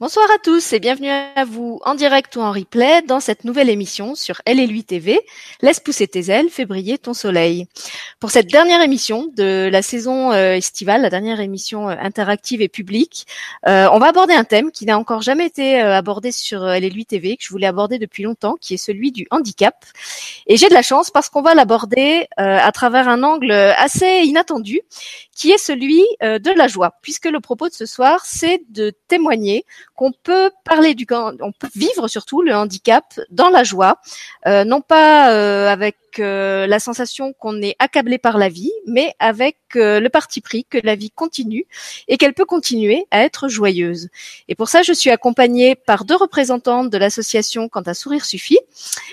Bonsoir à tous et bienvenue à vous en direct ou en replay dans cette nouvelle émission sur Elle et lui TV. Laisse pousser tes ailes, fais briller ton soleil. Pour cette dernière émission de la saison euh, estivale, la dernière émission euh, interactive et publique, euh, on va aborder un thème qui n'a encore jamais été abordé sur Elle et lui TV, que je voulais aborder depuis longtemps, qui est celui du handicap. Et j'ai de la chance parce qu'on va l'aborder à travers un angle assez inattendu, qui est celui de la joie, puisque le propos de ce soir, c'est de témoigner qu'on peut parler du, on peut vivre surtout le handicap dans la joie, euh, non pas euh, avec euh, la sensation qu'on est accablé par la vie, mais avec le parti pris que la vie continue et qu'elle peut continuer à être joyeuse. Et pour ça, je suis accompagnée par deux représentantes de l'association Quand un sourire suffit,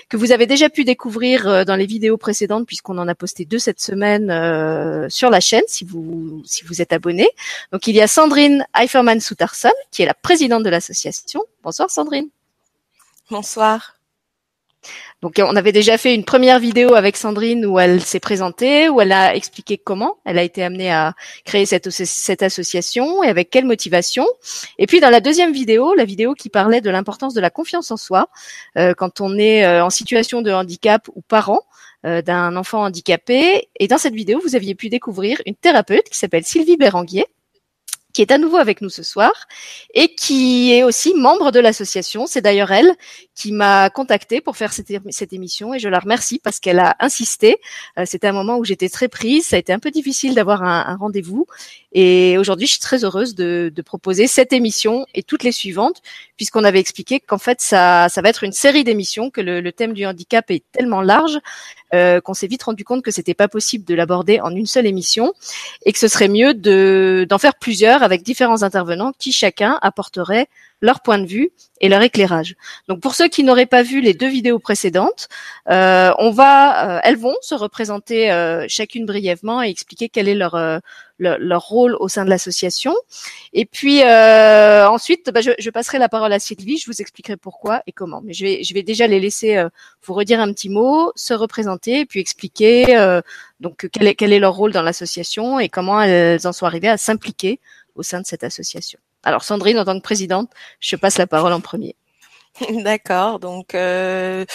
que vous avez déjà pu découvrir dans les vidéos précédentes, puisqu'on en a posté deux cette semaine sur la chaîne, si vous si vous êtes abonné. Donc il y a Sandrine Eiferman Soutarson, qui est la présidente de l'association. Bonsoir Sandrine. Bonsoir. Donc on avait déjà fait une première vidéo avec Sandrine où elle s'est présentée, où elle a expliqué comment elle a été amenée à créer cette, association et avec quelle motivation. Et puis dans la deuxième vidéo, la vidéo qui parlait de l'importance de la confiance en soi euh, quand on est euh, en situation de handicap ou parent euh, d'un enfant handicapé. Et dans cette vidéo, vous aviez pu découvrir une thérapeute qui s'appelle Sylvie Béranguier qui est à nouveau avec nous ce soir et qui est aussi membre de l'association. C'est d'ailleurs elle qui m'a contacté pour faire cette, émission et je la remercie parce qu'elle a insisté. Euh, c'était un moment où j'étais très prise, ça a été un peu difficile d'avoir un, rendez-vous et aujourd'hui je suis très heureuse de, proposer cette émission et toutes les suivantes puisqu'on avait expliqué qu'en fait ça, va être une série d'émissions, que le, thème du handicap est tellement large euh, qu'on s'est vite rendu compte que c'était pas possible de l'aborder en une seule émission et que ce serait mieux de d'en faire plusieurs avec différents intervenants qui chacun apporterait leur point de vue et leur éclairage. Donc pour ceux qui n'auraient pas vu les deux vidéos précédentes, euh, on va, euh, elles vont se représenter euh, chacune brièvement et expliquer quel est leur leur, rôle au sein de l'association. Et puis ensuite, bah, je, je, passerai la parole à Sylvie. Je vous expliquerai pourquoi et comment. Mais je vais je vais déjà les laisser vous redire un petit mot, se représenter et puis expliquer donc quel est quel est leur rôle dans l'association et comment elles en sont arrivées à s'impliquer au sein de cette association. Alors Sandrine, en tant que présidente, je passe la parole en premier. D'accord, donc euh,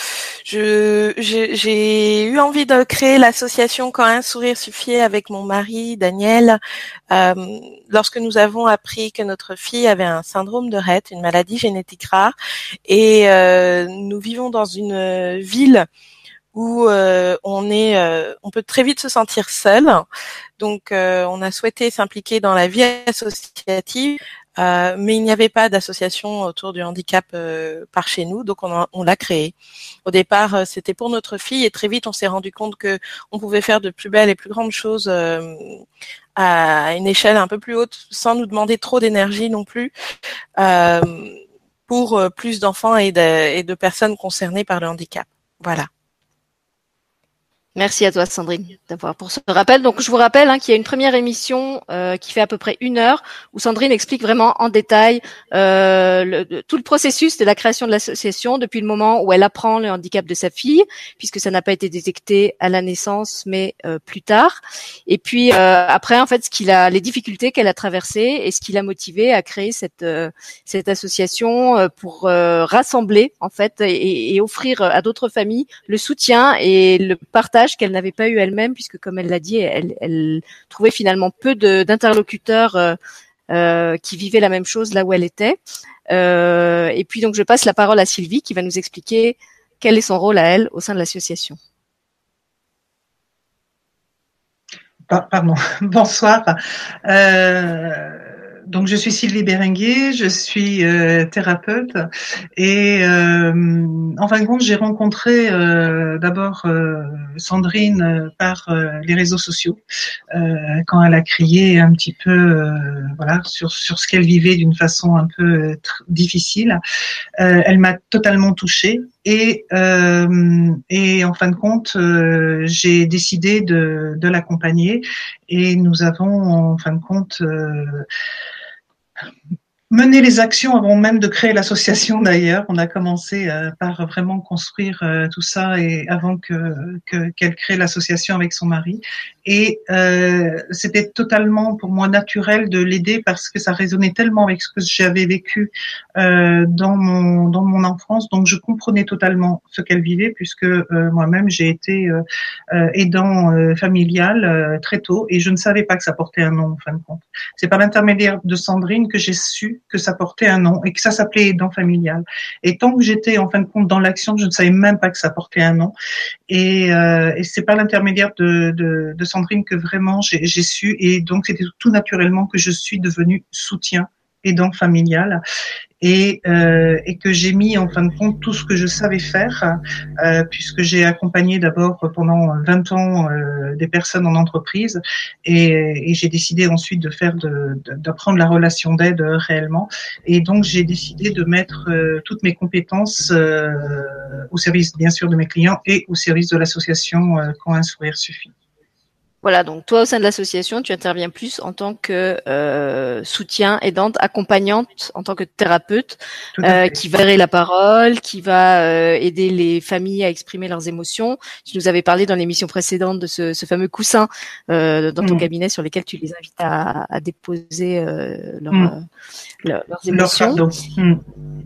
je j'ai eu envie de créer l'association Quand un sourire suffit avec mon mari Daniel euh, lorsque nous avons appris que notre fille avait un syndrome de Rett, une maladie génétique rare, et euh, nous vivons dans une ville où on est, on peut très vite se sentir seul. Donc, on a souhaité s'impliquer dans la vie associative euh, mais il n'y avait pas d'association autour du handicap euh, par chez nous, donc on, l'a créé. Au départ, euh, c'était pour notre fille, et très vite, on s'est rendu compte que on pouvait faire de plus belles et plus grandes choses à une échelle un peu plus haute, sans nous demander trop d'énergie non plus, pour plus d'enfants et de personnes concernées par le handicap. Voilà. Merci à toi Sandrine d'avoir pour ce rappel. Donc je vous rappelle hein, qu'il y a une première émission euh, qui fait à peu près une heure où Sandrine explique vraiment en détail euh, le, tout le processus de la création de l'association depuis le moment où elle apprend le handicap de sa fille, puisque ça n'a pas été détecté à la naissance mais euh, plus tard. Et puis euh, après en fait ce qu'il a, les difficultés qu'elle a traversées et ce qui l'a motivé à créer cette euh, cette association pour rassembler en fait et, et offrir à d'autres familles le soutien et le partage qu'elle n'avait pas eu elle-même, puisque comme elle l'a dit, elle, trouvait finalement peu d'interlocuteurs euh, euh, qui vivaient la même chose là où elle était. Euh, et puis donc je passe la parole à Sylvie qui va nous expliquer quel est son rôle à elle au sein de l'association. Pardon, bonsoir. Donc je suis Sylvie Bérenguier, je suis euh, thérapeute et euh, en fin de compte j'ai rencontré euh, d'abord Sandrine par les réseaux sociaux quand elle a crié un petit peu voilà sur sur ce qu'elle vivait d'une façon un peu difficile. elle m'a totalement touchée et, et en fin de compte, j'ai décidé de, de l'accompagner. Et nous avons en fin de compte mené les actions avant même de créer l'association d'ailleurs. On a commencé euh, par vraiment construire euh, tout ça et avant que qu'elle crée l'association avec son mari. Et euh, c'était totalement pour moi naturel de l'aider parce que ça résonnait tellement avec ce que j'avais vécu euh, dans mon dans mon enfance. Donc je comprenais totalement ce qu'elle vivait puisque moi-même j'ai été aidant familial très tôt et je ne savais pas que ça portait un nom en fin de compte. C'est par l'intermédiaire de Sandrine que j'ai su que ça portait un nom et que ça s'appelait aidant familial. Et tant que j'étais en fin de compte dans l'action, je ne savais même pas que ça portait un nom. Et, euh, et c'est par l'intermédiaire de, de, de, Sandrine que vraiment j'ai su. Et donc c'était tout naturellement que je suis devenue soutien aidant familial et, euh, et que j'ai mis en fin de compte tout ce que je savais faire, euh, puisque j'ai accompagné d'abord pendant 20 ans euh, des personnes en entreprise, et, et j'ai décidé ensuite de faire d'apprendre la relation d'aide réellement, et donc j'ai décidé de mettre euh, toutes mes compétences euh, au service bien sûr de mes clients et au service de l'association Quand un sourire suffit. Voilà, donc toi au sein de l'association, tu interviens plus en tant que euh, soutien, aidante, accompagnante, en tant que thérapeute, euh, qui va gérer la parole, qui va euh, aider les familles à exprimer leurs émotions. Tu nous avais parlé dans l'émission précédente de ce, ce fameux coussin euh, dans ton mm. cabinet sur lesquels tu les invites à, à déposer euh, leur, mm. leurs émotions. Mm.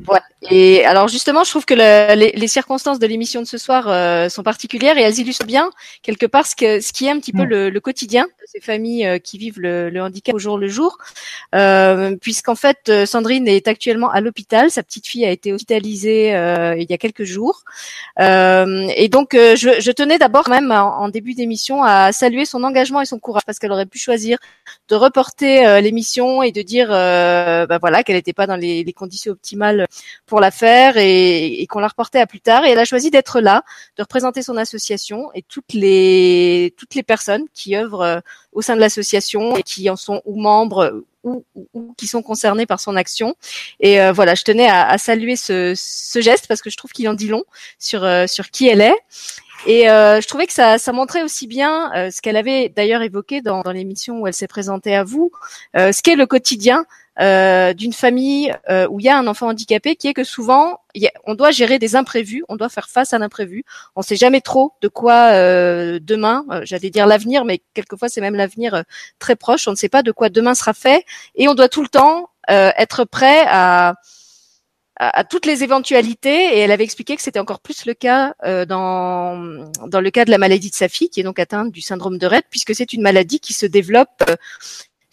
Voilà. Et alors justement, je trouve que le, les, les, circonstances de l'émission de ce soir sont particulières et elles illustrent bien quelque part ce, que, ce qui est un petit peu le le, quotidien de ces familles euh, qui vivent le, handicap au jour le jour, euh, puisqu'en fait euh, Sandrine est actuellement à l'hôpital. Sa petite fille a été hospitalisée il y a quelques jours, et donc je, tenais d'abord même en, début d'émission à saluer son engagement et son courage parce qu'elle aurait pu choisir de reporter l'émission et de dire bah voilà qu'elle n'était pas dans les, conditions optimales pour la faire et, et qu'on la reportait à plus tard. Et elle a choisi d'être là, de représenter son association et toutes les toutes les personnes qui œuvrent euh, au sein de l'association et qui en sont ou membres ou, ou, qui sont concernés par son action. Et euh, voilà, je tenais à, à saluer ce, ce, geste parce que je trouve qu'il en dit long sur euh, sur qui elle est. Et euh, je trouvais que ça, ça montrait aussi bien ce qu'elle avait d'ailleurs évoqué dans, dans l'émission où elle s'est présentée à vous, ce qu'est le quotidien euh, d'une famille euh, où il y a un enfant handicapé, qui est que souvent on doit gérer des imprévus, on doit faire face à l'imprévu. On ne sait jamais trop de quoi euh, demain, j'allais dire l'avenir, mais quelquefois c'est même l'avenir très proche. On ne sait pas de quoi demain sera fait, et on doit tout le temps être prêt à, toutes les éventualités et elle avait expliqué que c'était encore plus le cas dans le cas de la maladie de sa fille qui est donc atteinte du syndrome de Rett puisque c'est une maladie qui se développe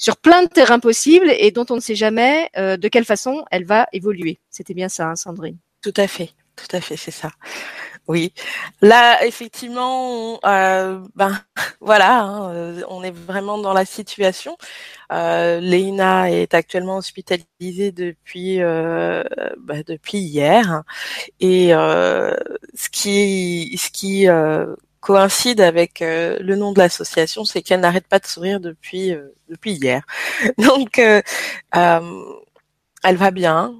sur plein de terrains possibles et dont on ne sait jamais euh, de quelle façon elle va évoluer. C'était bien ça, hein, Sandrine. Tout à fait, tout à fait, c'est ça. Oui, là effectivement, euh, ben voilà, hein, euh, on est vraiment dans la situation. Euh, Léina est actuellement hospitalisée depuis bah, depuis hier et ce qui ce qui coïncide avec euh, le nom de l'association, c'est qu'elle n'arrête pas de sourire depuis euh, depuis hier. Donc, euh, elle va bien.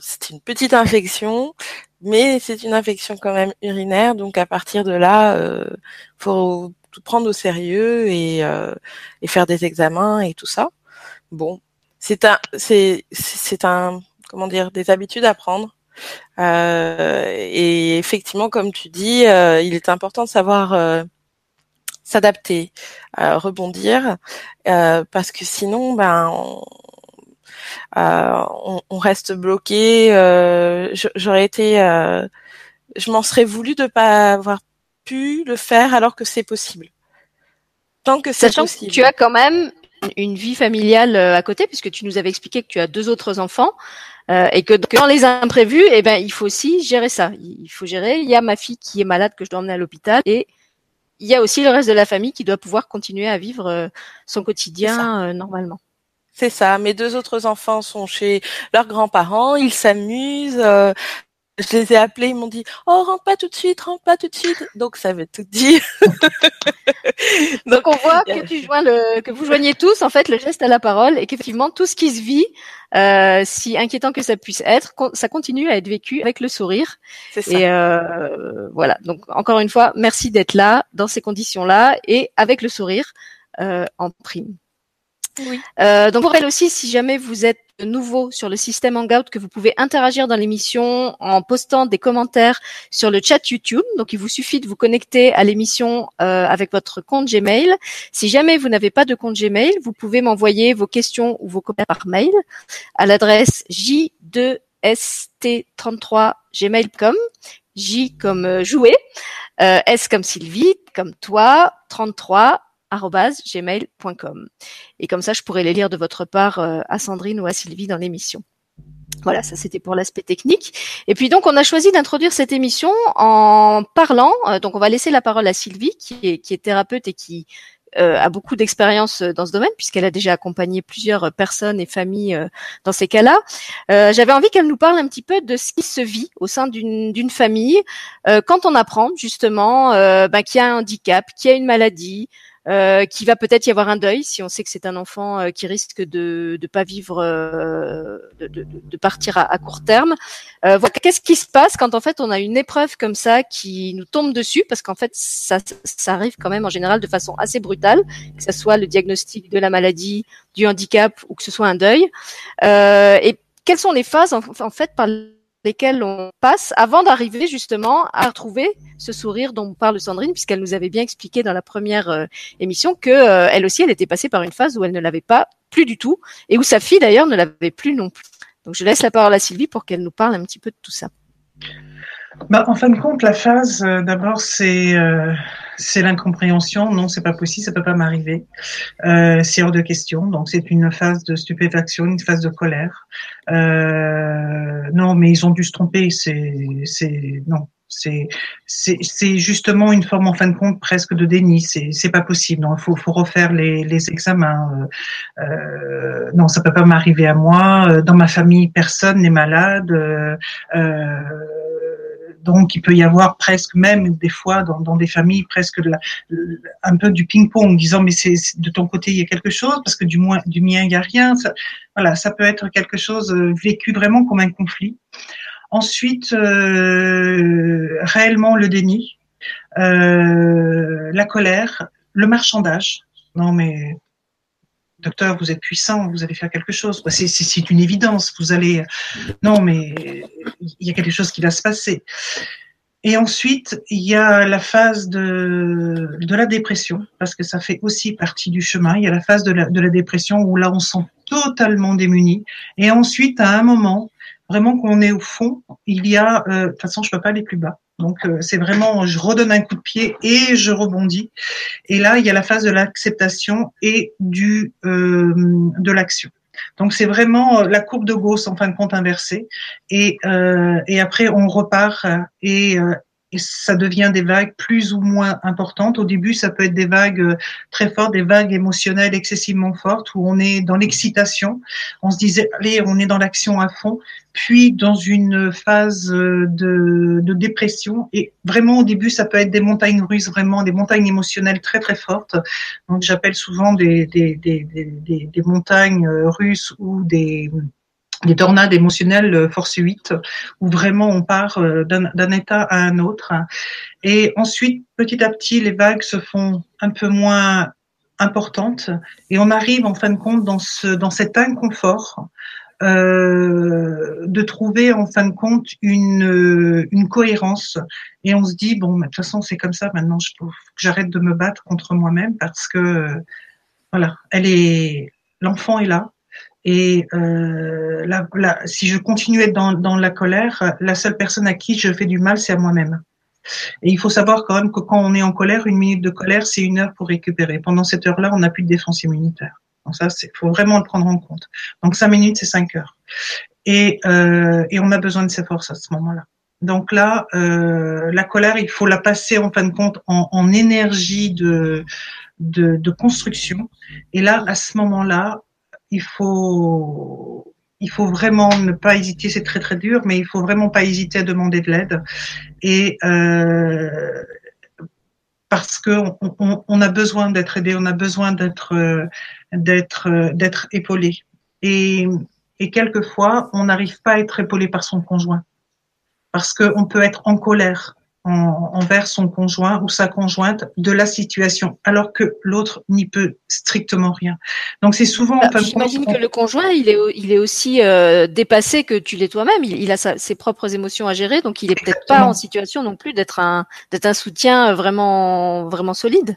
c'est une petite infection, mais c'est une infection quand même urinaire. Donc, à partir de là, faut tout prendre au sérieux et, et faire des examens et tout ça. Bon, c'est un c'est c'est un comment dire des habitudes à prendre et effectivement, comme tu dis, euh, il est important de savoir euh, s'adapter, rebondir, parce que sinon, ben, on, on, reste bloqué. J'aurais été, je m'en serais voulu de pas avoir pu le faire alors que c'est possible. Tant que c'est possible. Que tu as quand même une vie familiale à côté, puisque tu nous avais expliqué que tu as deux autres enfants. Euh, et que dans les imprévus, eh ben, il faut aussi gérer ça. Il faut gérer. Il y a ma fille qui est malade que je dois emmener à l'hôpital et il y a aussi le reste de la famille qui doit pouvoir continuer à vivre euh, son quotidien euh, normalement. C'est ça. Mes deux autres enfants sont chez leurs grands-parents. Ils s'amusent je les ai appelés, ils m'ont dit "Oh, rentre pas tout de suite, rentre pas tout de suite." Donc ça veut tout dire. Donc on voit que tu joins le que vous joignez tous en fait le geste à la parole et qu'effectivement tout ce qui se vit euh, si inquiétant que ça puisse être, ça continue à être vécu avec le sourire. Ça. Et euh, voilà. Donc encore une fois, merci d'être là dans ces conditions-là et avec le sourire euh, en prime. Euh, donc pour elle aussi, si jamais vous êtes nouveau sur le système Hangout, que vous pouvez interagir dans l'émission en postant des commentaires sur le chat YouTube. Donc il vous suffit de vous connecter à l'émission euh, avec votre compte Gmail. Si jamais vous n'avez pas de compte Gmail, vous pouvez m'envoyer vos questions ou vos commentaires par mail à l'adresse j2st33gmail.com. J comme euh, jouer, euh, S comme Sylvie, comme toi, 33 gmail.com. Et comme ça, je pourrais les lire de votre part euh, à Sandrine ou à Sylvie dans l'émission. Voilà, ça c'était pour l'aspect technique. Et puis donc on a choisi d'introduire cette émission en parlant. Euh, donc on va laisser la parole à Sylvie, qui est, qui est thérapeute et qui euh, a beaucoup d'expérience dans ce domaine puisqu'elle a déjà accompagné plusieurs personnes et familles dans ces cas-là. J'avais envie qu'elle nous parle un petit peu de ce qui se vit au sein d'une famille quand on apprend justement ben, qu'il y a un handicap, qu'il y a une maladie, euh, qui va peut-être y avoir un deuil si on sait que c'est un enfant euh, qui risque de ne pas vivre, euh, de, de, de, partir à, à, court terme. voilà, qu'est-ce qui se passe quand en fait on a une épreuve comme ça qui nous tombe dessus? Parce qu'en fait ça, ça arrive quand même en général de façon assez brutale, que ce soit le diagnostic de la maladie, du handicap ou que ce soit un deuil. et quelles sont les phases en, en fait par lesquels on passe avant d'arriver justement à retrouver ce sourire dont parle Sandrine, puisqu'elle nous avait bien expliqué dans la première euh, émission que euh, elle aussi, elle était passée par une phase où elle ne l'avait pas plus du tout, et où sa fille d'ailleurs ne l'avait plus non plus. Donc je laisse la parole à Sylvie pour qu'elle nous parle un petit peu de tout ça. Bah, en fin de compte, la phase, euh, d'abord, c'est c'est l'incompréhension. Non, c'est pas possible, ça peut pas m'arriver. Euh, c'est hors de question. Donc c'est une phase de stupéfaction, une phase de colère. Euh, non, mais ils ont dû se tromper. C'est, non. C'est, c'est, justement une forme en fin de compte presque de déni. C'est, c'est pas possible. Non, faut, faut refaire les, les examens. Euh, non, ça peut pas m'arriver à moi. Dans ma famille, personne n'est malade. Euh, donc, il peut y avoir presque même des fois dans, dans des familles presque la, un peu du ping-pong, disant mais c'est de ton côté il y a quelque chose parce que du moins du mien il y a rien. Ça, voilà, ça peut être quelque chose euh, vécu vraiment comme un conflit. Ensuite, euh, réellement le déni, euh, la colère, le marchandage. Non mais docteur, vous êtes puissant, vous allez faire quelque chose. C'est une évidence. Vous allez, non, mais il y a quelque chose qui va se passer. Et ensuite, il y a la phase de, de la dépression, parce que ça fait aussi partie du chemin. Il y a la phase de la, de la dépression où là, on se sent totalement démuni. Et ensuite, à un moment, vraiment qu'on est au fond, il y a, euh, de toute façon, je peux pas aller plus bas. Donc euh, c'est vraiment, je redonne un coup de pied et je rebondis. Et là, il y a la phase de l'acceptation et du euh, de l'action. Donc c'est vraiment euh, la courbe de Gauss en fin de compte inversée. Et, et après on repart et, et ça devient des vagues plus ou moins importantes. Au début, ça peut être des vagues euh, très fortes, des vagues émotionnelles excessivement fortes, où on est dans l'excitation, on se disait, allez, on est dans l'action à fond, puis dans une phase euh, de, dépression. Et vraiment, au début, ça peut être des montagnes russes, vraiment des montagnes émotionnelles très très fortes. Donc, j'appelle souvent des, des, des, des, des montagnes euh, russes ou des des tornades émotionnelles euh, force 8, où vraiment on part euh, d'un état à un autre. Et ensuite, petit à petit, les vagues se font un peu moins importantes. Et on arrive en fin de compte dans, ce, dans cet inconfort euh, de trouver en fin de compte une, une cohérence. Et on se dit bon de toute façon c'est comme ça. Maintenant j'arrête de me battre contre moi-même parce que voilà elle est l'enfant est là et euh, si je continue à être dans, dans, la colère, la seule personne à qui je fais du mal, c'est à moi-même. Et il faut savoir quand même que quand on est en colère, une minute de colère, c'est une heure pour récupérer. Pendant cette heure-là, on n'a plus de défense immunitaire. Donc ça, il faut vraiment le prendre en compte. Donc cinq minutes, c'est cinq heures. Et, euh, et on a besoin de ces forces à ce moment-là. Donc là, euh, la colère, il faut la passer en fin de compte en, en énergie de, de, de, construction. Et là, à ce moment-là, il faut il faut vraiment ne pas hésiter, c'est très très dur, mais il faut vraiment pas hésiter à demander de l'aide. Et euh, parce que on, a besoin d'être aidé, on a besoin d'être d'être d'être épaulé. Et, et quelquefois, on n'arrive pas à être épaulé par son conjoint parce qu'on peut être en colère envers son conjoint ou sa conjointe de la situation, alors que l'autre n'y peut strictement rien. Donc c'est souvent. Bah, J'imagine que le conjoint, il est, il est aussi euh, dépassé que tu l'es toi-même. Il, il, a sa, ses propres émotions à gérer, donc il est peut-être pas en situation non plus d'être un, d'être un soutien vraiment, vraiment solide.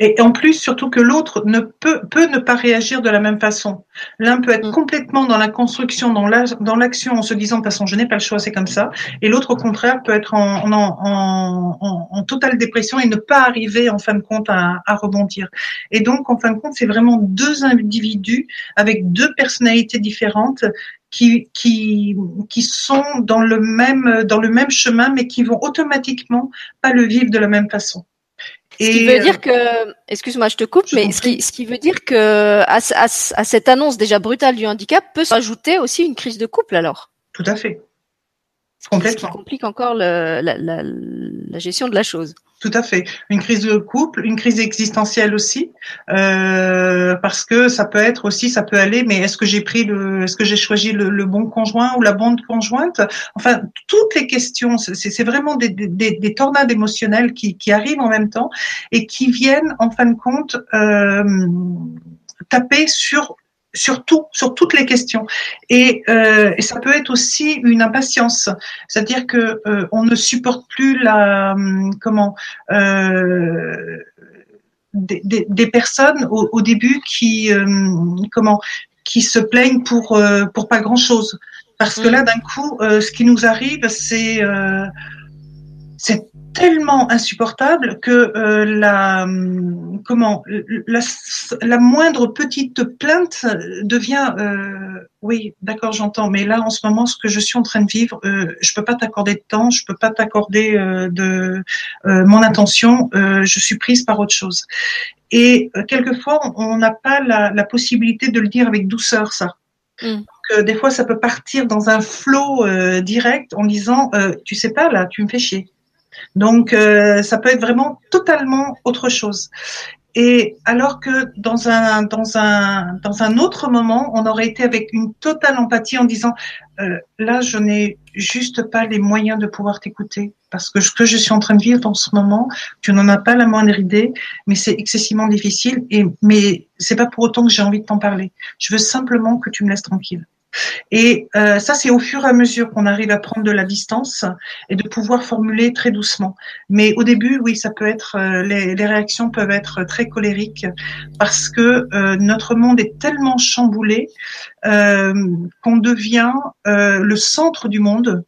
Et en plus, surtout que l'autre ne peut, peut ne pas réagir de la même façon. L'un peut être mm. complètement dans la construction, dans l'action, en se disant de toute façon, je n'ai pas le choix, c'est comme ça, et l'autre au contraire peut être en, en, en, en, totale dépression et ne pas arriver en fin de compte à, à rebondir. Et donc, en fin de compte, c'est vraiment deux individus avec deux personnalités différentes qui, qui, qui sont dans le même dans le même chemin, mais qui vont automatiquement pas le vivre de la même façon. Ce qui veut dire que, excuse-moi, je te coupe, mais ce qui, ce qui veut dire que à, à, à, cette annonce déjà brutale du handicap peut s'ajouter aussi une crise de couple alors? Tout à fait. Complètement. Ce qui complique encore le, la, la, la, gestion de la chose. Tout à fait. Une crise de couple, une crise existentielle aussi, euh, parce que ça peut être aussi, ça peut aller. Mais est-ce que j'ai pris le, est-ce que j'ai choisi le, le, bon conjoint ou la bonne conjointe? Enfin, toutes les questions. C'est vraiment des, des, des tornades émotionnelles qui, qui, arrivent en même temps et qui viennent en fin de compte euh, taper sur sur tout, sur toutes les questions. Et, euh, et, ça peut être aussi une impatience, c'est-à-dire que euh, on ne supporte plus la hum, comment euh, des, des, des, personnes au, au début qui hum, comment qui se plaignent pour euh, pour pas grand chose, parce que là mmh. d'un coup, euh, ce qui nous arrive, c'est c'est tellement insupportable que euh, la comment la, la, moindre petite plainte devient euh, oui d'accord j'entends. Mais là en ce moment ce que je suis en train de vivre euh, je peux pas t'accorder de temps je peux pas t'accorder euh, de euh, mon attention je suis prise par autre chose. Et quelquefois on n'a pas la, la, possibilité de le dire avec douceur ça. Mm. des fois ça peut partir dans un flot direct en disant tu sais pas là tu me fais chier donc, euh, ça peut être vraiment totalement autre chose. Et alors que dans un dans un dans un autre moment, on aurait été avec une totale empathie en disant euh, là, je n'ai juste pas les moyens de pouvoir t'écouter parce que ce que je suis en train de vivre en ce moment, tu n'en as pas la moindre idée, mais c'est excessivement difficile. Et mais c'est pas pour autant que j'ai envie de t'en parler. Je veux simplement que tu me laisses tranquille. Et euh, ça, c'est au fur et à mesure qu'on arrive à prendre de la distance et de pouvoir formuler très doucement. Mais au début, oui, ça peut être euh, les, les, réactions peuvent être très colériques parce que euh, notre monde est tellement chamboulé qu'on devient le centre du monde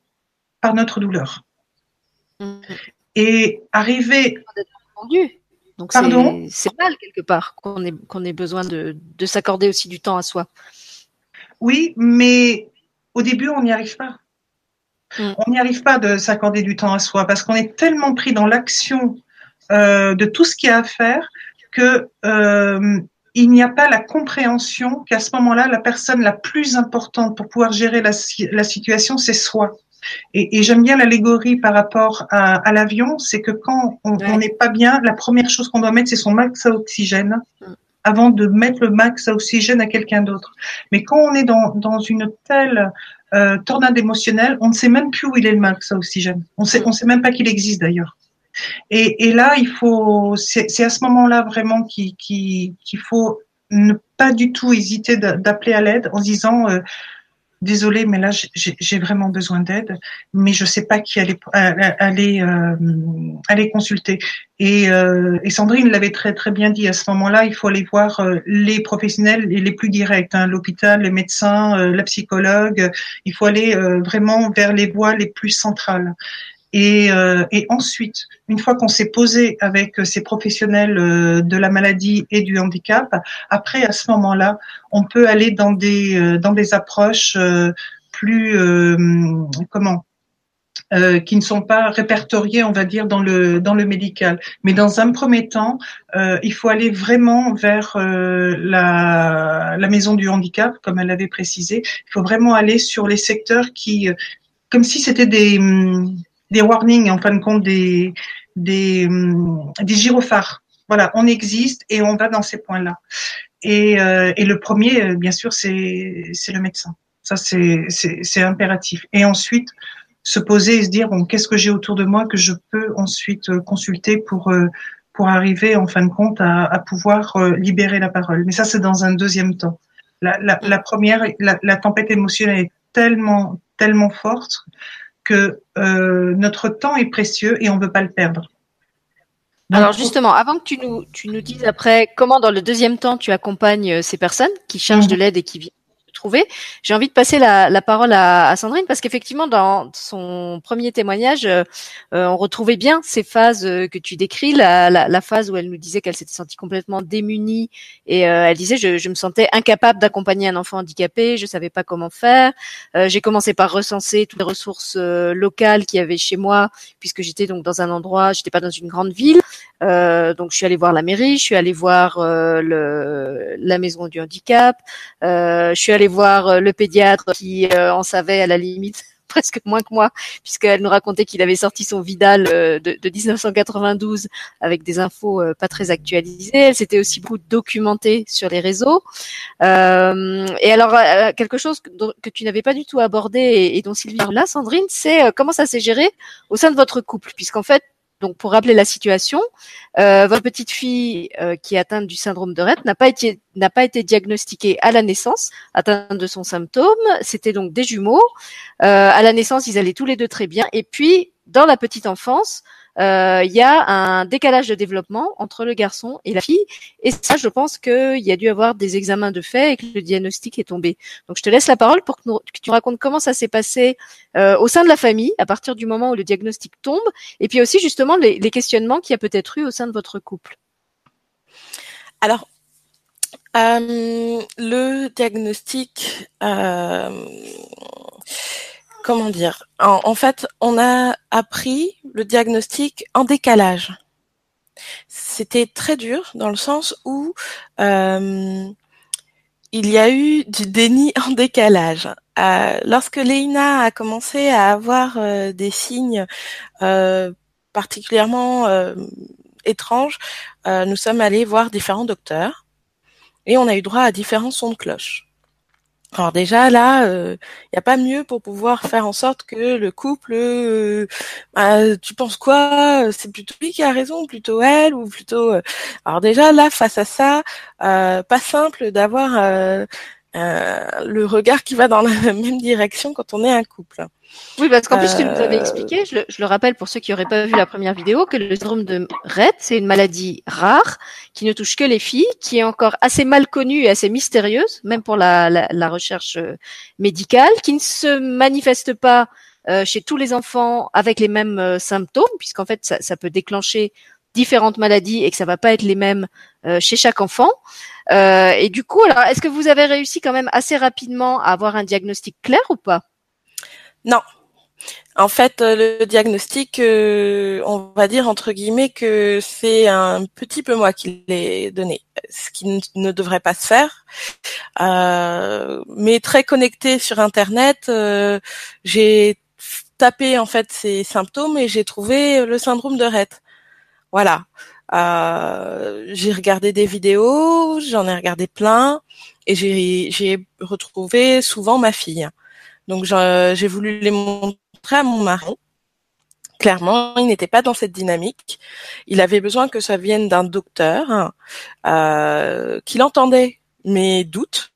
par notre douleur. Mm. Et arriver donc c'est mal quelque part qu'on ait, qu'on ait besoin de, de s'accorder aussi du temps à soi. Oui, mais au début, on n'y arrive pas. Mm. On n'y arrive pas de s'accorder du temps à soi parce qu'on est tellement pris dans l'action euh, de tout ce qu'il y a à faire que euh, il n'y a pas la compréhension qu'à ce moment-là, la personne la plus importante pour pouvoir gérer la, la situation, c'est soi. Et, et j'aime bien l'allégorie par rapport à, à l'avion, c'est que quand on n'est pas bien, la première chose qu'on doit mettre, c'est son max à oxygène. Mm avant de mettre le max à oxygène à quelqu'un d'autre. Mais quand on est dans, dans une telle euh, tornade émotionnelle, on ne sait même plus où il est le max à oxygène. On sait, on sait même pas qu'il existe d'ailleurs. Et, et, là, il faut, c'est à ce moment-là vraiment qu'il qu'il faut ne pas du tout hésiter d'appeler à l'aide en se disant euh, désolé, mais là j'ai vraiment besoin d'aide, mais je sais pas qui aller aller euh, aller consulter. Et, euh, Sandrine l'avait très très bien dit à ce moment-là, il faut aller voir euh, les professionnels les plus directs, hein, l'hôpital, les médecins, euh, la psychologue. Il faut aller vraiment vers les voies les plus centrales. Et, euh, et, ensuite, une fois qu'on s'est posé avec ces professionnels euh, de la maladie et du handicap, après à ce moment-là, on peut aller dans des euh, dans des approches plus comment euh, qui ne sont pas répertoriées, on va dire, dans le dans le médical. Mais dans un premier temps, euh, il faut aller vraiment vers euh, la, la maison du handicap, comme elle l'avait précisé. Il faut vraiment aller sur les secteurs qui, comme si c'était des des warnings, en fin de compte, des, des, hum, des gyrophares. Voilà, on existe et on va dans ces points-là. Et, euh, et, le premier, euh, bien sûr, c'est le médecin. Ça, c'est impératif. Et ensuite, se poser et se dire bon, qu'est-ce que j'ai autour de moi que je peux ensuite consulter pour pour arriver en fin de compte à, à pouvoir libérer la parole. Mais ça, c'est dans un deuxième temps. La, la, la première, la, la, tempête émotionnelle est tellement tellement forte que euh, notre temps est précieux et on ne veut pas le perdre. Alors justement, avant que tu nous, tu nous dises après comment dans le deuxième temps tu accompagnes euh, ces personnes qui cherchent de mhm. l'aide et qui viennent J'ai envie de passer la, la parole à, à, Sandrine parce qu'effectivement, dans son premier témoignage, euh, euh, on retrouvait bien ces phases euh, que tu décris, la, la, la phase où elle nous disait qu'elle s'était sentie complètement démunie et elle disait je, je, me sentais incapable d'accompagner un enfant handicapé, je savais pas comment faire. J'ai commencé par recenser toutes les ressources locales qu'il y avait chez moi puisque j'étais donc dans un endroit, j'étais pas dans une grande ville, donc je suis allée voir la mairie, je suis allée voir le, la maison du handicap, je suis allée voir euh, le pédiatre qui euh, en savait à la limite presque moins que moi, puisqu'elle nous racontait qu'il avait sorti son Vidal euh, de, 1992 avec des infos pas très actualisées. Elle s'était aussi beaucoup documentée sur les réseaux. et alors, quelque chose que, tu n'avais pas du tout abordé et, et dont Sylvie là, Sandrine, c'est comment ça s'est géré au sein de votre couple, puisqu'en fait, donc, pour rappeler la situation, euh, votre petite fille euh, qui est atteinte du syndrome de Rett n'a pas été n'a pas été diagnostiquée à la naissance atteinte de son symptôme. C'était donc des jumeaux. Euh, à la naissance, ils allaient tous les deux très bien. Et puis, dans la petite enfance, il y a un décalage de développement entre le garçon et la fille. Et ça, je pense qu'il y a dû avoir des examens de fait et que le diagnostic est tombé. Donc, je te laisse la parole pour que, tu racontes comment ça s'est passé euh, au sein de la famille à partir du moment où le diagnostic tombe, et puis aussi justement les, questionnements qu'il y a peut-être eu au sein de votre couple. Alors, euh, le diagnostic, comment dire en, fait, on a appris le diagnostic en décalage. C'était très dur dans le sens où euh, il y a eu du déni en décalage. Euh, lorsque Leïna a commencé à avoir euh, des signes particulièrement étranges, nous sommes allés voir différents docteurs et on a eu droit à différents sons de cloche. Alors déjà là, il euh, n'y a pas mieux pour pouvoir faire en sorte que le couple, euh, bah, tu penses quoi? C'est plutôt lui qui a raison, plutôt elle, ou plutôt. Euh, alors déjà là, face à ça, pas simple d'avoir le regard qui va dans la même direction quand on est un couple. Oui, parce qu'en plus, tu nous avais euh, expliqué, je le, rappelle pour ceux qui n'auraient pas vu la première vidéo, que le syndrome de Rett, c'est une maladie rare qui ne touche que les filles, qui est encore assez mal connue et assez mystérieuse, même pour la, la, recherche euh, médicale, qui ne se manifeste pas euh, chez tous les enfants avec les mêmes symptômes, puisqu'en fait, ça, ça, peut déclencher différentes maladies et que ça va pas être les mêmes chez chaque enfant. et du coup, alors, est-ce que vous avez réussi quand même assez rapidement à avoir un diagnostic clair ou pas? Non. En fait, euh, le diagnostic, euh, on va dire entre guillemets que c'est un petit peu moi qui l'ai donné, ce qui ne devrait pas se faire. Euh, mais très connecté sur Internet, j'ai tapé en fait ces symptômes et j'ai trouvé le syndrome de Rett. Voilà. j'ai regardé des vidéos, j'en ai regardé plein et j'ai retrouvé souvent ma fille. Donc j'ai voulu les montrer à mon mari. Clairement, il n'était pas dans cette dynamique. Il avait besoin que ça vienne d'un docteur euh, qu'il entendait mes doutes,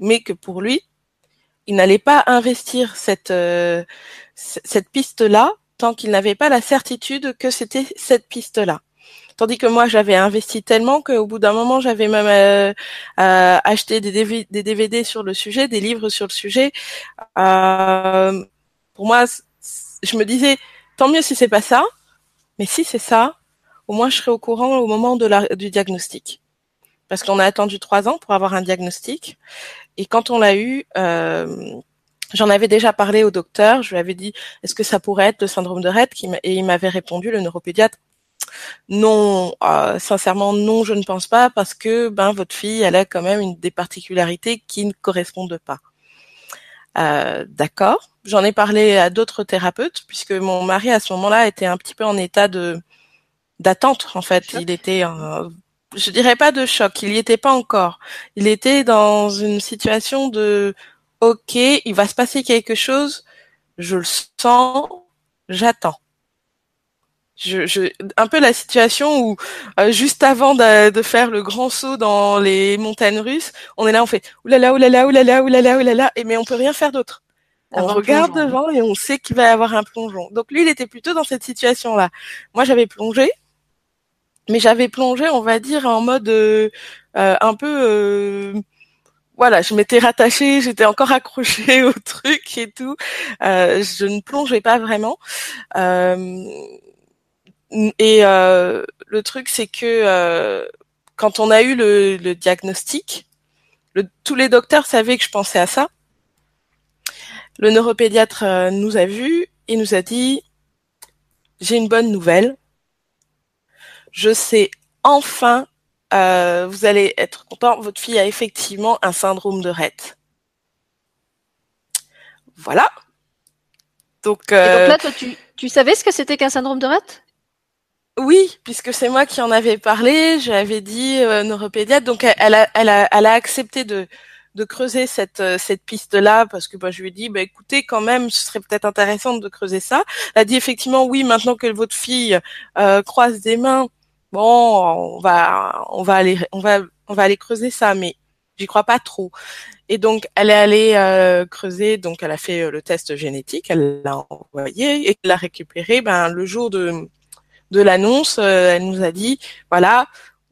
mais que pour lui, il n'allait pas investir cette euh, cette piste-là tant qu'il n'avait pas la certitude que c'était cette piste-là. Tandis que moi, j'avais investi tellement qu'au bout d'un moment, j'avais même euh, euh, acheté des DVD, sur le sujet, des livres sur le sujet. Euh, pour moi, je me disais, tant mieux si c'est pas ça, mais si c'est ça, au moins je serai au courant au moment de la, du diagnostic. Parce qu'on a attendu trois ans pour avoir un diagnostic. Et quand on l'a eu, J'en avais déjà parlé au docteur, je lui avais dit est-ce que ça pourrait être le syndrome de Rett et il m'avait répondu le neuropédiatre non, euh, sincèrement non, je ne pense pas parce que ben votre fille, elle a quand même une des particularités qui ne correspondent pas. Euh, d'accord. J'en ai parlé à d'autres thérapeutes puisque mon mari à ce moment-là était un petit peu en état de d'attente en fait. Il était, je dirais pas de choc, il y était pas encore. Il était dans une situation de ok, il va se passer quelque chose. je le sens, j'attends. Je, je, un peu la situation où euh, juste avant de, de, faire le grand saut dans les montagnes russes, on est là, on fait oulala, oulala, oulala, oulala, oulala, et mais on peut rien faire d'autre. On regarde devant et on sait qu'il va y avoir un plongeon. Donc lui, il était plutôt dans cette situation-là. Moi, j'avais plongé, mais j'avais plongé, on va dire, en mode euh, euh, un peu euh, voilà, je m'étais rattachée, j'étais encore accrochée au truc et tout. Euh, je ne plongeais pas vraiment. Euh, et euh, le truc, c'est que quand on a eu le, le diagnostic, le, tous les docteurs savaient que je pensais à ça. Le neuropédiatre nous a vus et nous a dit j'ai une bonne nouvelle. Je sais enfin euh, vous allez être content, votre fille a effectivement un syndrome de Rett. Voilà. Donc, euh... donc là, toi, tu, tu savais ce que c'était qu'un syndrome de Rett? Oui, puisque c'est moi qui en avais parlé, j'avais dit euh, neuropédiatre, donc elle, a, elle, a, elle a accepté de, de creuser cette, euh, cette piste-là, parce que bah, je lui ai dit, bah, écoutez, quand même, ce serait peut-être intéressant de creuser ça. Elle a dit effectivement, oui, maintenant que votre fille euh, croise des mains, bon, on va, on va aller, on va, on va aller creuser ça, mais j'y crois pas trop. Et donc, elle est allée euh, creuser, donc elle a fait euh, le test génétique, elle l'a envoyé et elle l'a récupéré. Ben le jour de de l'annonce, euh, elle nous a dit, voilà,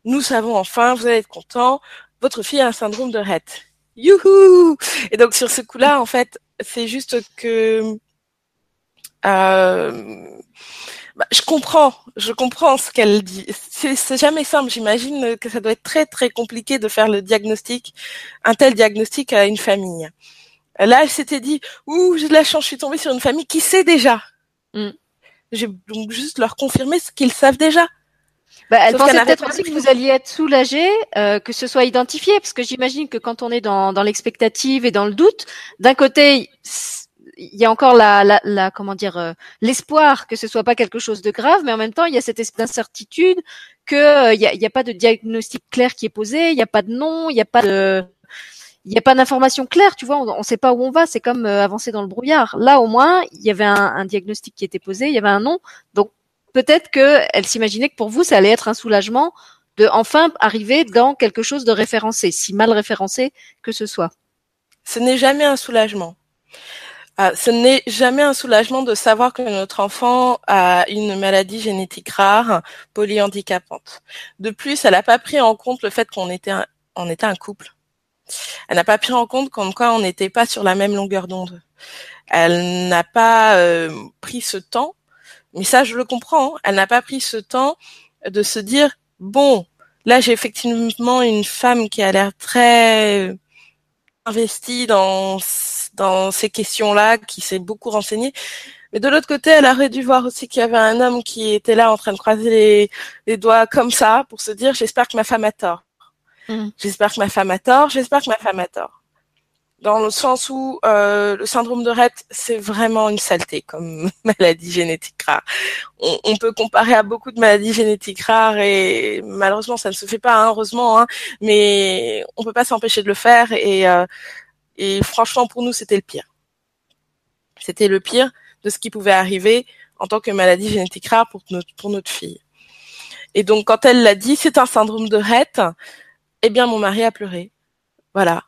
nous savons enfin, vous allez être content, votre fille a un syndrome de Rett. Youhou Et donc sur ce coup-là, en fait, c'est juste que bah, je comprends, je comprends ce qu'elle dit. C'est jamais simple. J'imagine que ça doit être très très compliqué de faire le diagnostic, un tel diagnostic à une famille. Là, elle s'était dit, ouh, j'ai de la chance, je suis tombée sur une famille qui sait déjà. Mm. J'ai donc juste leur confirmer ce qu'ils savent déjà. Bah, elle pensait peut-être aussi que vous alliez être soulagé, euh, que ce soit identifié, parce que j'imagine que quand on est dans, dans l'expectative et dans le doute, d'un côté, il y a encore la, la, la comment dire euh, l'espoir que ce soit pas quelque chose de grave, mais en même temps il y a cette incertitude que euh, il y, a, a, pas de diagnostic clair qui est posé, il n'y a pas de nom, il n'y a pas de il n'y a pas d'information claire, tu vois, on ne sait pas où on va, c'est comme euh, avancer dans le brouillard. Là, au moins, il y avait un, un, diagnostic qui était posé, il y avait un nom, donc peut-être que elle s'imaginait que pour vous, ça allait être un soulagement de enfin arriver dans quelque chose de référencé, si mal référencé que ce soit. Ce n'est jamais un soulagement. Ah, ce n'est jamais un soulagement de savoir que notre enfant a une maladie génétique rare, polyhandicapante. De plus, elle n'a pas pris en compte le fait qu'on était un, était un couple. Elle n'a pas pris en compte comme quoi on n'était pas sur la même longueur d'onde. Elle n'a pas euh, pris ce temps, mais ça je le comprends. Hein. Elle n'a pas pris ce temps de se dire bon, là j'ai effectivement une femme qui a l'air très investie dans dans ces questions-là, qui s'est beaucoup renseignée. Mais de l'autre côté, elle aurait dû voir aussi qu'il y avait un homme qui était là en train de croiser les, les doigts comme ça pour se dire j'espère que ma femme a tort. Mm. J'espère que ma femme a tort. J'espère que ma femme a tort. Dans le sens où euh, le syndrome de Rett, c'est vraiment une saleté comme maladie génétique rare. On, on, peut comparer à beaucoup de maladies génétiques rares et malheureusement ça ne se fait pas, hein, heureusement, hein, mais on peut pas s'empêcher de le faire et euh, et franchement, pour nous, c'était le pire. C'était le pire de ce qui pouvait arriver en tant que maladie génétique rare pour notre, pour notre fille. Et donc, quand elle l'a dit, c'est un syndrome de Rett, eh bien, mon mari a pleuré. Voilà.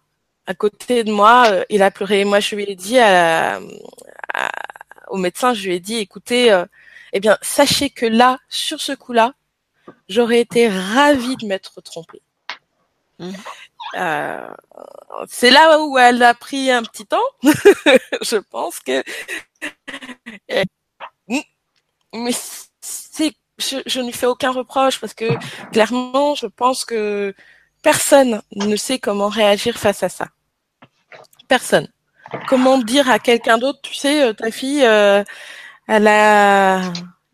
À côté de moi, euh, il a pleuré. Moi, je lui ai dit à, au médecin, je lui ai dit, écoutez, euh, eh bien, sachez que là, sur ce coup-là, j'aurais été ravie de m'être trompée. Mmh. Euh, c'est là où elle a pris un petit temps. je pense que. Mais c'est, je, je ne fais aucun reproche parce que clairement, je pense que personne ne sait comment réagir face à ça. Personne. Comment dire à quelqu'un d'autre, tu sais, euh, ta fille, euh, elle a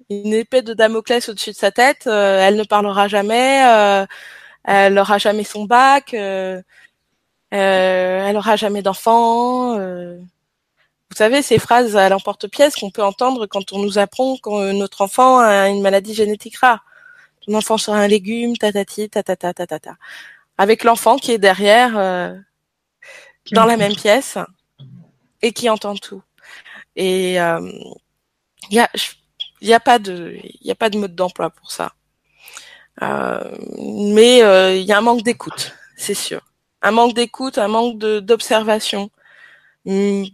une épée de Damoclès au-dessus de sa tête, elle ne parlera jamais elle aura jamais son bac, euh, euh, elle aura jamais d'enfant. Euh. Vous savez, ces phrases à l'emporte-pièce qu'on peut entendre quand on nous apprend que notre enfant a une maladie génétique rare. Ton enfant sera un légume, tatati, tatata, tatata. Avec l'enfant qui est derrière, dans la même pièce, et qui entend tout. Et il y a, il y a pas de, y a pas de mode d'emploi pour ça. Mais il y a un manque d'écoute, c'est sûr. Un manque d'écoute, un manque d'observation. Hum,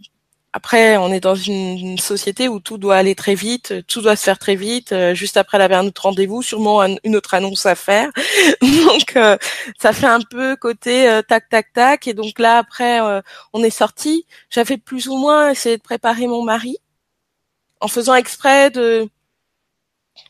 après, on est dans une, société où tout doit aller très vite, tout doit se faire très vite. Euh, juste après, un autre rendez-vous, sûrement une autre annonce à faire. donc, euh, ça fait un peu côté euh, tac, tac, tac. Et donc là, après, on est sorti. J'avais plus ou moins essayé de préparer mon mari en faisant exprès de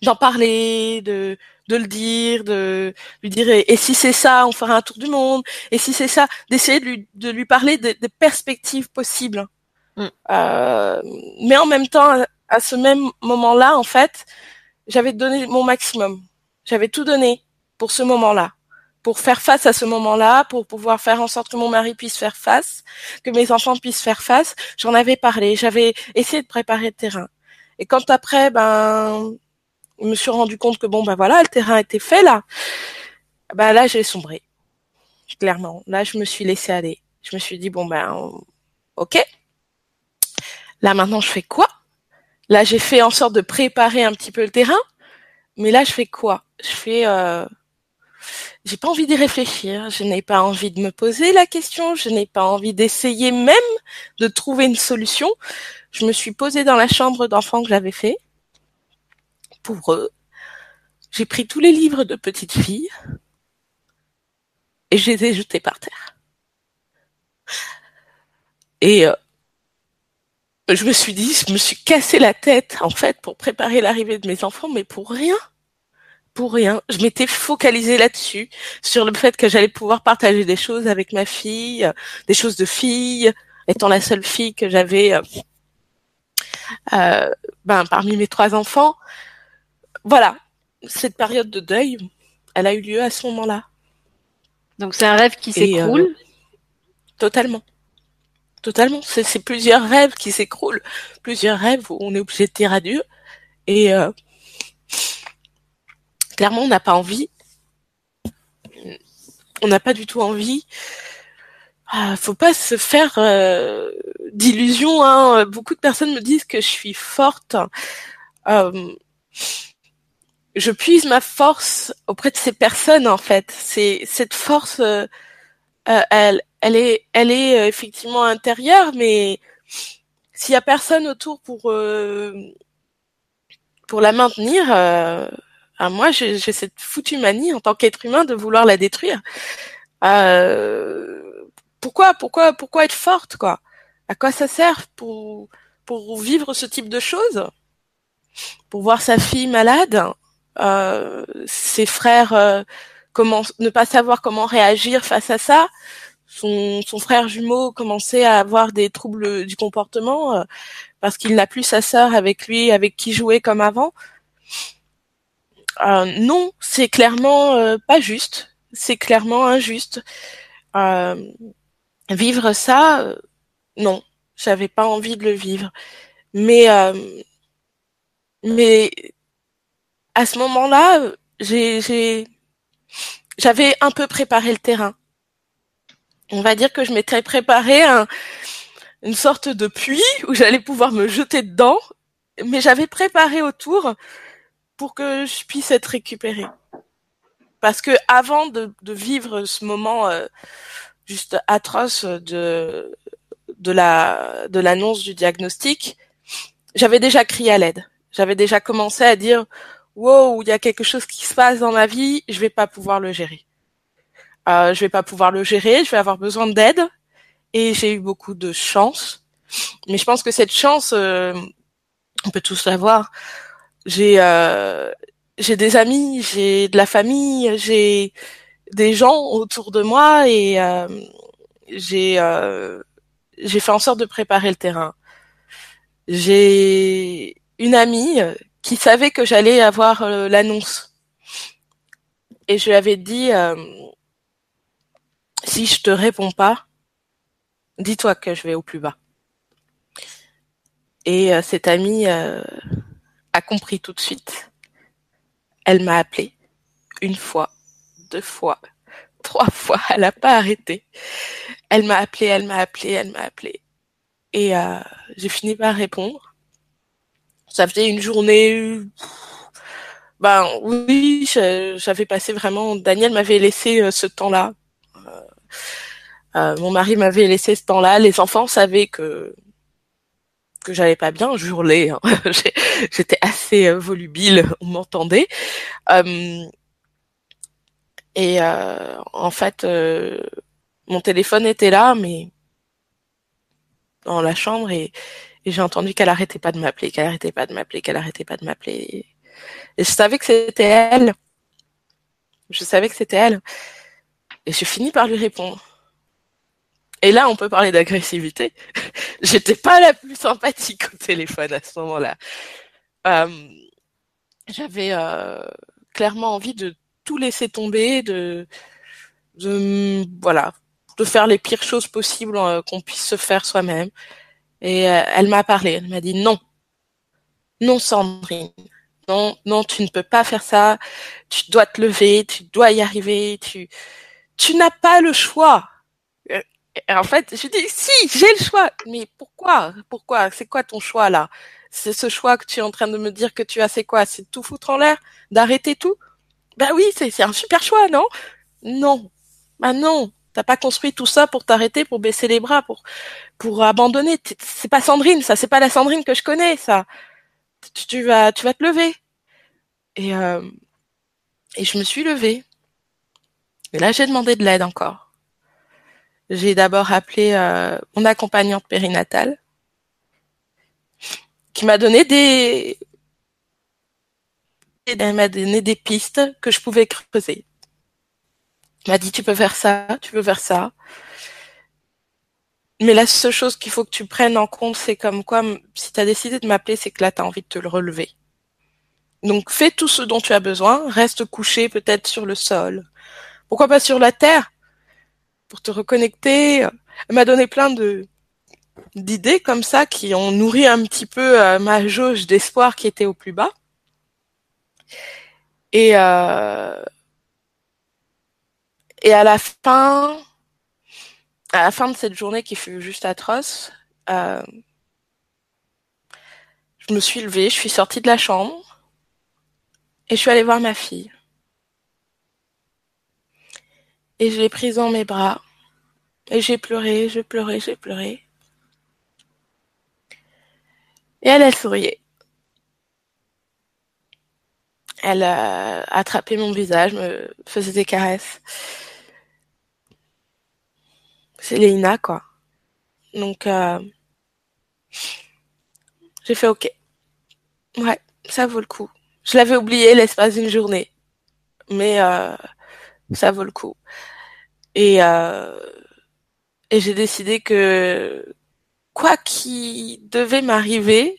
d'en parler, de de le dire, de lui dire et, si c'est ça, on fera un tour du monde. Et si c'est ça, d'essayer de lui de lui parler des perspectives possibles Mm. Euh, mais en même temps, à ce même moment-là, en fait, j'avais donné mon maximum. J'avais tout donné pour ce moment-là, pour faire face à ce moment-là, pour pouvoir faire en sorte que mon mari puisse faire face, que mes enfants puissent faire face. J'en avais parlé, j'avais essayé de préparer le terrain. Et quand après, ben, je me suis rendu compte que bon, ben voilà, le terrain était fait là. Ben là, j'ai sombré. Clairement. Là, je me suis laissé aller. Je me suis dit bon ben, ok, Là maintenant, je fais quoi? Là, j'ai fait en sorte de préparer un petit peu le terrain, mais là, je fais quoi? Je fais, euh... j'ai pas envie d'y réfléchir, je n'ai pas envie de me poser la question, je n'ai pas envie d'essayer même de trouver une solution. Je me suis posée dans la chambre d'enfant que j'avais fait pour eux. J'ai pris tous les livres de petites filles et je les ai jetés par terre. Et euh, je me suis dit, je me suis cassé la tête en fait pour préparer l'arrivée de mes enfants, mais pour rien, pour rien. Je m'étais focalisée là-dessus, sur le fait que j'allais pouvoir partager des choses avec ma fille, des choses de fille, étant la seule fille que j'avais, euh, euh ben parmi mes trois enfants. Voilà, cette période de deuil, elle a eu lieu à ce moment-là. Donc c'est un rêve qui s'écroule. Euh, totalement. Totalement. C'est plusieurs rêves qui s'écroulent, plusieurs rêves où on est obligé de dire adieu. Et euh, clairement, on n'a pas envie. On n'a pas du tout envie. Ah, faut pas se faire euh, d'illusions. Hein. Beaucoup de personnes me disent que je suis forte. Euh, je puise ma force auprès de ces personnes en fait. C'est cette force, elle, elle est, elle est euh, effectivement intérieure, mais s'il y a personne autour pour euh, pour la maintenir, euh, moi j'ai cette foutue manie en tant qu'être humain de vouloir la détruire. pourquoi, pourquoi, pourquoi être forte quoi? À quoi ça sert pour pour vivre ce type de choses? Pour voir sa fille malade, ses frères comment ne pas savoir comment réagir face à ça son, son frère jumeau commençait à avoir des troubles du comportement euh, parce qu'il n'a plus sa sœur avec lui, avec qui jouer comme avant. Euh, non, c'est clairement euh, pas juste. C'est clairement injuste. vivre ça, non, j'avais pas envie de le vivre. Mais mais à ce moment-là, j'ai j'avais un peu préparé le terrain on va dire que je m'étais préparé un, une sorte de puits où j'allais pouvoir me jeter dedans, mais j'avais préparé autour pour que je puisse être récupérée. Parce que avant de, vivre ce moment euh, juste atroce de de la de l'annonce du diagnostic, j'avais déjà crié à l'aide. J'avais déjà commencé à dire wow, il y a quelque chose qui se passe dans ma vie, je vais pas pouvoir le gérer euh, je vais pas pouvoir le gérer, je vais avoir besoin d'aide. Et j'ai eu beaucoup de chance. Mais je pense que cette chance, euh, on peut tous l'avoir. J'ai euh, j'ai des amis, j'ai de la famille, j'ai des gens autour de moi et euh, j'ai euh, j'ai fait en sorte de préparer le terrain. J'ai une amie qui savait que j'allais avoir l'annonce et je lui avais dit si je te réponds pas, dis-toi que je vais au plus bas. Et euh, cette amie euh, a compris tout de suite. Elle m'a appelé une fois, deux fois, trois fois. Elle n'a pas arrêté. Elle m'a appelé, elle m'a appelé, elle m'a appelé. Et euh, j'ai fini par répondre. Ça faisait une journée. Ben oui, j'avais passé vraiment. Daniel m'avait laissé euh, ce temps-là. Euh, euh, mon mari m'avait laissé ce temps-là. Les enfants savaient que que j'allais pas bien. Je hurlais. Hein. J'étais assez volubile. On m'entendait. et en fait, mon téléphone était là, mais dans la chambre et et j'ai entendu qu'elle arrêtait pas de m'appeler, qu'elle arrêtait pas de m'appeler, qu'elle arrêtait pas de m'appeler. Et je savais que c'était elle. Je savais que c'était elle. Et je finis par lui répondre. Et là, on peut parler d'agressivité. J'étais pas la plus sympathique au téléphone à ce moment-là. Euh, J'avais euh, clairement envie de tout laisser tomber, de, de voilà, de faire les pires choses possibles euh, qu'on puisse se faire soi-même. Et euh, elle m'a parlé, elle m'a dit non, non Sandrine, non, non, tu ne peux pas faire ça, tu dois te lever, tu dois y arriver, tu, tu n'as pas le choix. Et en fait, je dis si, j'ai le choix. Mais pourquoi? Pourquoi? C'est quoi ton choix là? C'est ce choix que tu es en train de me dire que tu as, c'est quoi? C'est tout foutre en l'air? D'arrêter tout? Ben oui, c'est un super choix, non? Non. Ben non. T'as pas construit tout ça pour t'arrêter, pour baisser les bras, pour pour abandonner. C'est pas Sandrine, ça. C'est pas la Sandrine que je connais, ça. Tu, vas tu vas te lever. Et euh, et je me suis levée. Et là, j'ai demandé de l'aide encore. J'ai d'abord appelé euh, mon accompagnante périnatale, qui m'a donné des elle m'a donné des pistes que je pouvais creuser m'a dit tu peux faire ça, tu peux faire ça. Mais la seule chose qu'il faut que tu prennes en compte, c'est comme quoi, si tu as décidé de m'appeler, c'est que là, tu as envie de te le relever. Donc fais tout ce dont tu as besoin, reste couché peut-être sur le sol. Pourquoi pas sur la terre? Pour te reconnecter. Elle m'a donné plein de d'idées comme ça qui ont nourri un petit peu euh, ma jauge d'espoir qui était au plus bas. Et euh, et à la fin, à la fin de cette journée qui fut juste atroce, euh, je me suis levée, je suis sortie de la chambre et je suis allée voir ma fille. Et je l'ai prise dans mes bras et j'ai pleuré, j'ai pleuré, j'ai pleuré. Et elle, elle souriait. Elle a attrapé mon visage, me faisait des caresses c'est Léina, quoi. Donc, euh, j'ai fait OK. Ouais, ça vaut le coup. Je l'avais oublié l'espace d'une journée. Mais euh, ça vaut le coup. Et, euh, et j'ai décidé que quoi qui devait m'arriver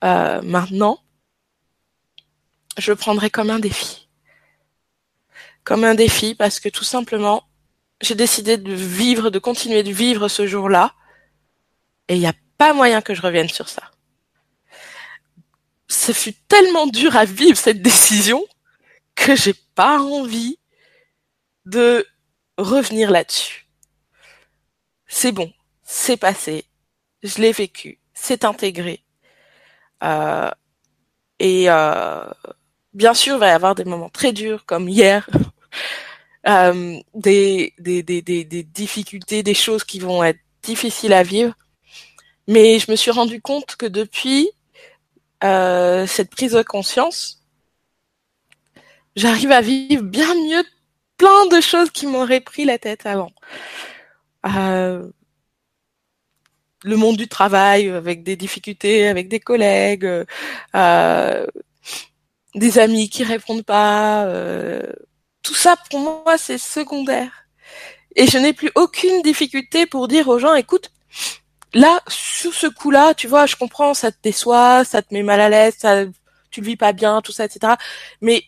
maintenant, je prendrais comme un défi. Comme un défi parce que tout simplement, j'ai décidé de vivre, de continuer de vivre ce jour-là. Et il n'y a pas moyen que je revienne sur ça. Ce fut tellement dur à vivre cette décision que j'ai pas envie de revenir là-dessus. C'est bon, c'est passé, je l'ai vécu, c'est intégré. Euh, et euh, bien sûr, il va y avoir des moments très durs comme hier euh, des, des, des, des, difficultés, des choses qui vont être difficiles à vivre. Mais je me suis rendu compte que depuis euh, cette prise de conscience, j'arrive à vivre bien mieux plein de choses qui m'auraient pris la tête avant. Euh, le monde du travail avec des difficultés avec des collègues, euh, des amis qui répondent pas, euh, tout ça pour moi c'est secondaire. Et je n'ai plus aucune difficulté pour dire aux gens, écoute, là, sur ce coup-là, tu vois, je comprends, ça te déçoit, ça te met mal à l'aise, ça, tu le vis pas bien, tout ça, etc. Mais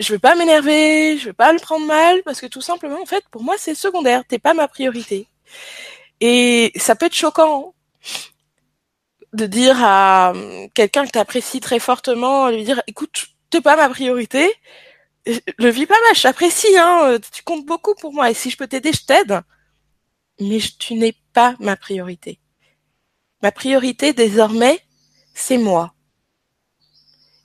je vais pas m'énerver, je vais pas le prendre mal, parce que tout simplement, en fait, pour moi, c'est secondaire. T'es pas ma priorité. Et ça peut être choquant de dire à quelqu'un que tu apprécies très fortement, lui dire, écoute, t'es pas ma priorité, le vis pas mal, je hein, tu comptes beaucoup pour moi, et si je peux t'aider, je t'aide. Mais tu n'es pas ma priorité. Ma priorité, désormais, c'est moi.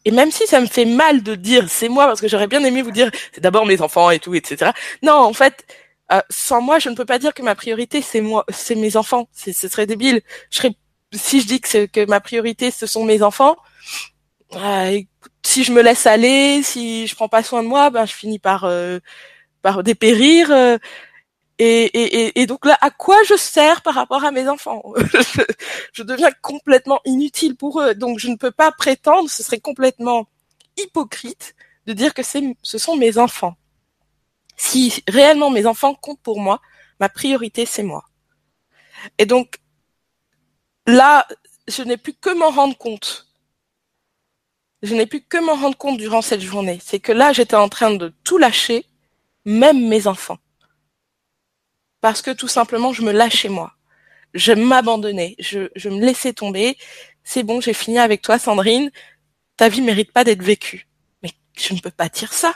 Et même si ça me fait mal de dire c'est moi, parce que j'aurais bien aimé vous dire c'est d'abord mes enfants et tout, etc. Non, en fait, euh, sans moi, je ne peux pas dire que ma priorité c'est moi, c'est mes enfants. ce serait débile. Je serais, si je dis que, que ma priorité ce sont mes enfants, euh, si je me laisse aller, si je prends pas soin de moi, ben je finis par euh, dépérir. Euh, et, donc là, à quoi je sers par rapport à mes enfants? Je, deviens complètement inutile pour eux. Donc je ne peux pas prétendre, ce serait complètement hypocrite de dire que c'est, ce sont mes enfants. Si réellement mes enfants comptent pour moi, ma priorité c'est moi. Et donc là, je n'ai plus que m'en rendre compte je n'ai pu que m'en rendre compte durant cette journée. C'est que là, j'étais en train de tout lâcher, même mes enfants. Parce que tout simplement, je me lâchais moi. Je m'abandonnais. Je, me laissais tomber. C'est bon, j'ai fini avec toi, Sandrine. Ta vie mérite pas d'être vécue. Mais je ne peux pas dire ça.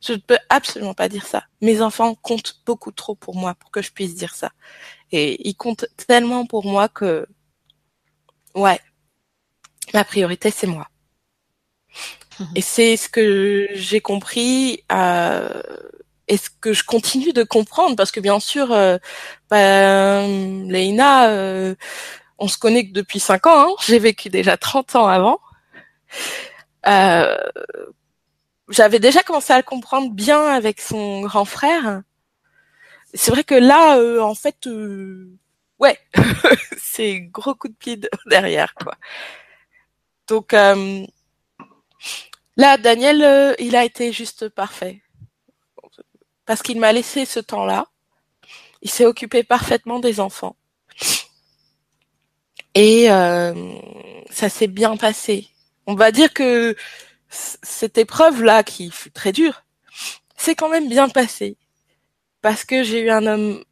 Je ne peux absolument pas dire ça. Mes enfants comptent beaucoup trop pour moi pour que je puisse dire ça. Et ils comptent tellement pour moi que, ouais, ma priorité, c'est moi. Et c'est ce que j'ai compris euh, et ce que je continue de comprendre parce que bien sûr, euh, ben, Leïna, euh, on se connaît que depuis 5 ans. Hein. J'ai vécu déjà 30 ans avant. Euh, J'avais déjà commencé à le comprendre bien avec son grand frère. C'est vrai que là, euh, en fait, ouais, c'est gros coup de pied derrière, quoi. Donc, Là, Daniel, euh, il a été juste parfait. Parce qu'il m'a laissé ce temps-là. Il s'est occupé parfaitement des enfants. Et euh, ça s'est bien passé. On va dire que cette épreuve-là, qui fut très dure, c'est quand même bien passé. Parce que j'ai eu un homme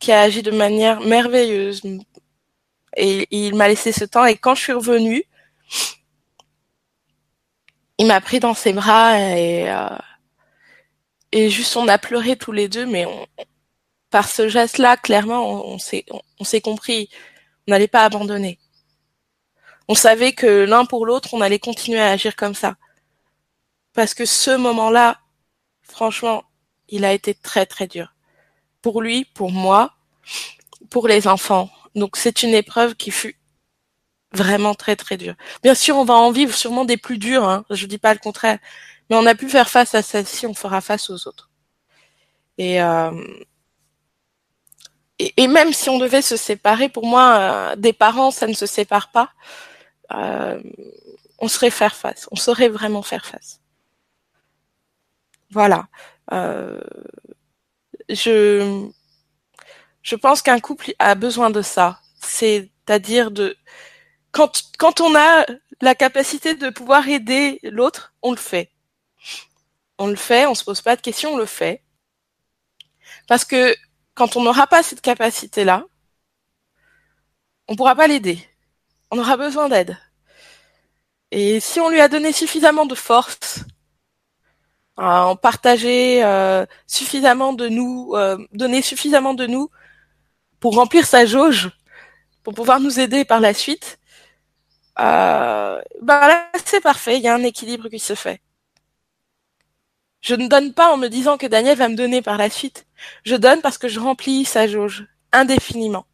qui a agi de manière merveilleuse. Et il m'a laissé ce temps. Et quand je suis revenue, il m'a pris dans ses bras et euh, et juste on a pleuré tous les deux, mais on, par ce geste-là, clairement, on, s'est on, s'est compris, on n'allait pas abandonner. On savait que l'un pour l'autre, on allait continuer à agir comme ça, parce que ce moment-là, franchement, il a été très très dur pour lui, pour moi, pour les enfants. Donc c'est une épreuve qui fut vraiment très très dur. Bien sûr, on va en vivre sûrement des plus durs, hein, je dis pas le contraire, mais on a pu faire face à celle-ci, on fera face aux autres. Et, euh, et, même si on devait se séparer, pour moi, euh, des parents, ça ne se sépare pas. Euh, on saurait faire face, on saurait vraiment faire face. Voilà. Euh, je je pense qu'un couple a besoin de ça, c'est-à-dire de quand, quand on a la capacité de pouvoir aider l'autre, on le fait. On le fait, on se pose pas de questions, on le fait. Parce que quand on n'aura pas cette capacité-là, on pourra pas l'aider. On aura besoin d'aide. Et si on lui a donné suffisamment de force, en partager euh, suffisamment de nous, euh, donner suffisamment de nous pour remplir sa jauge, pour pouvoir nous aider par la suite, euh, ben là c'est parfait, il y a un équilibre qui se fait. Je ne donne pas en me disant que Daniel va me donner par la suite. Je donne parce que je remplis sa jauge indéfiniment.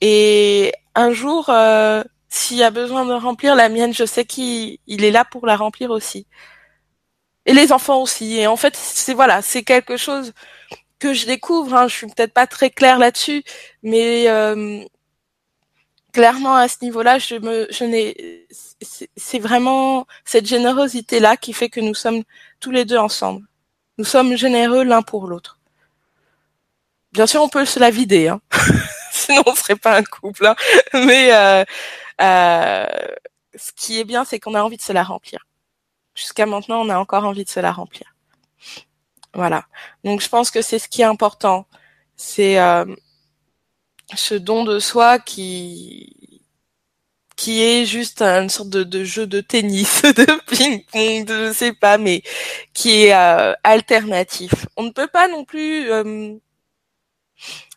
Et un jour, euh, s'il y a besoin de remplir la mienne, je sais qu'il est là pour la remplir aussi. Et les enfants aussi. Et en fait, c'est voilà, c'est quelque chose que je découvre. Hein. Je suis peut-être pas très claire là-dessus, mais euh, clairement à ce niveau-là, je me, je n'ai, c'est vraiment cette générosité-là qui fait que nous sommes tous les deux ensemble. Nous sommes généreux l'un pour l'autre. Bien sûr, on peut se la vider, hein. sinon on serait pas un couple. Hein. Mais euh, euh, ce qui est bien, c'est qu'on a envie de se la remplir. Jusqu'à maintenant, on a encore envie de se la remplir. Voilà. Donc, je pense que c'est ce qui est important. C'est euh, ce don de soi qui qui est juste une sorte de, jeu de tennis, de ping-pong, je sais pas, mais qui est euh, alternatif. On ne peut pas non plus euh,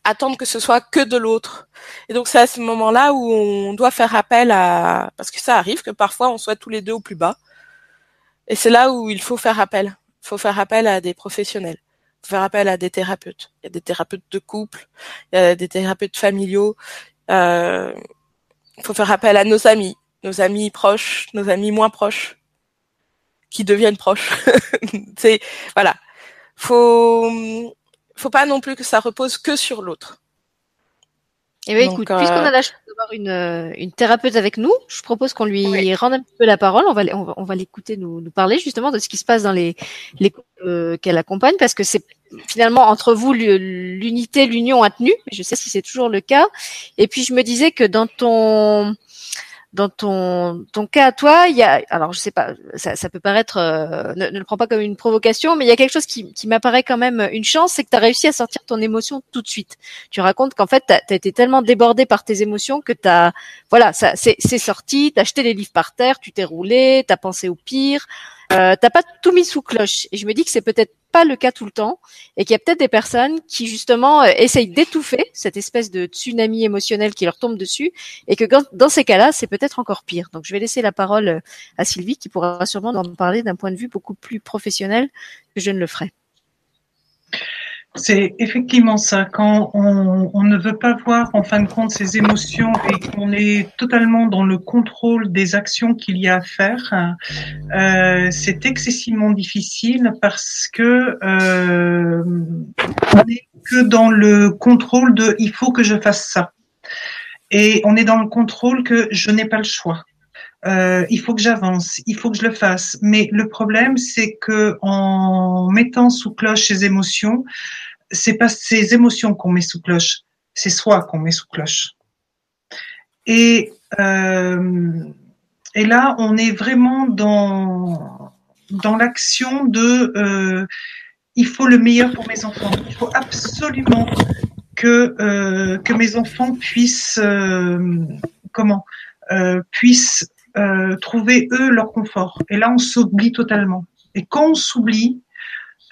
attendre que ce soit que de l'autre. Et donc c'est à ce moment-là où on doit faire appel à parce que ça arrive que parfois on soit tous les deux au plus bas. Et c'est là où il faut faire appel. Il faut faire appel à des professionnels. Faut faire appel à des thérapeutes. Il y a des thérapeutes de couple, il y a des thérapeutes familiaux. Euh, il faut faire appel à nos amis, nos amis proches, nos amis moins proches, qui deviennent proches. c'est voilà. Faut faut pas non plus que ça repose que sur l'autre. Et eh oui, écoute, puisqu'on a la chance d'avoir une, euh, une thérapeute avec nous, je propose qu'on lui rende un petit peu la parole. On va, on va, on va l'écouter nous, nous parler justement de ce qui se passe dans les, les euh, qu'elle accompagne, parce que c'est finalement entre vous l'unité, l'union a tenu. Je sais si c'est toujours le cas. Et puis je me disais que dans ton dans ton ton cas à toi, il y a alors je sais pas, ça, ça peut paraître euh, ne, le prends pas comme une provocation, mais il y a quelque chose qui, qui m'apparaît quand même une chance, c'est que tu as réussi à sortir ton émotion tout de suite. Tu racontes qu'en fait tu as, été tellement débordé par tes émotions que tu voilà, ça c'est sorti, tu as acheté les livres par terre, tu t'es roulé, tu as pensé au pire. Euh, t'as pas tout mis sous cloche. Et je me dis que c'est peut-être pas le cas tout le temps et qu'il y a peut-être des personnes qui justement euh, essayent d'étouffer cette espèce de tsunami émotionnel qui leur tombe dessus et que dans ces cas-là, c'est peut-être encore pire. Donc je vais laisser la parole euh, à Sylvie qui pourra sûrement en parler d'un point de vue beaucoup plus professionnel que je ne le ferai. C'est effectivement ça. Quand on, ne veut pas voir en fin de compte ses émotions et qu'on est totalement dans le contrôle des actions qu'il y a à faire, euh, c'est excessivement difficile parce que euh, on n'est que dans le contrôle de il faut que je fasse ça. Et on est dans le contrôle que je n'ai pas le choix. Euh, il faut que j'avance, il faut que je le fasse. Mais le problème, c'est que en mettant sous cloche ces émotions, c'est pas ces émotions qu'on met sous cloche, c'est soi qu'on met sous cloche. Et euh, et là, on est vraiment dans dans l'action de euh, il faut le meilleur pour mes enfants. Il faut absolument que euh, que mes enfants puissent euh, comment euh, puissent euh, trouver eux leur confort. Et là, on s'oublie totalement. Et quand on s'oublie,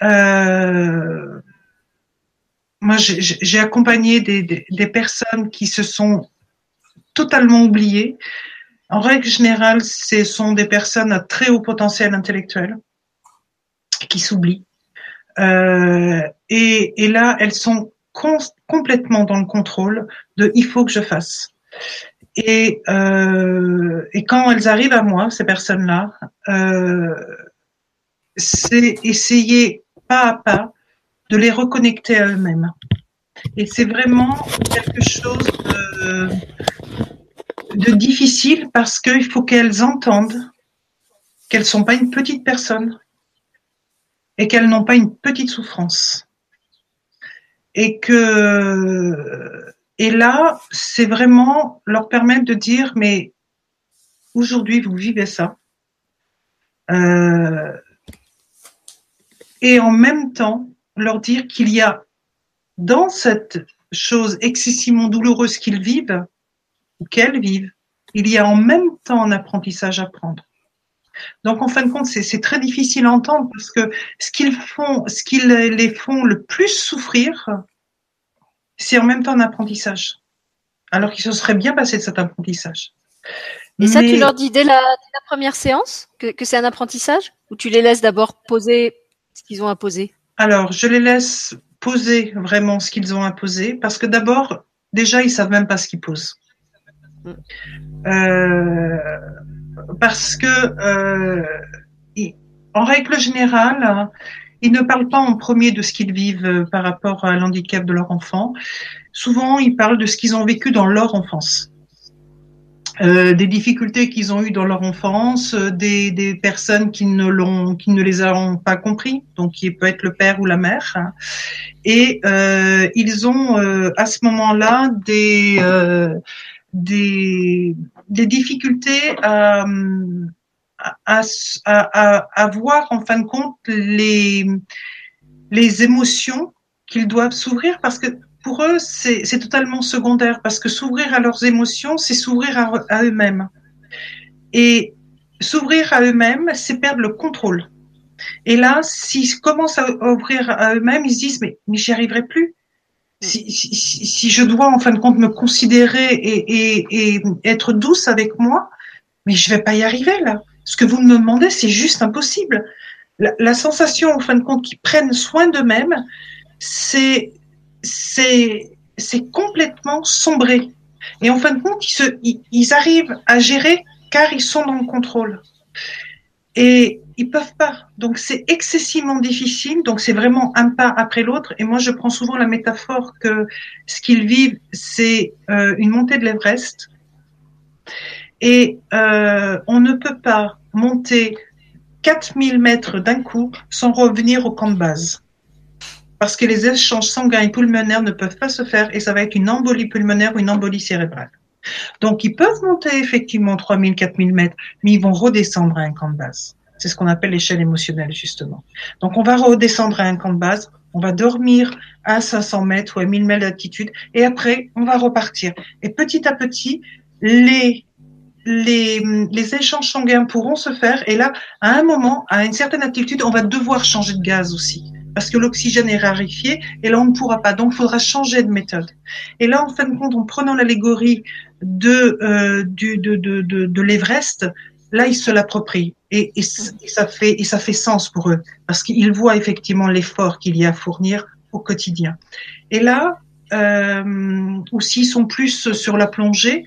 euh, moi, j'ai accompagné des, des, des, personnes qui se sont totalement oubliées. En règle générale, ce sont des personnes à très haut potentiel intellectuel qui s'oublient. Euh, et, et, là, elles sont complètement dans le contrôle de il faut que je fasse. Et, euh, et quand elles arrivent à moi, ces personnes-là, euh, c'est essayer pas à pas de les reconnecter à eux-mêmes. Et c'est vraiment quelque chose de, difficile parce qu'il faut qu'elles entendent qu'elles sont pas une petite personne et qu'elles n'ont pas une petite souffrance. Et que et là, c'est vraiment leur permettre de dire, mais aujourd'hui, vous vivez ça. Euh, et en même temps, leur dire qu'il y a dans cette chose excessivement douloureuse qu'ils vivent, ou qu'elles vivent, il y a en même temps un apprentissage à prendre. Donc, en fin de compte, c'est très difficile à entendre parce que ce qu'ils font, ce qui les font le plus souffrir, c'est en même temps un apprentissage. Alors qu'il se serait bien passé de cet apprentissage. Et ça, tu leur dis dès la, première séance que, que c'est un apprentissage? Ou tu les laisses d'abord poser ce qu'ils ont à poser? Alors, je les laisse poser vraiment ce qu'ils ont à poser parce que d'abord, déjà, ils savent même pas ce qu'ils posent. Mm. Euh, parce que, euh, en règle générale, ils ne parlent pas en premier de ce qu'ils vivent euh, par rapport à l'handicap de leur enfant. Souvent, ils parlent de ce qu'ils ont vécu dans leur enfance. Euh, des difficultés qu'ils ont eues dans leur enfance, euh, des, des, personnes qui ne l'ont, qui ne les ont pas compris, donc qui peut être le père ou la mère, et euh, ils ont euh, à ce moment-là des, des, des difficultés à, à, à, à, voir en fin de compte les, les émotions qu'ils doivent s'ouvrir parce que pour eux, c'est totalement secondaire parce que s'ouvrir à leurs émotions, c'est s'ouvrir à, eux-mêmes. Et s'ouvrir à eux-mêmes, c'est perdre le contrôle. Et là, s'ils commencent à ouvrir à eux-mêmes, ils se disent, mais, mais j'y arriverai plus. si, je dois en fin de compte me considérer et, être douce avec moi, mais je vais pas y arriver là. Ce que vous me demandez, c'est juste impossible. La, sensation en fin de compte qu'ils prennent soin d'eux-mêmes, c'est c'est complètement sombré. Et en fin de compte, ils, se, arrivent à gérer car ils sont dans le contrôle. Et ils peuvent pas. Donc c'est excessivement difficile. Donc c'est vraiment un pas après l'autre. Et moi je prends souvent la métaphore que ce qu'ils vivent c'est euh, une montée de l'Everest. Et euh, on ne peut pas monter 4000 mètres d'un coup sans revenir au camp de base. Parce que les échanges sanguins et pulmonaires ne peuvent pas se faire et ça va être une embolie pulmonaire ou une embolie cérébrale. Donc ils peuvent monter effectivement 3000, 4000 mètres, mais ils vont redescendre à un camp de base. C'est ce qu'on appelle l'échelle émotionnelle, justement. Donc, on va redescendre à un camp de base, on va dormir à 500 mètres ou à 1000 mètres d'altitude, et après, on va repartir. Et petit à petit, les les, les échanges sanguins pourront se faire. Et là, à un moment, à une certaine altitude, on va devoir changer de gaz aussi. Parce que l'oxygène est raréfié et là, on ne pourra pas. Donc, il faudra changer de méthode. Et là, en fin de compte, en prenant l'allégorie de, euh, du, de, de, de, de l'Everest, là, ils se l'approprient et, et, ça fait et ça fait sens pour eux parce qu'ils voient effectivement l'effort qu'il y a à fournir au quotidien. Et là, euh, aussi, ils sont plus sur la plongée.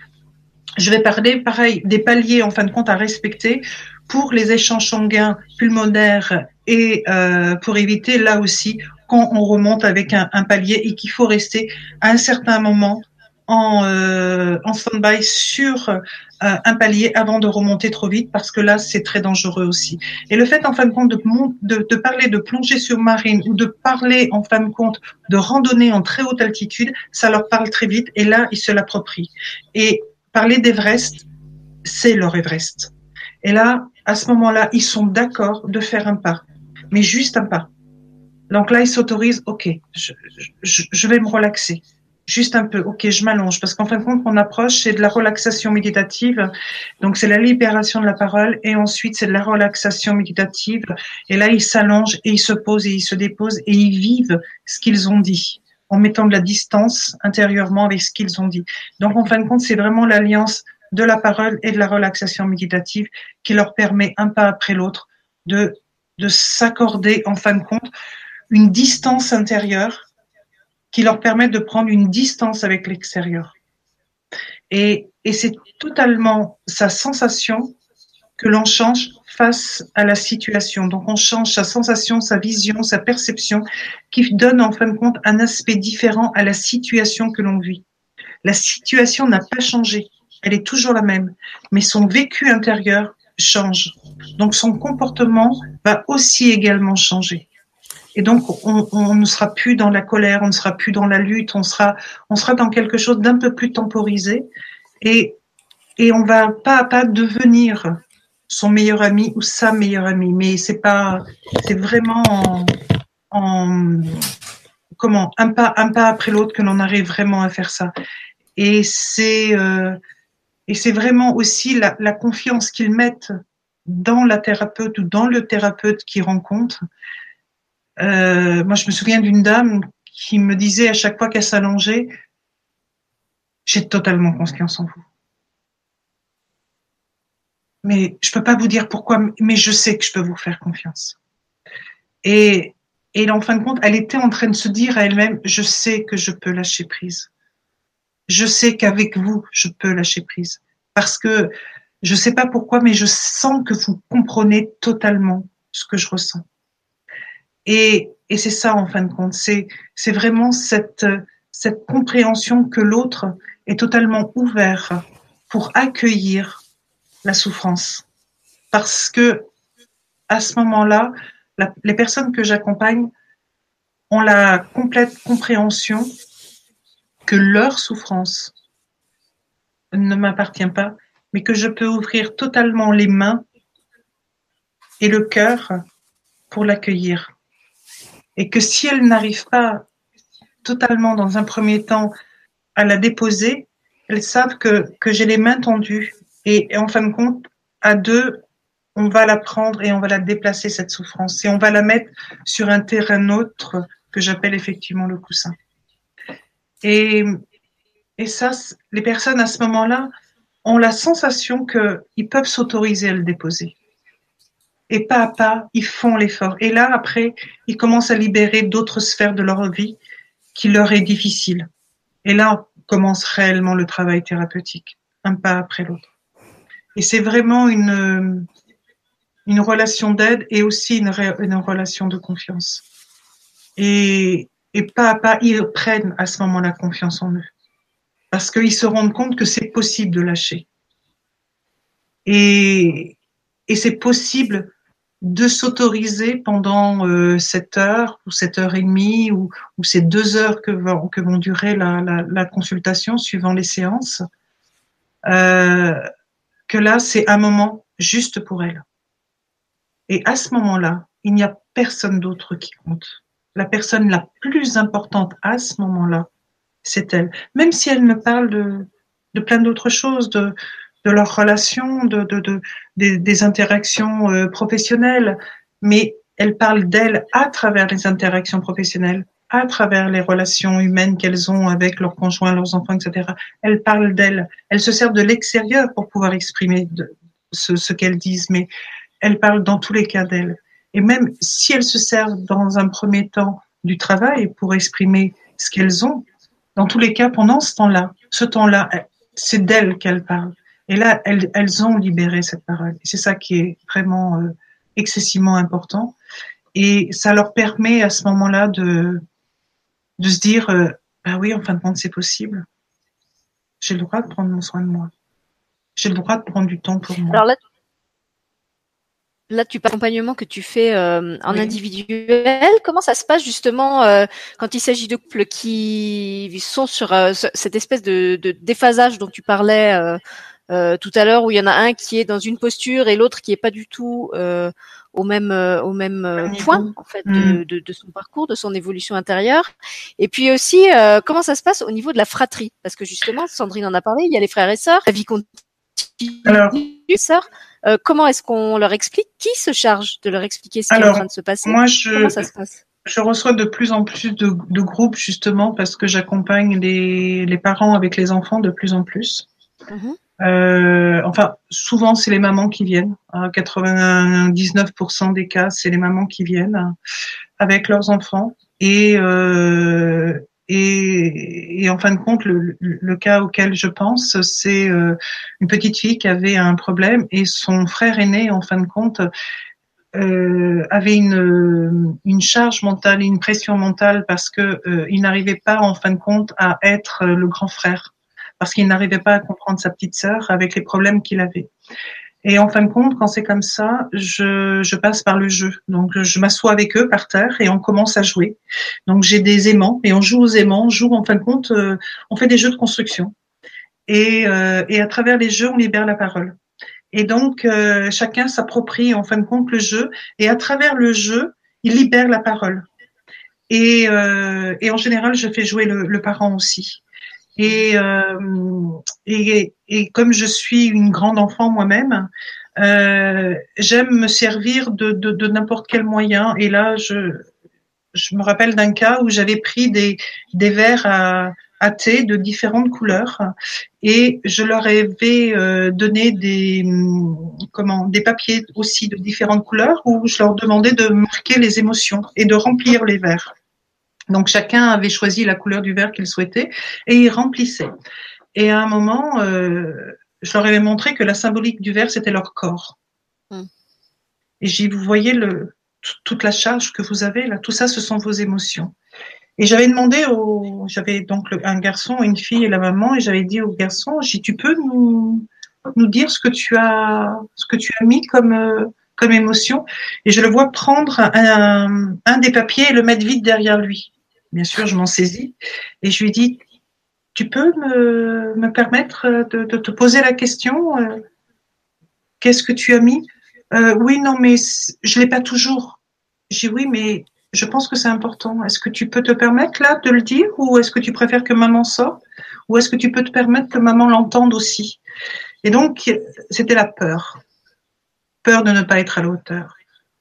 Je vais parler, pareil, des paliers en fin de compte à respecter pour les échanges sanguins pulmonaires et euh, pour éviter là aussi quand on remonte avec un, un palier et qu'il faut rester à un certain moment en, euh, en stand-by sur euh, un palier avant de remonter trop vite parce que là, c'est très dangereux aussi. Et le fait, en fin de compte, de, de, de parler de plongée marine ou de parler, en fin de compte, de randonnée en très haute altitude, ça leur parle très vite et là, ils se l'approprient. Et parler d'Everest, c'est leur Everest. Et là, à ce moment-là, ils sont d'accord de faire un pas, mais juste un pas. Donc là, ils s'autorisent, OK, je, je, je vais me relaxer juste un peu. Ok, je m'allonge parce qu'en fin de compte, mon approche c'est de la relaxation méditative. Donc c'est la libération de la parole et ensuite c'est de la relaxation méditative. Et là, ils s'allongent et ils se posent et ils se déposent et ils vivent ce qu'ils ont dit en mettant de la distance intérieurement avec ce qu'ils ont dit. Donc en fin de compte, c'est vraiment l'alliance de la parole et de la relaxation méditative qui leur permet un pas après l'autre de de s'accorder en fin de compte une distance intérieure qui leur permettent de prendre une distance avec l'extérieur. Et, et c'est totalement sa sensation que l'on change face à la situation. Donc on change sa sensation, sa vision, sa perception, qui donne en fin de compte un aspect différent à la situation que l'on vit. La situation n'a pas changé, elle est toujours la même, mais son vécu intérieur change. Donc son comportement va aussi également changer. Et donc, on, ne sera plus dans la colère, on ne sera plus dans la lutte, on sera, on sera dans quelque chose d'un peu plus temporisé. Et, et on va pas à pas devenir son meilleur ami ou sa meilleure amie. Mais c'est pas, c'est vraiment en, en, comment, un pas, un pas après l'autre que l'on arrive vraiment à faire ça. Et c'est, euh, et c'est vraiment aussi la, confiance qu'ils mettent dans la thérapeute ou dans le thérapeute qu'ils rencontrent euh, moi, je me souviens d'une dame qui me disait à chaque fois qu'elle s'allongeait, j'ai totalement confiance en vous. Mais je peux pas vous dire pourquoi, mais je sais que je peux vous faire confiance. Et, et en fin de compte, elle était en train de se dire à elle-même, je sais que je peux lâcher prise. Je sais qu'avec vous, je peux lâcher prise. Parce que je sais pas pourquoi, mais je sens que vous comprenez totalement ce que je ressens. Et, et c'est ça, en fin de compte, c'est, c'est vraiment cette, cette compréhension que l'autre est totalement ouvert pour accueillir la souffrance. Parce que à ce moment-là, les personnes que j'accompagne ont la complète compréhension que leur souffrance ne m'appartient pas, mais que je peux ouvrir totalement les mains et le cœur pour l'accueillir. Et que si elles n'arrivent pas totalement dans un premier temps à la déposer, elles savent que, que j'ai les mains tendues. Et, en fin de compte, à deux, on va la prendre et on va la déplacer, cette souffrance, et on va la mettre sur un terrain neutre que j'appelle effectivement le coussin. Et, et ça, les personnes à ce moment-là ont la sensation qu'ils peuvent s'autoriser à le déposer. Et pas à pas, ils font l'effort. Et là, après, ils commencent à libérer d'autres sphères de leur vie qui leur est difficile. Et là, commence réellement le travail thérapeutique, un pas après l'autre. Et c'est vraiment une, une relation d'aide et aussi une, une, relation de confiance. Et, et pas à pas, ils prennent à ce moment-là confiance en eux. Parce qu'ils se rendent compte que c'est possible de lâcher. Et, et c'est possible de s'autoriser pendant euh, cette heure ou cette heure et demie ou, ces deux heures que vont, durer la, la, la consultation suivant les séances, euh, que là, c'est un moment juste pour elle. Et à ce moment-là, il n'y a personne d'autre qui compte. La personne la plus importante à ce moment-là, c'est elle. Même si elle me parle de, plein d'autres choses, de, leurs relations, de, de, de des, interactions euh, professionnelles, mais elle parle d'elle à travers les interactions professionnelles, à travers les relations humaines qu'elles ont avec leurs conjoints, leurs enfants, etc. Elle parle d'elle. Elle se sert de l'extérieur pour pouvoir exprimer ce, ce qu'elles disent, mais elle parle dans tous les cas d'elle. Et même si elle se sert dans un premier temps du travail pour exprimer ce qu'elles ont, dans tous les cas, pendant ce temps-là, ce temps-là, c'est d'elle qu'elle parle. Et là, elles, elles ont libéré cette parole. C'est ça qui est vraiment euh, excessivement important. Et ça leur permet à ce moment-là de, de se dire, euh, bah oui, en fin de compte, c'est possible. J'ai le droit de prendre mon soin de moi. J'ai le droit de prendre du temps pour moi. Là, tu parles d'accompagnement que tu fais euh, en oui. individuel. Comment ça se passe justement euh, quand il s'agit de couples qui sont sur euh, cette espèce de, de, déphasage dont tu parlais euh, euh, tout à l'heure, où il y en a un qui est dans une posture et l'autre qui est pas du tout au même au même point en fait de, de, de, son parcours, de son évolution intérieure. Et puis aussi, comment ça se passe au niveau de la fratrie? Parce que justement, Sandrine en a parlé. Il y a les frères et sœurs, la vie continue. Alors. Euh, comment est-ce qu'on leur explique? Qui se charge de leur expliquer ce qui Alors, est en train de se passer? Moi, je, Comment ça se passe? je reçois de plus en plus de, de groupes justement parce que j'accompagne les, les, parents avec les enfants de plus en plus. -hmm. euh, enfin, souvent c'est les mamans qui viennent. À 99% des cas, c'est les mamans qui viennent avec leurs enfants. Et, euh, et, en fin de compte, le, cas auquel je pense, c'est euh, une petite fille qui avait un problème et son frère aîné, en fin de compte, euh, avait une, une charge mentale une pression mentale parce que euh, il n'arrivait pas, en fin de compte, à être le grand frère, parce qu'il n'arrivait pas à comprendre sa petite sœur avec les problèmes qu'il avait. Et en fin de compte, quand c'est comme ça, je, je, passe par le jeu. Donc, je m'assois avec eux par terre et on commence à jouer. Donc, j'ai des aimants et on joue aux aimants. On joue, en fin de compte, euh, on fait des jeux de construction. Et, euh, et, à travers les jeux, on libère la parole. Et donc, euh, chacun s'approprie, en fin de compte, le jeu. Et à travers le jeu, il libère la parole. Et, euh, et en général, je fais jouer le, le parent aussi. Et, euh, et, et, comme je suis une grande enfant moi-même, euh, j'aime me servir de, de, n'importe quel moyen. Et là, je, je me rappelle d'un cas où j'avais pris des, des verres à, à, thé de différentes couleurs et je leur avais euh, donné des, comment, des papiers aussi de différentes couleurs où je leur demandais de marquer les émotions et de remplir les verres. Donc chacun avait choisi la couleur du verre qu'il souhaitait et il remplissait. Et à un moment, euh, je leur avais montré que la symbolique du verre, c'était leur corps. Mm. Et j'ai vous voyez le, toute la charge que vous avez là, tout ça, ce sont vos émotions. Et j'avais demandé au, j'avais donc le, un garçon, une fille et la maman, et j'avais dit au garçon, j'ai tu peux nous, nous dire ce que tu as, ce que tu as mis comme, euh, comme émotion? Et je le vois prendre un, un des papiers et le mettre vite derrière lui. Bien sûr, je m'en saisis. Et je lui dis Tu peux me, me permettre de, te poser la question euh, Qu'est-ce que tu as mis? Euh, Oui, non, mais je l'ai pas toujours. J'ai oui, mais je pense que c'est important. Est-ce que tu peux te permettre là de le dire? Ou est-ce que tu préfères que maman sorte? Ou est-ce que tu peux te permettre que maman l'entende aussi? Et donc, c'était la peur. Peur de ne pas être à la hauteur,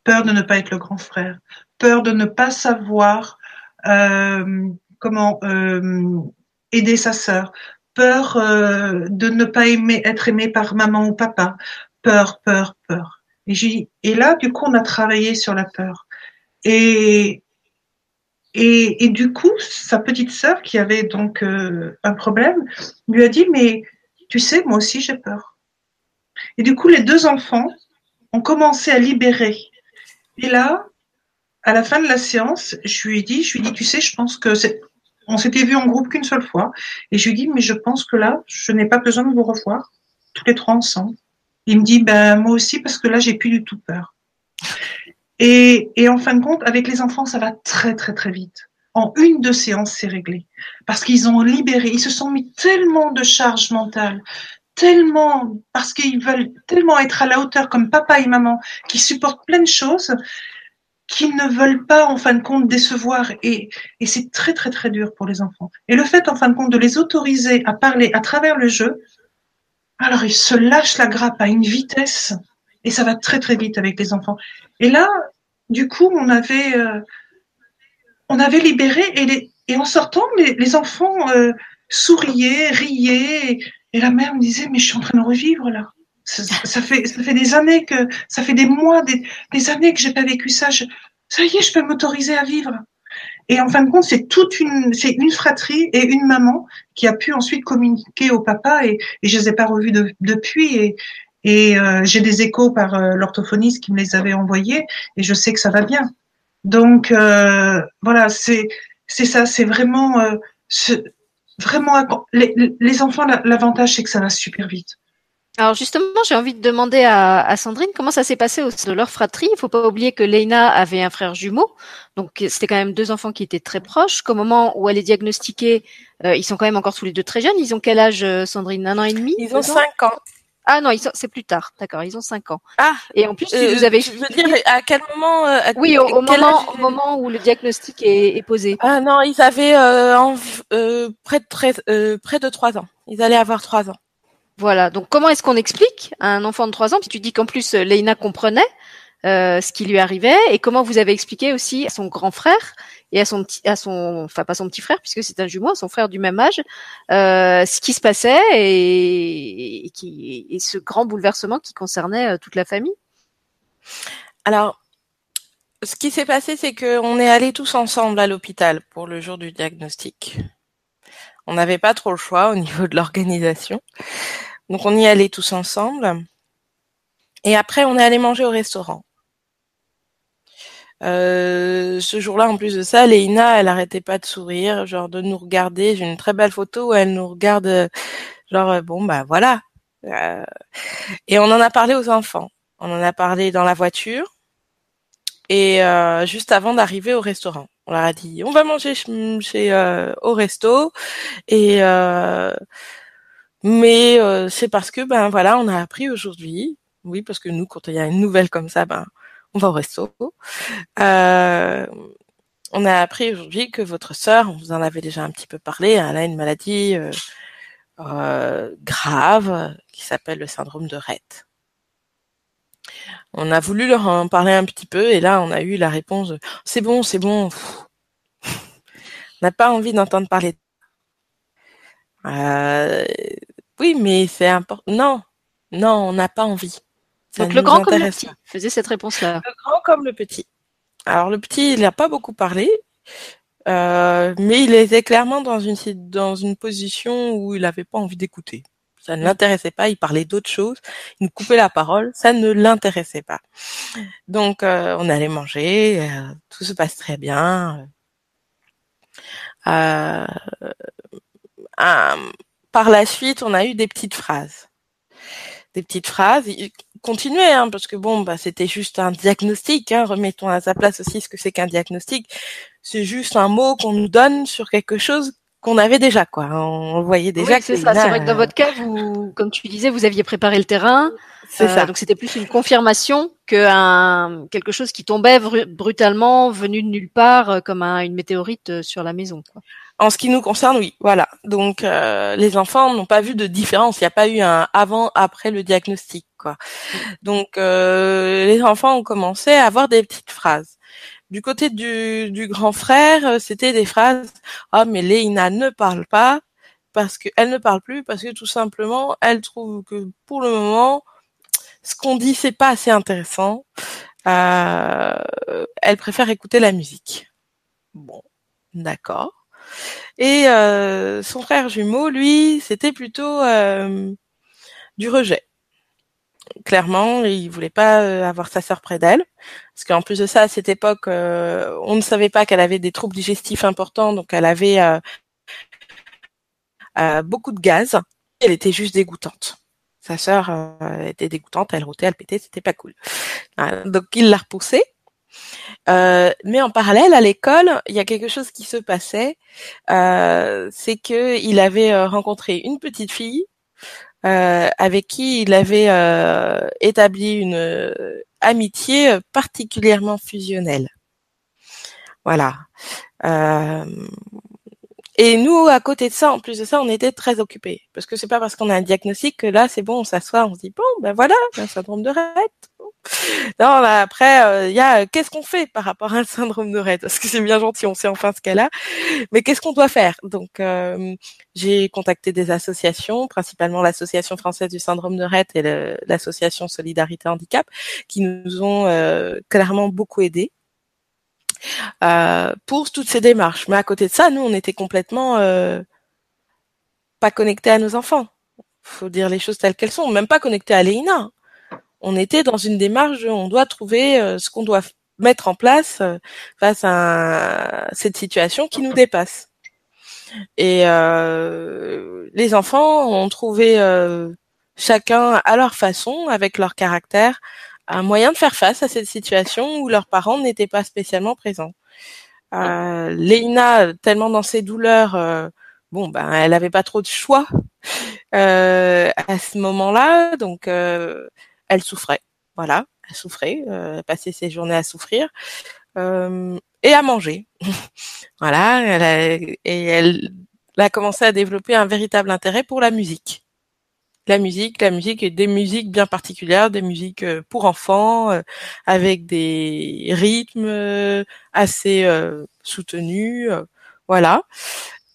peur de ne pas être le grand frère, peur de ne pas savoir comment euh, aider sa sœur, peur euh, de ne pas aimer, être aimé par maman ou papa, peur, peur, peur. Et, là, du coup, on a travaillé sur la peur. Et, et, et du coup, sa petite sœur, qui avait donc euh, un problème, lui a dit, mais tu sais, moi aussi j'ai peur. Et du coup, les deux enfants ont commencé à libérer. Et là, à la fin de la séance, je lui ai dit, je lui ai dit, tu sais, je pense que c'est, on s'était vu en groupe qu'une seule fois. Et je lui ai dit, mais je pense que là, je n'ai pas besoin de vous revoir, tous les trois ensemble. Il me dit, ben, moi aussi, parce que là, j'ai plus du tout peur. Et, et en fin de compte, avec les enfants, ça va très, très, très vite. En une de séances, c'est réglé. Parce qu'ils ont libéré, ils se sont mis tellement de charge mentale, tellement, parce qu'ils veulent tellement être à la hauteur comme papa et maman, qui supportent plein de choses, qu'ils ne veulent pas, en fin de compte, décevoir. Et, et c'est très, très, très dur pour les enfants. Et le fait, en fin de compte, de les autoriser à parler à travers le jeu, alors ils se lâchent la grappe à une vitesse et ça va très très vite avec les enfants. Et là, du coup, on avait, euh, on avait libéré et, en sortant, les, les enfants euh, souriaient, riaient. Et la mère me disait, mais je suis en train de revivre là. Ça, fait, ça fait des années que, ça fait des mois, des, des années que j'ai pas vécu ça. Je, ça y est, je peux m'autoriser à vivre. Et en fin de compte, c'est toute une, c'est une fratrie et une maman qui a pu ensuite communiquer au papa et, et je les ai pas revus de, depuis et, et euh, j'ai des échos par euh, l'orthophoniste qui me les avait envoyés et je sais que ça va bien. Donc euh, voilà, c'est c'est ça, c'est vraiment euh, vraiment les, les enfants. L'avantage c'est que ça va super vite. Alors justement, j'ai envie de demander à, à, Sandrine comment ça s'est passé au sein de leur fratrie. Il faut pas oublier que Leina avait un frère jumeau, donc c'était quand même deux enfants qui étaient très proches. Qu'au moment où elle est diagnostiquée, euh, ils sont quand même encore tous les deux très jeunes. Ils ont quel âge, Sandrine? Un an et demi Ils ont cinq ans. Ah non, c'est plus tard. D'accord, ils ont 5 ans. Ah. Et en plus, euh, vous avez. Je veux dire, à quel moment euh, à Oui, au, au moment, au moment où le diagnostic est, est, posé. Ah non, ils avaient euh, en, euh, près de 13, euh, près de 3 ans. Ils allaient avoir 3 ans. Voilà. Donc, comment est-ce qu'on explique à un enfant de 3 ans, si tu dis qu'en plus Leïna comprenait euh, ce qui lui arrivait, et comment vous avez expliqué aussi à son grand frère et à son petit, à son, enfin pas son petit frère puisque c'est un jumeau, son frère du même âge, euh, ce qui se passait et, et ce grand bouleversement qui concernait euh, toute la famille? Alors, ce qui s'est passé, c'est qu'on est allés tous ensemble à l'hôpital pour le jour du diagnostic. On n'avait pas trop le choix au niveau de l'organisation, donc on y allait tous ensemble. Et après, on est allé manger au restaurant. Euh, ce jour-là, en plus de ça, Leïna, elle arrêtait pas de sourire, genre de nous regarder. J'ai une très belle photo où elle nous regarde, genre euh, bon bah voilà. Euh, et on en a parlé aux enfants. On en a parlé dans la voiture et juste avant d'arriver au restaurant. On leur a dit on va manger chez, au resto et mais c'est parce que ben voilà, on a appris aujourd'hui. Oui, parce que nous, quand il y a une nouvelle comme ça, ben on va au resto. Euh, on a appris aujourd'hui que votre sœur, on vous en avait déjà un petit peu parlé, elle a une maladie euh, euh, grave qui s'appelle le syndrome de Rett. On a voulu leur en parler un petit peu et là on a eu la réponse c'est bon, c'est bon. on n'a pas envie d'entendre parler. Euh, oui, mais c'est important. Non, non, on n'a pas envie. Donc le grand comme le petit faisait cette réponse-là. Le grand comme le petit. Alors le petit, il n'a pas beaucoup parlé, euh, mais il était clairement dans une dans une position où il n'avait pas envie d'écouter. Ça ne l'intéressait pas. Il parlait d'autres choses. Il nous coupait la parole. Ça ne l'intéressait pas. Donc euh, on allait manger. Euh, tout se passe très bien. Euh, par la suite, on a eu des petites phrases des petites phrases. Continuez, hein, parce que bon, bah, c'était juste un diagnostic. Hein, remettons à sa place aussi ce que c'est qu'un diagnostic. C'est juste un mot qu'on nous donne sur quelque chose qu'on avait déjà, quoi. On voyait déjà. Oui, c'est ça. C'est vrai que dans votre cas, vous, comme tu disais, vous aviez préparé le terrain. C'est euh, ça. Donc c'était plus une confirmation que un quelque chose qui tombait brutalement, venu de nulle part, euh, comme un, une météorite sur la maison. Quoi. En ce qui nous concerne, oui, voilà. Donc euh, les enfants n'ont pas vu de différence. Il n'y a pas eu un avant après le diagnostic, quoi. Donc euh, les enfants ont commencé à avoir des petites phrases. Du côté du, grand frère, euh, c'était des phrases ah mais Léina ne parle pas, parce qu'elle ne parle plus, parce que tout simplement, elle trouve que pour le moment, ce qu'on dit, c'est pas assez intéressant. Elle préfère écouter la musique. Bon, d'accord. Et euh, son frère jumeau, lui, c'était plutôt euh, du rejet. Clairement, il voulait pas euh, avoir sa sœur près d'elle, parce qu'en plus de ça, à cette époque, on ne savait pas qu'elle avait des troubles digestifs importants, donc elle avait beaucoup de gaz. Elle était juste dégoûtante. Sa sœur était dégoûtante, elle rotait, elle pétait, c'était pas cool. donc il l'a repoussée. Euh, mais en parallèle, à l'école, il y a quelque chose qui se passait. Euh, c'est que il avait euh, rencontré une petite fille avec qui il avait établi une amitié particulièrement fusionnelle. Voilà. Et nous, à côté de ça, en plus de ça, on était très occupés. Parce que c'est pas parce qu'on a un diagnostic que là, c'est bon, on s'assoit, on se dit, bon, ben voilà, un syndrome de Rett. Non, bah après, il euh, y a qu'est-ce qu'on fait par rapport à un syndrome de Rett? Parce que c'est bien gentil, on sait enfin ce qu'elle a, mais qu'est-ce qu'on doit faire? Donc, euh, j'ai contacté des associations, principalement l'association française du syndrome de Rett et l'association Solidarité Handicap, qui nous ont euh, clairement beaucoup aidés. Euh, pour toutes ces démarches. Mais à côté de ça, nous, on était complètement euh, pas connectés à nos enfants. Faut dire les choses telles qu'elles sont. Même pas connectés à Léina. On était dans une démarche où on doit trouver euh, ce qu'on doit mettre en place face à cette situation qui nous dépasse. Et les enfants ont trouvé chacun à leur façon, avec leur caractère, un moyen de faire face à cette situation où leurs parents n'étaient pas spécialement présents. Euh, Leïna, tellement dans ses douleurs, euh, bon ben elle avait pas trop de choix euh, à ce moment-là, donc euh, elle souffrait. Voilà, elle souffrait, elle passait ses journées à souffrir et à manger. voilà, elle a, et elle a commencé à développer un véritable intérêt pour la musique la musique, la musique et des musiques bien particulières, des musiques euh, pour enfants euh, avec des rythmes euh, assez soutenus, voilà.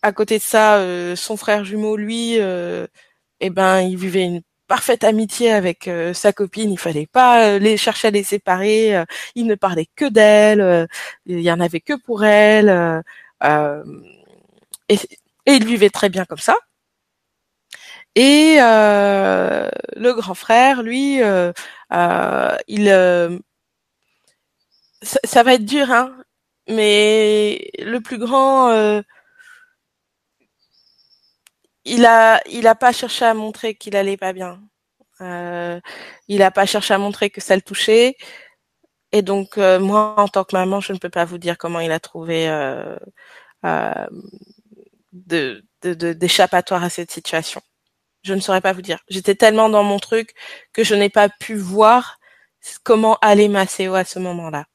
À côté de ça, son frère jumeau, lui, eh ben, il vivait une parfaite amitié avec sa copine. Il fallait pas les chercher à les séparer. il ne parlait que d'elle. il y en avait que pour elle. et, il vivait très bien comme ça. Et euh, le grand frère, lui, euh, euh, il, ça, va être dur, hein, mais le plus grand, il a, il a pas cherché à montrer qu'il allait pas bien. il a pas cherché à montrer que ça le touchait. Et donc moi, en tant que maman, je ne peux pas vous dire comment il a trouvé de d'échappatoire à cette situation je ne saurais pas vous dire. J'étais tellement dans mon truc que je n'ai pas pu voir comment allait ma CO à ce moment-là.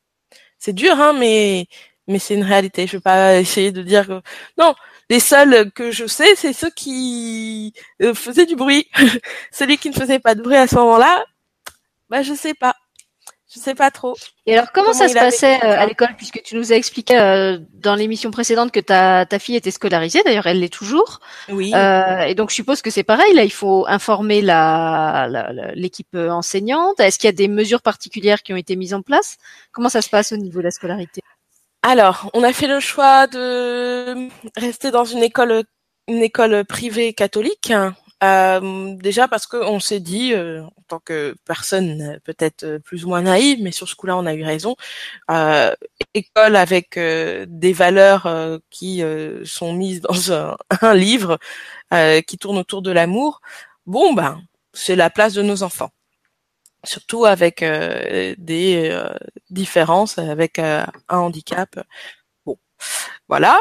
C'est dur, hein, mais mais c'est une réalité. Je vais pas essayer de dire que non. Les seuls que je sais, c'est ceux qui euh, faisaient du bruit. Celui qui ne faisait pas de bruit à ce moment-là, bah je sais pas. Je sais pas trop. Et alors, comment, ça se passait euh, à l'école, puisque tu nous as expliqué euh, dans l'émission précédente que ta, ta fille était scolarisée, d'ailleurs elle l'est toujours. Oui. Euh, et donc je suppose que c'est pareil, là il faut informer la, l'équipe enseignante. Est-ce qu'il y a des mesures particulières qui ont été mises en place? Comment ça se passe au niveau de la scolarité? Alors, on a fait le choix de rester dans une école, une école privée catholique. Euh, déjà parce qu'on s'est dit, euh, en tant que personne peut-être euh, plus ou moins naïve, mais sur ce coup-là, on a eu raison. Euh, école avec des valeurs qui sont mises dans un, un livre qui tourne autour de l'amour. Bon, ben, c'est la place de nos enfants surtout avec des différences, avec un handicap. Bon, voilà.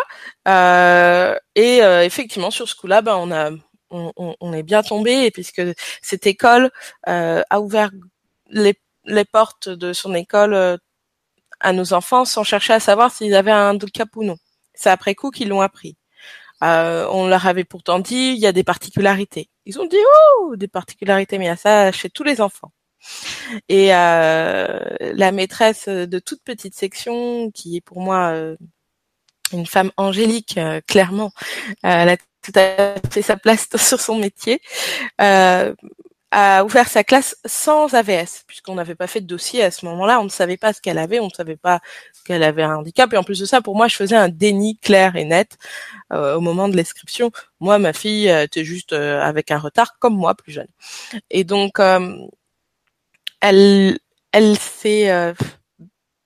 et effectivement, sur ce coup-là, ben, on a on, est bien tombé puisque cette école euh, a ouvert les, portes de son école euh, à nos enfants sans chercher à savoir s'ils avaient un handicap ou non. C'est après coup qu'ils l'ont appris. Euh, on leur avait pourtant dit il y a des particularités. Ils ont dit oh des particularités, mais il y a ça chez tous les enfants. Et la maîtresse de toute petite section, qui est pour moi une femme angélique, clairement. elle a tout à fait sa place sur son métier. Euh, a ouvert sa classe sans AVS, puisqu'on n'avait pas fait de dossier à ce moment-là, on ne savait pas ce qu'elle avait, on ne savait pas qu'elle avait un handicap, et en plus de ça, pour moi, je faisais un déni clair et net euh, au moment de l'inscription. Moi, ma fille euh, était juste euh, avec un retard, comme moi, plus jeune. Et donc, elle, elle s'est,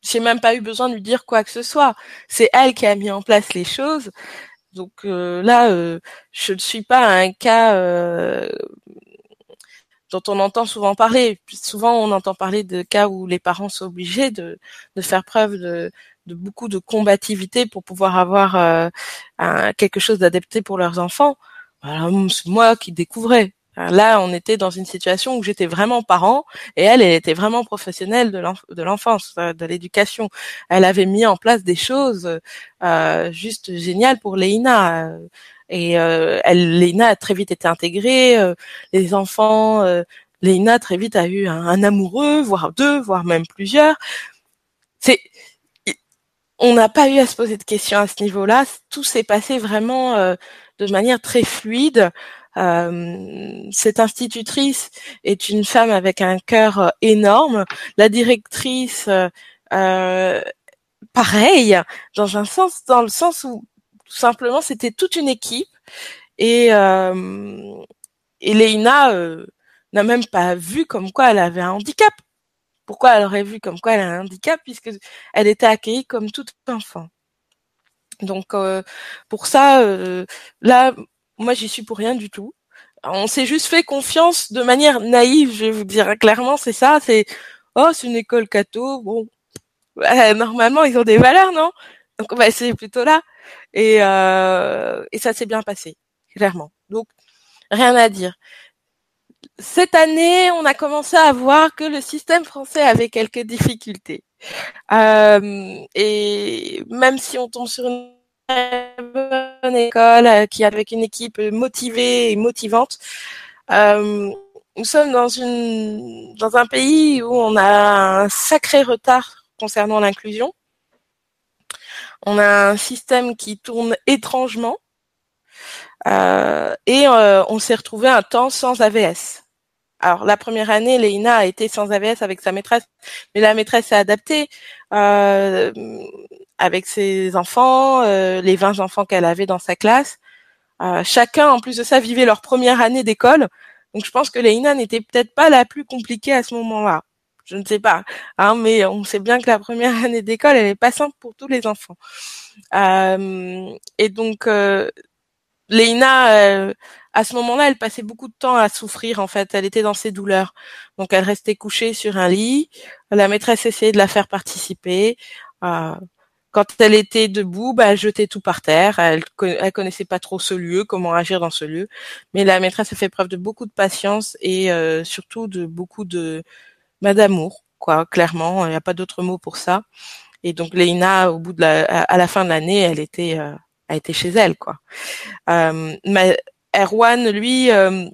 j'ai même pas eu besoin de lui dire quoi que ce soit. C'est elle qui a mis en place les choses. Donc là, je ne suis pas un cas dont on entend souvent parler. Souvent, on entend parler de cas où les parents sont obligés de, de faire preuve de, de, beaucoup de combativité pour pouvoir avoir euh, un, quelque chose d'adapté pour leurs enfants. c'est moi qui découvrais. Là, on était dans une situation où j'étais vraiment parent et elle, elle était vraiment professionnelle de l'enfance, euh, de l'éducation. Elle avait mis en place des choses euh, juste géniales pour Léina. Et euh, elle, Léna a très vite été intégrée. Euh, les enfants, euh, Léna très vite a eu un, amoureux, voire deux, voire même plusieurs. C'est, on n'a pas eu à se poser de questions à ce niveau-là. Tout s'est passé vraiment euh, de manière très fluide. Euh, cette institutrice est une femme avec un cœur énorme. La directrice, euh, pareil, dans un sens, dans le sens où tout simplement, c'était toute une équipe. Et, euh, et euh, n'a même pas vu comme quoi elle avait un handicap. Pourquoi elle aurait vu comme quoi elle a un handicap puisque elle était accueillie comme tout enfant. Donc euh, pour ça, euh, là, moi j'y suis pour rien du tout. On s'est juste fait confiance de manière naïve, je vais vous dire clairement, c'est ça. C'est oh c'est une école catho, bon, normalement ils ont des valeurs, non? Donc bah, c'est plutôt là. Et, euh, et ça s'est bien passé, clairement. Donc, rien à dire. Cette année, on a commencé à voir que le système français avait quelques difficultés. Euh, et même si on tombe sur une bonne école euh, qui avec une équipe motivée et motivante, euh, nous sommes dans un pays où on a un sacré retard concernant l'inclusion. On a un système qui tourne étrangement euh, et on s'est retrouvé un temps sans AVS. Alors la première année, Léina a été sans AVS avec sa maîtresse, mais la maîtresse s'est adaptée euh, avec ses enfants, les 20 enfants qu'elle avait dans sa classe. chacun, en plus de ça, vivait leur première année d'école. Donc je pense que Léina n'était peut-être pas la plus compliquée à ce moment-là je ne sais pas, hein, mais on sait bien que la première année d'école, elle est pas simple pour tous les enfants. Euh, et donc, euh, Léina, euh, à ce moment-là, elle passait beaucoup de temps à souffrir. En fait, elle était dans ses douleurs, donc elle restait couchée sur un lit. La maîtresse essayait de la faire participer. Euh, quand elle était debout, bah, elle jetait tout par terre. Elle, connaissait pas trop ce lieu, comment agir dans ce lieu. Mais la maîtresse a fait preuve de beaucoup de patience et surtout de beaucoup de bah, d'amour, quoi. Clairement, il n'y a pas d'autre mot pour ça. Et donc Leïna, au bout de la, à la fin de l'année, elle était, euh, elle était chez elle, quoi. Euh, mais Erwan, lui, euh,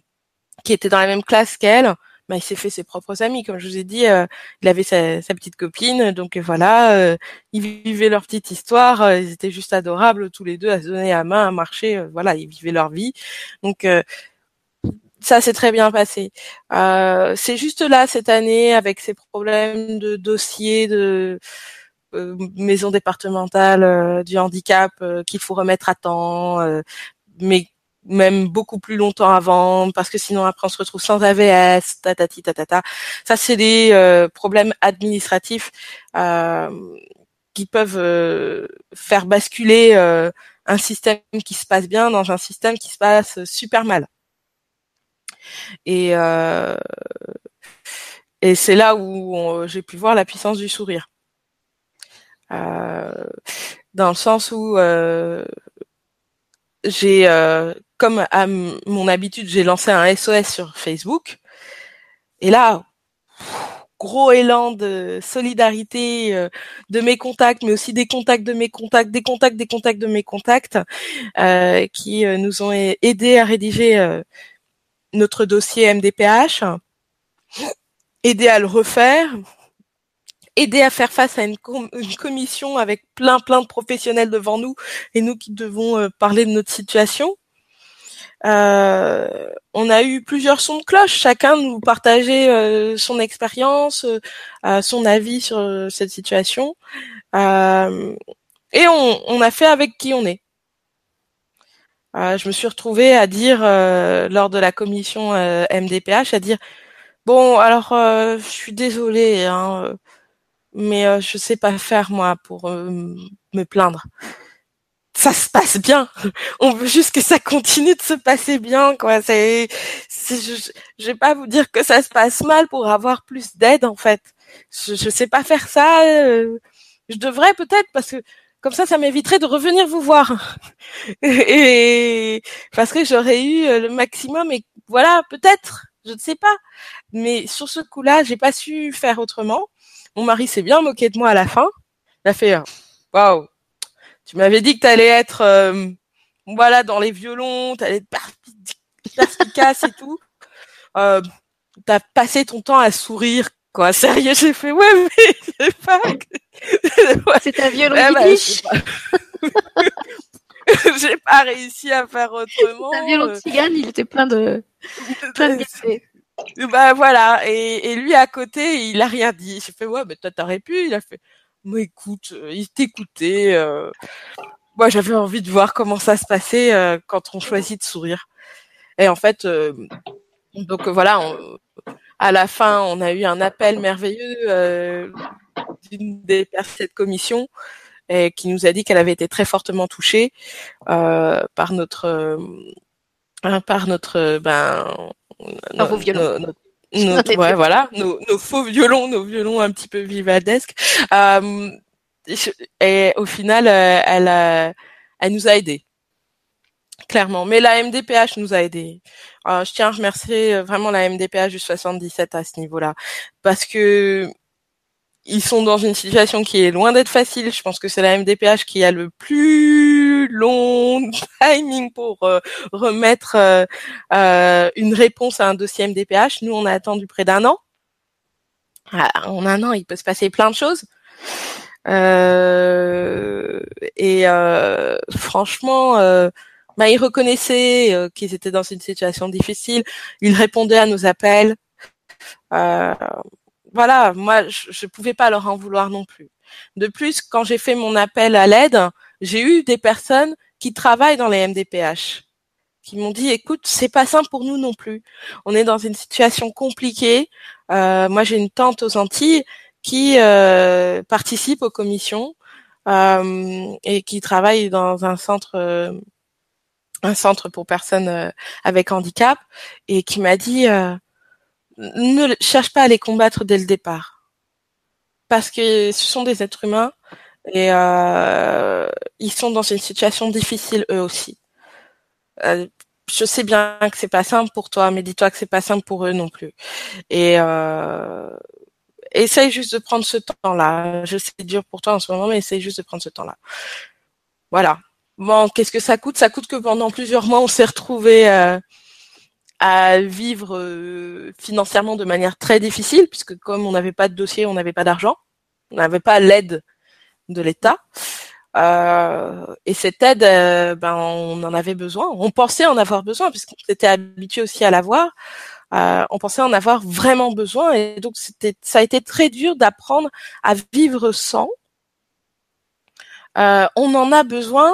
qui était dans la même classe qu'elle, bah, il s'est fait ses propres amis, comme je vous ai dit. Euh, il avait sa, petite copine, donc voilà, euh, ils vivaient leur petite histoire. ils étaient juste adorables tous les deux à se donner la main, à marcher. voilà, ils vivaient leur vie. Donc ça s'est très bien passé. Euh, c'est juste là cette année avec ces problèmes de dossiers de euh, maison départementale euh, du handicap euh, qu'il faut remettre à temps, mais même beaucoup plus longtemps avant parce que sinon après on se retrouve sans AVS, tatati tatata. Ça c'est des problèmes administratifs qui peuvent faire basculer un système qui se passe bien dans un système qui se passe super mal. Et, euh, et c'est là où j'ai pu voir la puissance du sourire. Euh, dans le sens où euh, j'ai, comme à mon habitude, j'ai lancé un SOS sur Facebook. Et là, gros élan de solidarité de mes contacts, mais aussi des contacts de mes contacts, des contacts des contacts de mes contacts, euh, qui nous ont aidés à rédiger notre dossier MDPH, aider à le refaire aider à faire face à une, commission avec plein plein de professionnels devant nous et nous qui devons euh, parler de notre situation. Euh, on a eu plusieurs sons de cloche, chacun nous partageait euh, son expérience, son avis sur cette situation, et on, a fait avec qui on est. je me suis retrouvée à dire lors de la commission MDPH à dire bon alors je suis désolée hein, mais euh, je sais pas faire moi pour euh, me plaindre. Ça se passe bien. On veut juste que ça continue de se passer bien, quoi. C'est, je, je vais pas vous dire que ça se passe mal pour avoir plus d'aide, en fait. Je, je sais pas faire ça. Euh, je devrais peut-être parce que comme ça, ça m'éviterait de revenir vous voir. et parce que j'aurais eu le maximum. Et voilà, peut-être, je ne sais pas. Mais sur ce coup-là, j'ai pas su faire autrement. Mon mari s'est bien moqué de moi à la fin. Il a fait euh, waouh, tu m'avais dit que tu allais être euh, voilà dans les violons, tu allais être perspicace et tout. Euh, t'as passé ton temps à sourire quoi. Sérieux, j'ai fait ouais mais c'est pas. C'est un violon eh ben, j'ai pas réussi à faire autrement. Un violon de cigane, il était plein de plein de bah voilà, et, et, lui à côté, il a rien dit. J'ai fait ouais, mais toi t'aurais pu. Il a fait, moi écoute, euh, il t'écoutait. Euh... Moi j'avais envie de voir comment ça se passait euh, quand on choisit de sourire. Et en fait, donc voilà, à la fin, on a eu un appel merveilleux d'une des personnes de cette commission et qui nous a dit qu'elle avait été très fortement touchée par notre par notre ben nos, violons. ouais, voilà, nos, faux violons, nos violons un petit peu vivadesques. Euh, et au final, euh, elle, euh, elle nous a aidés, clairement. Mais la MDPH nous a aidés. je tiens à remercier vraiment la MDPH du 77 à ce niveau-là, parce que ils sont dans une situation qui est loin d'être facile. Je pense que c'est la MDPH qui a le plus long timing pour euh, remettre euh, euh, une réponse à un dossier MDPH. Nous, on a attendu près d'un an. Ah, en un an, il peut se passer plein de choses. et franchement, bah, ils reconnaissaient qu'ils étaient dans une situation difficile. Ils répondaient à nos appels. Euh, voilà, moi, je, je pouvais pas leur en vouloir non plus. De plus, quand j'ai fait mon appel à l'aide, j'ai eu des personnes qui travaillent dans les MDPH qui m'ont dit écoute c'est pas simple pour nous non plus on est dans une situation compliquée euh, moi j'ai une tante aux Antilles qui euh, participe aux commissions euh, et qui travaille dans un centre un centre pour personnes avec handicap et qui m'a dit ne cherche pas à les combattre dès le départ. Parce que ce sont des êtres humains et euh, ils sont dans une situation difficile eux aussi. Euh, je sais bien que c'est pas simple pour toi, mais dis-toi que c'est pas simple pour eux non plus. Et euh, essaye juste de prendre ce temps-là. Je sais c'est dur pour toi en ce moment, mais essaye juste de prendre ce temps-là. Voilà. Bon, qu'est-ce que ça coûte? Ça coûte que pendant plusieurs mois, on s'est retrouvés euh, à vivre euh, financièrement de manière très difficile, puisque comme on n'avait pas de dossier, on n'avait pas d'argent, on n'avait pas l'aide de l'État. Euh, et cette aide, euh, ben, on en avait besoin. On pensait en avoir besoin, puisqu'on s'était habitué aussi à l'avoir. Euh, on pensait en avoir vraiment besoin, et donc c'était, ça a été très dur d'apprendre à vivre sans. on en a besoin.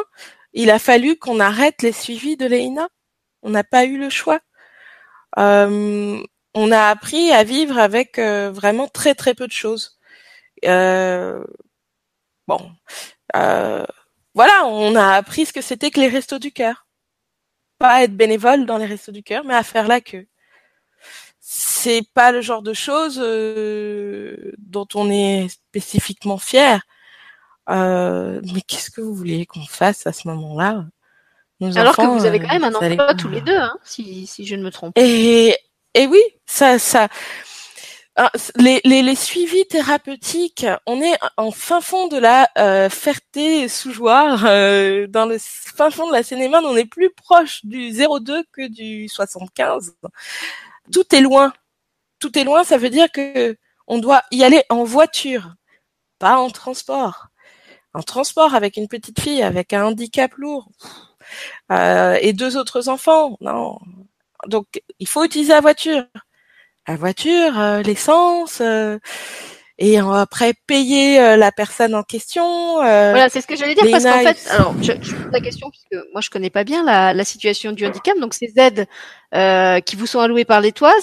Il a fallu qu'on arrête les suivis de l'EINA. On n'a pas eu le choix. Euh, on a appris à vivre avec euh, vraiment très très peu de choses. Euh, bon, voilà, on a appris ce que c'était que les restos du cœur. Pas être bénévole dans les restos du cœur, mais à faire la queue. C'est pas le genre de choses dont on est spécifiquement fier. mais qu'est-ce que vous voulez qu'on fasse à ce moment-là? Alors que vous avez quand même un emploi tous les deux, hein, si, si je ne me trompe. Et, et oui, ça, ça. Ah, les, les, les, suivis thérapeutiques, on est en fin fond de la euh, Ferté-Soujoire, euh, dans le fin fond de la seine on est plus proche du 02 que du 75. Tout est loin. Tout est loin, ça veut dire que on doit y aller en voiture. pas en transport. En transport avec une petite fille avec un handicap lourd euh, et deux autres enfants, non. Donc il faut utiliser la voiture. La voiture, euh, l'essence, euh, et après payer la personne en question. Voilà, c'est ce que j'allais dire parce qu'en fait, alors je, je pose la question puisque moi je connais pas bien la, la situation du handicap, donc ces aides qui vous sont allouées par l'État,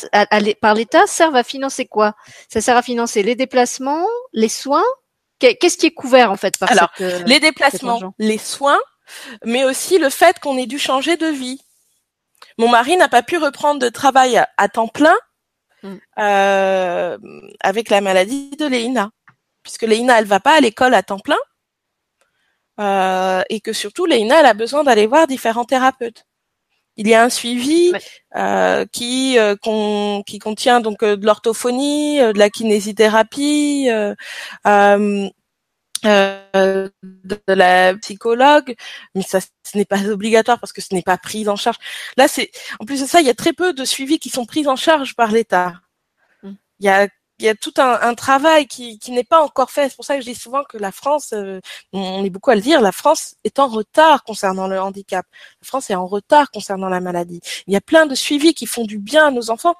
par l'État servent à financer quoi? Ça sert à financer les déplacements, les soins? Qu'est-ce qui est couvert en fait par alors cette, les déplacements, les soins, mais aussi le fait qu'on ait dû changer de vie. Mon mari n'a pas pu reprendre de travail à temps plein Mm. euh, avec la maladie de Léina, puisque Léina elle va pas à l'école à temps plein euh, et que surtout Léina elle a besoin d'aller voir différents thérapeutes. Il y a un suivi euh, qui euh, qui contient donc euh, de l'orthophonie, euh, de la kinésithérapie, euh, de la psychologue, mais ça ce n'est pas obligatoire parce que ce n'est pas pris en charge. Là, c'est en plus de ça, il y a très peu de suivis qui sont pris en charge par l'État. Il y a il y a tout un, un travail qui, qui n'est pas encore fait. C'est pour ça que je dis souvent que la France, euh, on est beaucoup à le dire, la France est en retard concernant le handicap. La France est en retard concernant la maladie. Il y a plein de suivis qui font du bien à nos enfants,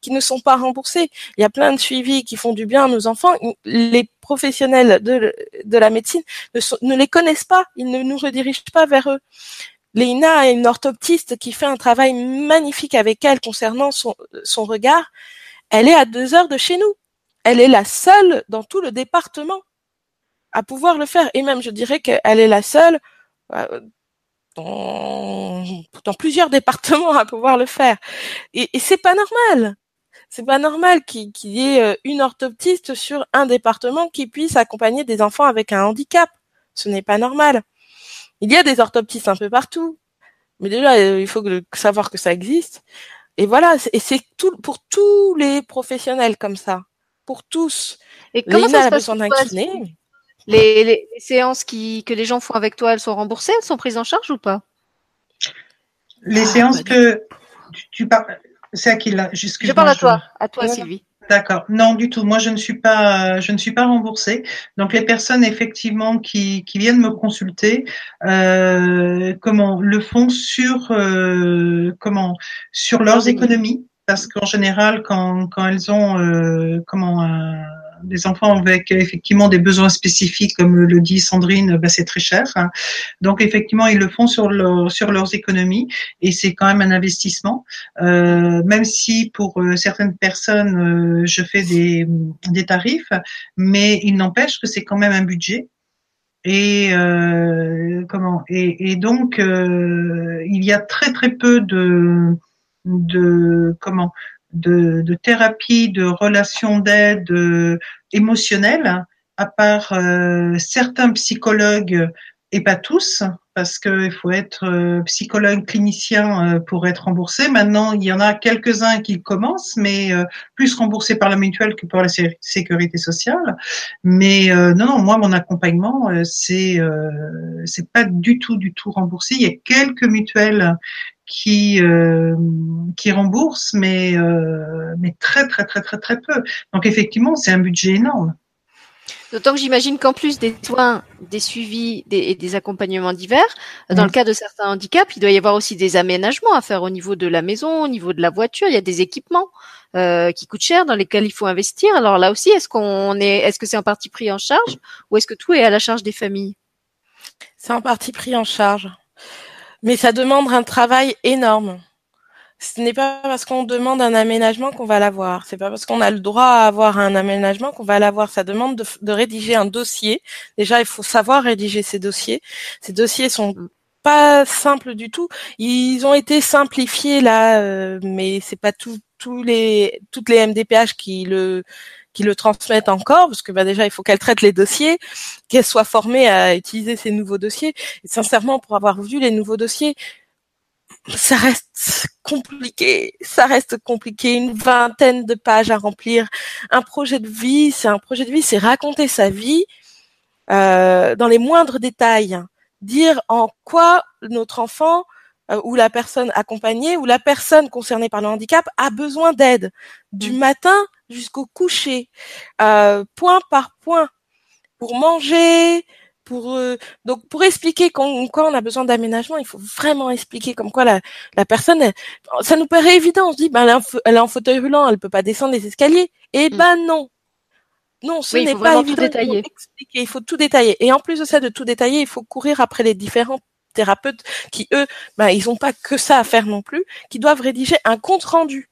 qui ne sont pas remboursés. Il y a plein de suivis qui font du bien à nos enfants. Les professionnels de, de la médecine ne, ne les connaissent pas. Ils ne nous redirigent pas vers eux. Léina est une orthoptiste qui fait un travail magnifique avec elle concernant son, son regard elle est à deux heures de chez nous. Elle est la seule dans tout le département à pouvoir le faire. Et même, je dirais qu'elle est la seule euh, dans, plusieurs départements à pouvoir le faire. Et, et c'est pas normal. C'est pas normal qu'il y ait euh, une orthoptiste sur un département qui puisse accompagner des enfants avec un handicap. Ce n'est pas normal. Il y a des orthoptistes un peu partout. Mais déjà, euh, il faut savoir que ça existe. Et voilà, et c'est tout pour tous les professionnels comme ça, pour tous. Et comment ça se passe besoin les, les, séances qui, que les gens font avec toi, elles sont remboursées, elles sont prises en charge ou pas? Les ah, séances bah, que tu, tu parles, c'est à qui là? Je parle à toi, à toi Sylvie. D'accord. Non, du tout. Moi, je ne suis pas, je ne suis pas remboursée. Donc, les personnes effectivement qui, qui viennent me consulter, euh, comment le font sur euh, comment sur leurs économies, parce qu'en général, quand quand elles ont euh, comment un des enfants avec effectivement des besoins spécifiques, comme le dit Sandrine, bah, c'est très cher. Donc effectivement, ils le font sur, leur, sur leurs économies et c'est quand même un investissement. Euh, même si pour euh, certaines personnes, euh, je fais des, des tarifs, mais il n'empêche que c'est quand même un budget. Et euh, comment et, et donc euh, il y a très très peu de de comment de, de thérapie, de relations d'aide euh, émotionnelle, à part euh, certains psychologues et pas tous, parce qu'il faut être euh, psychologue clinicien pour être remboursé. Maintenant, il y en a quelques-uns qui commencent, mais plus remboursés par la mutuelle que par la sécurité sociale. Mais non, non, moi, mon accompagnement, c'est c'est pas du tout, du tout remboursé. Il y a quelques mutuelles qui euh, qui rembourse, mais euh, mais très très très très très peu. Donc effectivement, c'est un budget énorme. D'autant que j'imagine qu'en plus des soins, des suivis et des accompagnements divers, dans le cas de certains handicaps, il doit y avoir aussi des aménagements à faire au niveau de la maison, au niveau de la voiture. Il y a des équipements euh, qui coûtent cher, dans lesquels il faut investir. Alors là aussi, est-ce qu'on est, est-ce que c'est en partie pris en charge, ou est-ce que tout est à la charge des familles? C'est en partie pris en charge. Mais ça demande un travail énorme. Ce n'est pas parce qu'on demande un aménagement qu'on va l'avoir. C'est pas parce qu'on a le droit à avoir un aménagement qu'on va l'avoir. Ça demande de, de, rédiger un dossier. Déjà, il faut savoir rédiger ces dossiers. Ces dossiers sont pas simples du tout. Ils ont été simplifiés là, euh, mais c'est pas tout, tous les toutes les MDPH qui le qui le transmettent encore, parce que bah, déjà il faut qu'elle traite les dossiers, qu'elle soit formée à utiliser ces nouveaux dossiers. Et sincèrement, pour avoir vu les nouveaux dossiers, ça reste compliqué, ça reste compliqué, une vingtaine de pages à remplir. Un projet de vie, c'est un projet de vie, c'est raconter sa vie euh, dans les moindres détails, dire en quoi notre enfant euh, ou la personne accompagnée ou la personne concernée par le handicap a besoin d'aide du mmh. matin jusqu'au coucher, euh, point par point. pour manger, pour euh, donc pour expliquer quand, quand on a besoin d'aménagement, il faut vraiment expliquer comme quoi la, la personne, ça nous paraît évident. On se dit, ben elle est, en, fauteuil roulant, elle peut pas descendre les escaliers. Et mm. ben non, non, ce n'est pas évident. Détailler. Il faut tout détailler. Et en plus de ça, de tout détailler, il faut courir après les différents thérapeutes qui eux, ben ils ont pas que ça à faire non plus, qui doivent rédiger un compte rendu.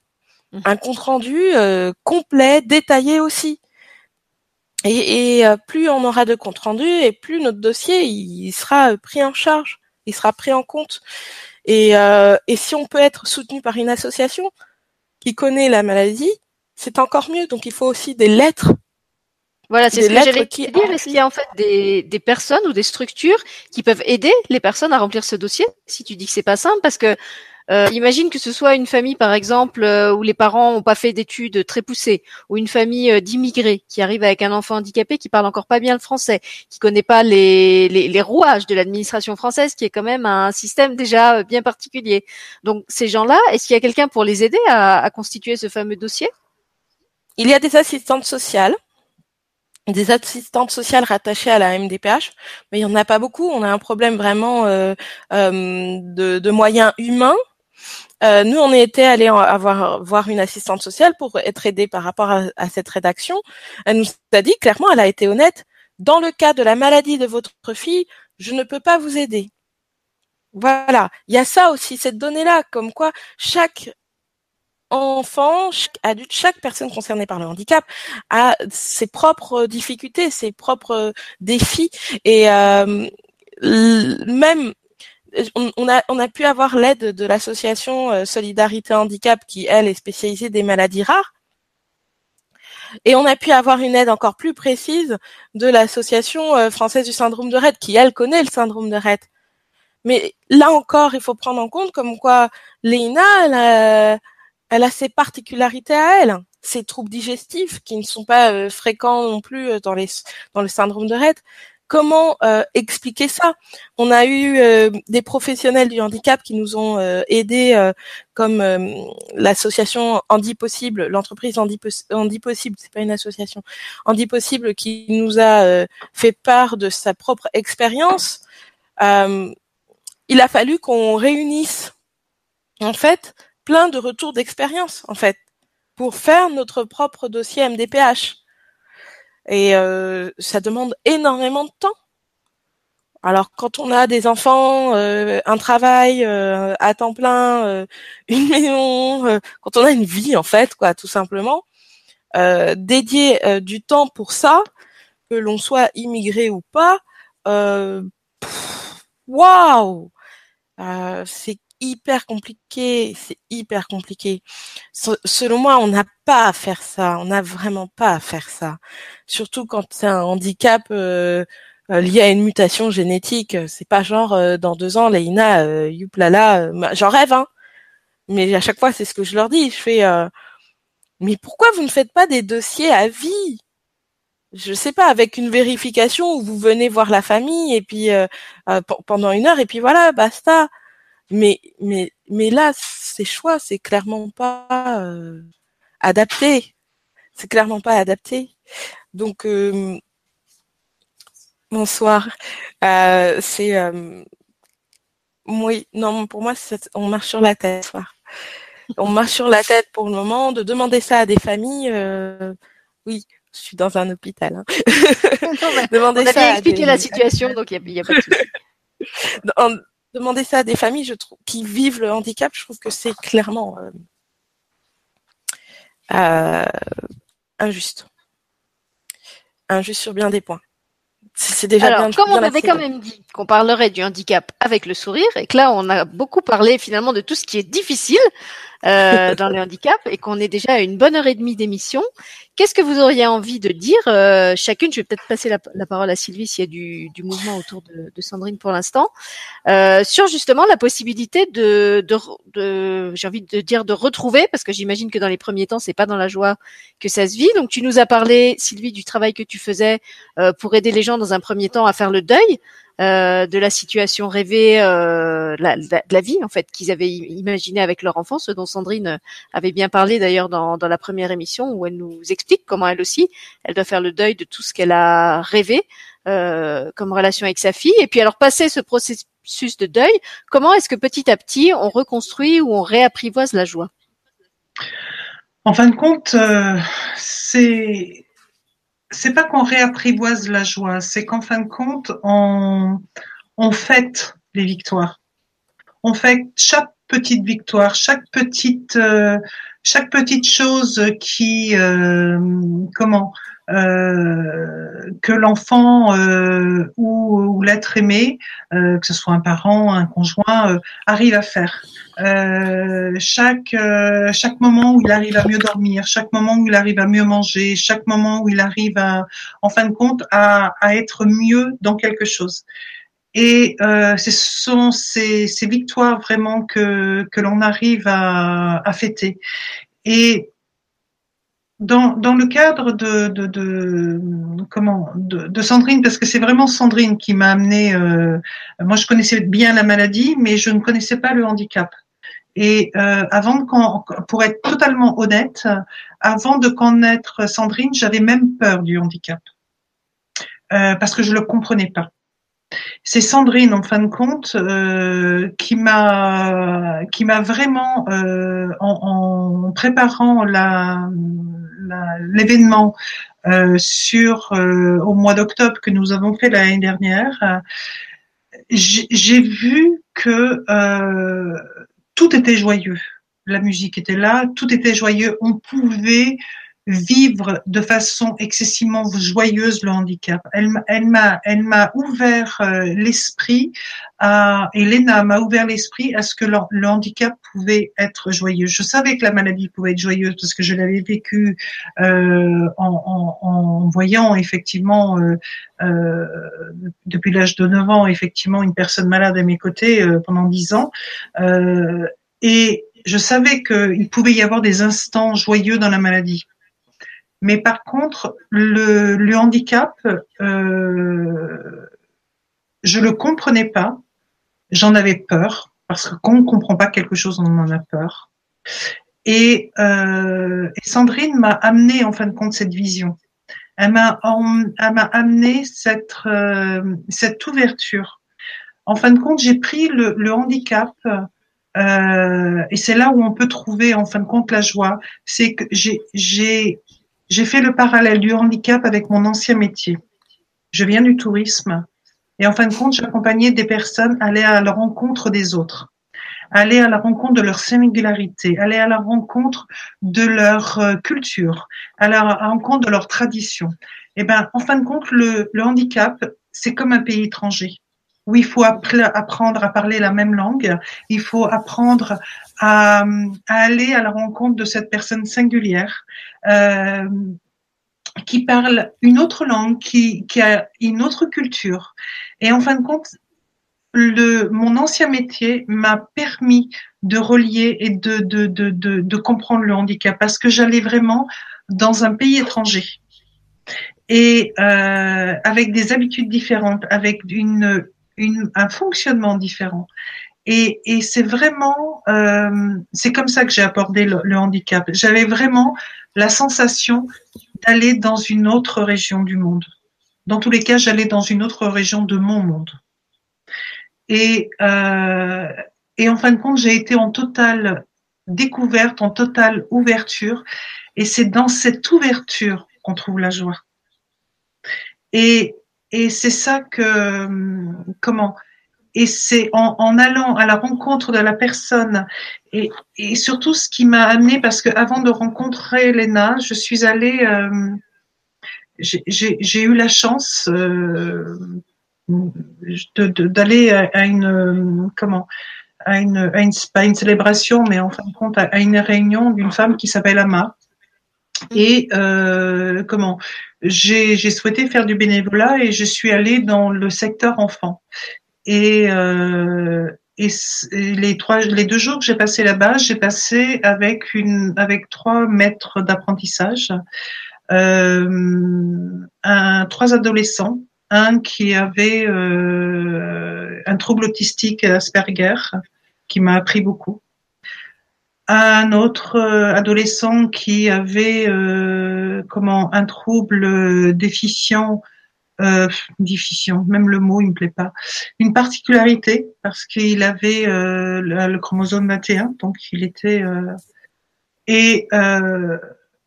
Un compte rendu euh, complet, détaillé aussi. Et, et euh, plus on aura de compte rendu et plus notre dossier il, sera euh, pris en charge, il sera pris en compte. Et, euh, et si on peut être soutenu par une association qui connaît la maladie, c'est encore mieux. Donc il faut aussi des lettres. Voilà, c'est ce que j'allais qui... dire. Est-ce qu'il y a en fait des, des personnes ou des structures qui peuvent aider les personnes à remplir ce dossier Si tu dis que c'est pas simple, parce que euh, imagine que ce soit une famille, par exemple, euh, où les parents n'ont pas fait d'études très poussées, ou une famille euh, d'immigrés qui arrive avec un enfant handicapé qui parle encore pas bien le français, qui connaît pas les, les, les rouages de l'administration française, qui est quand même un système déjà bien particulier. Donc ces gens-là, est-ce qu'il y a quelqu'un pour les aider à, à constituer ce fameux dossier? Il y a des assistantes sociales des assistantes sociales rattachées à la MDPH, mais il y en a pas beaucoup. On a un problème vraiment euh, euh, de, de, moyens humains euh, nous, on était allé avoir voir une assistante sociale pour être aidée par rapport à, cette rédaction. Elle nous a dit clairement, elle a été honnête. Dans le cas de la maladie de votre fille, je ne peux pas vous aider. Voilà, il y a ça aussi, cette donnée-là, comme quoi chaque enfant, chaque chaque personne concernée par le handicap a ses propres difficultés, ses propres défis, et euh, même on, a, pu avoir l'aide de l'association euh, Solidarité Handicap qui, elle, est spécialisée des maladies rares. Et on a pu avoir une aide encore plus précise de l'association euh, française du syndrome de Rett, qui, elle, connaît le syndrome de Rett. Mais là encore, il faut prendre en compte comme quoi Léina, elle a, elle a ses particularités à elle, ses troubles digestifs qui ne sont pas euh, fréquents non plus dans, les, dans le syndrome de Rett. Comment euh, expliquer ça? On a eu euh, des professionnels du handicap qui nous ont euh, aidés, comme l'association Handi Possible, l'entreprise Handi, Handi Possible, c'est pas une association, Handi Possible, qui nous a fait part de sa propre expérience. il a fallu qu'on réunisse, en fait, plein de retours d'expérience, en fait, pour faire notre propre dossier MDPH. Et euh, ça demande énormément de temps. Alors quand on a des enfants, euh, un travail euh, à temps plein, une maison, quand on a une vie en fait, quoi, tout simplement, dédier du temps pour ça, que l'on soit immigré ou pas, waouh, c'est hyper compliqué, c'est hyper compliqué. selon moi, on n'a pas à faire ça, on n'a vraiment pas à faire ça. Surtout quand c'est un handicap euh, euh, lié à une mutation génétique. C'est pas genre euh, dans deux ans, Leïna, euh, youplala, j'en rêve, hein. Mais à chaque fois, c'est ce que je leur dis. Je fais, mais pourquoi vous ne faites pas des dossiers à vie? Je sais pas, avec une vérification où vous venez voir la famille et puis pendant une heure et puis voilà, basta. Mais mais mais là, ces choix, c'est clairement pas euh, adapté. C'est clairement pas adapté. Donc euh, bonsoir. Euh, c'est euh, oui, non, pour moi, on marche sur la tête. Soir. On marche sur la tête pour le moment. De demander ça à des familles, euh, oui, je suis dans un hôpital. Hein. on a bien expliqué la situation, donc il n'y a, a, pas de souci demander ça à des familles qui vivent le handicap, je trouve que c'est clairement euh, euh, injuste. Injuste sur bien des points. C'est déjà Alors, comme on avait quand même dit qu'on parlerait du handicap avec le sourire, et que là, on a beaucoup parlé finalement de tout ce qui est difficile euh, dans le handicap, et qu'on est déjà à une bonne heure et demie d'émission, Qu'est-ce que vous auriez envie de dire euh, chacune Je vais peut-être passer la, parole à Sylvie s'il y a du, du mouvement autour de, de Sandrine pour l'instant euh, sur justement la possibilité de, de, de j'ai envie de dire de retrouver parce que j'imagine que dans les premiers temps c'est pas dans la joie que ça se vit. Donc tu nous as parlé Sylvie du travail que tu faisais euh, pour aider les gens dans un premier temps à faire le deuil euh, de la situation rêvée, euh, de la vie en fait qu'ils avaient imaginé avec leur enfant, ce dont Sandrine avait bien parlé d'ailleurs dans, la première émission où elle nous explique comment elle aussi, elle doit faire le deuil de tout ce qu'elle a rêvé euh, comme relation avec sa fille. Et puis alors passer ce processus de deuil, comment est-ce que petit à petit on reconstruit ou on réapprivoise la joie? En fin de compte, euh, c'est c'est pas qu'on réapprivoise la joie, c'est qu'en fin de compte, on, on fête les victoires. On fait chaque petite victoire, chaque petite, euh, chaque petite chose qui, euh, comment, euh, que l'enfant euh, ou, ou l'être aimé, euh, que ce soit un parent, un conjoint, arrive à faire. chaque chaque moment où il arrive à mieux dormir, chaque moment où il arrive à mieux manger, chaque moment où il arrive à, en fin de compte, à, à être mieux dans quelque chose. Et euh, ce sont ces, ces, victoires vraiment que, que l'on arrive à, à fêter. Et dans, dans le cadre de, de, de comment de, Sandrine, parce que c'est vraiment Sandrine qui m'a amené. Euh, moi, je connaissais bien la maladie, mais je ne connaissais pas le handicap. Et euh, avant de, pour être totalement honnête, avant de connaître Sandrine, j'avais même peur du handicap euh, parce que je le comprenais pas. C'est Sandrine, en fin de compte, euh, qui m'a qui m'a vraiment euh, en, préparant l'événement euh, sur au mois d'octobre que nous avons fait l'année dernière, j'ai vu que tout était joyeux. La musique était là, tout était joyeux. On pouvait vivre de façon excessivement joyeuse le handicap. Elle, elle m'a, elle m'a ouvert euh, l'esprit à, et Léna m'a ouvert l'esprit à ce que le, handicap pouvait être joyeux. Je savais que la maladie pouvait être joyeuse parce que je l'avais vécu euh, en, en, en, voyant effectivement euh, euh, depuis l'âge de 9 ans effectivement une personne malade à mes côtés euh, pendant 10 ans et je savais qu'il pouvait y avoir des instants joyeux dans la maladie. Mais par contre, le, handicap, euh, je le comprenais pas. J'en avais peur parce que quand on comprend pas quelque chose, on en a peur. Et, euh, Sandrine m'a amené en fin de compte cette vision. Elle m'a, amené cette euh, cette ouverture. En fin de compte, j'ai pris le, le handicap euh, et c'est là où on peut trouver en fin de compte la joie. C'est que j'ai j'ai fait le parallèle du handicap avec mon ancien métier. Je viens du tourisme et en fin de compte, j'accompagnais des personnes à aller à la rencontre des autres, aller à la rencontre de leur singularité, aller à la rencontre de leur euh, culture, à la rencontre de leur tradition. Eh ben, en fin de compte, le handicap, c'est comme un pays étranger où il faut apprendre à parler la même langue, il faut apprendre à, aller à la rencontre de cette personne singulière euh, qui parle une autre langue, qui, qui, a une autre culture. Et en fin de compte, le, mon ancien métier m'a permis de relier et de, de, de, de, de comprendre le handicap parce que j'allais vraiment dans un pays étranger et euh, avec des habitudes différentes, avec une, une, un fonctionnement différent. Et, et c'est vraiment, euh, c'est comme ça que j'ai abordé le, handicap. J'avais vraiment la sensation d'aller dans une autre région du monde. Dans tous les cas, j'allais dans une autre région de mon monde. Et, euh, et en fin de compte, j'ai été en totale découverte, en totale ouverture. Et c'est dans cette ouverture qu'on trouve la joie. Et, et c'est ça que, comment, et c'est en, allant à la rencontre de la personne. Et, surtout ce qui m'a amené parce que avant de rencontrer Elena, je suis allée, euh, j'ai eu la chance euh, d'aller à, une comment à une, à une pas une célébration mais en fin de compte à, une réunion d'une femme qui s'appelle Ama. Et euh, comment j'ai souhaité faire du bénévolat et je suis allée dans le secteur enfant. Et, euh, les deux jours que j'ai passé là-bas, j'ai passé avec trois maîtres d'apprentissage, euh, trois adolescents un qui avait euh, un trouble autistique Asperger, qui m'a appris beaucoup. Un autre adolescent qui avait comment un trouble déficient, euh, déficient, même le mot il me plaît pas, une particularité parce qu'il avait le, le, chromosome 21, donc il était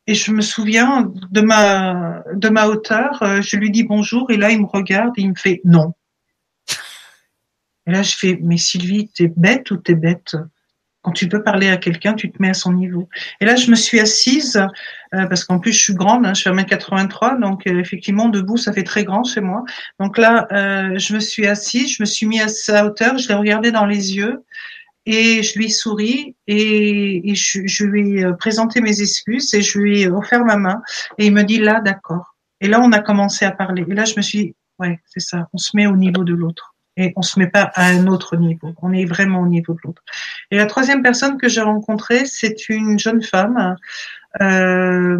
et je me souviens de ma de ma hauteur, euh, je lui dis bonjour et là il me regarde et il me fait non. Et là je fais mais Sylvie t'es bête ou t'es bête? Quand tu peux parler à quelqu'un, tu te mets à son niveau. Et là je me suis assise euh, parce qu'en plus je suis grande, hein, je fais 1m83 donc euh, effectivement debout ça fait très grand chez moi. Donc là je me suis assise, je me suis mis à sa hauteur, je l'ai regardé dans les yeux et je lui souris et, et je, je, lui ai euh, présenté mes excuses et je lui ai offert ma main et il me dit là d'accord. Et là on a commencé à parler et là je me suis dit ouais c'est ça, on se met au niveau de l'autre et on se met pas à un autre niveau, on est vraiment au niveau de l'autre. Et la troisième personne que j'ai rencontrée c'est une jeune femme, euh,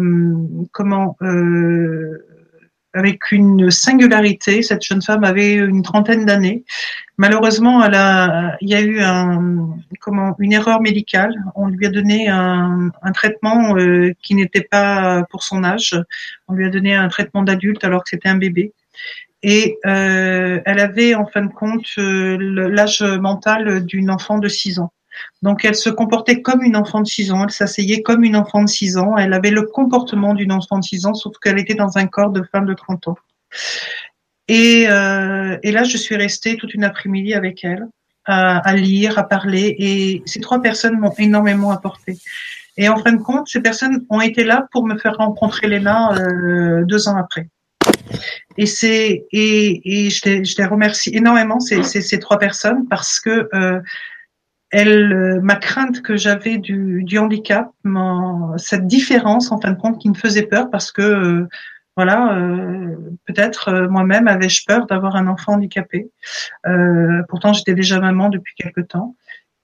comment euh, avec une singularité. Cette jeune femme avait une trentaine d'années. Malheureusement, elle a, il y a eu un, comment, une erreur médicale. On lui a donné un, traitement euh, qui n'était pas pour son âge. On lui a donné un traitement d'adulte alors que c'était un bébé. Et euh, elle avait en fin de compte euh, l'âge mental d'une enfant de 6 ans. Donc elle se comportait comme une enfant de 6 ans, elle s'asseyait comme une enfant de 6 ans, elle avait le comportement d'une enfant de 6 ans, sauf qu'elle était dans un corps de femme de 30 ans. Et, euh, et là, je suis restée toute une après-midi avec elle, à, à, lire, à parler, et ces trois personnes m'ont énormément apporté. Et en fin de compte, ces personnes ont été là pour me faire rencontrer Léna euh, deux ans après. Et c'est et, et je, les, je les remercie énormément ces, ces, trois personnes parce que euh, euh, ma crainte que j'avais du, du handicap, cette différence en fin de compte qui me faisait peur parce que euh, voilà, euh, peut-être moi-même avais-je peur d'avoir un enfant handicapé. pourtant, j'étais déjà maman depuis quelque temps.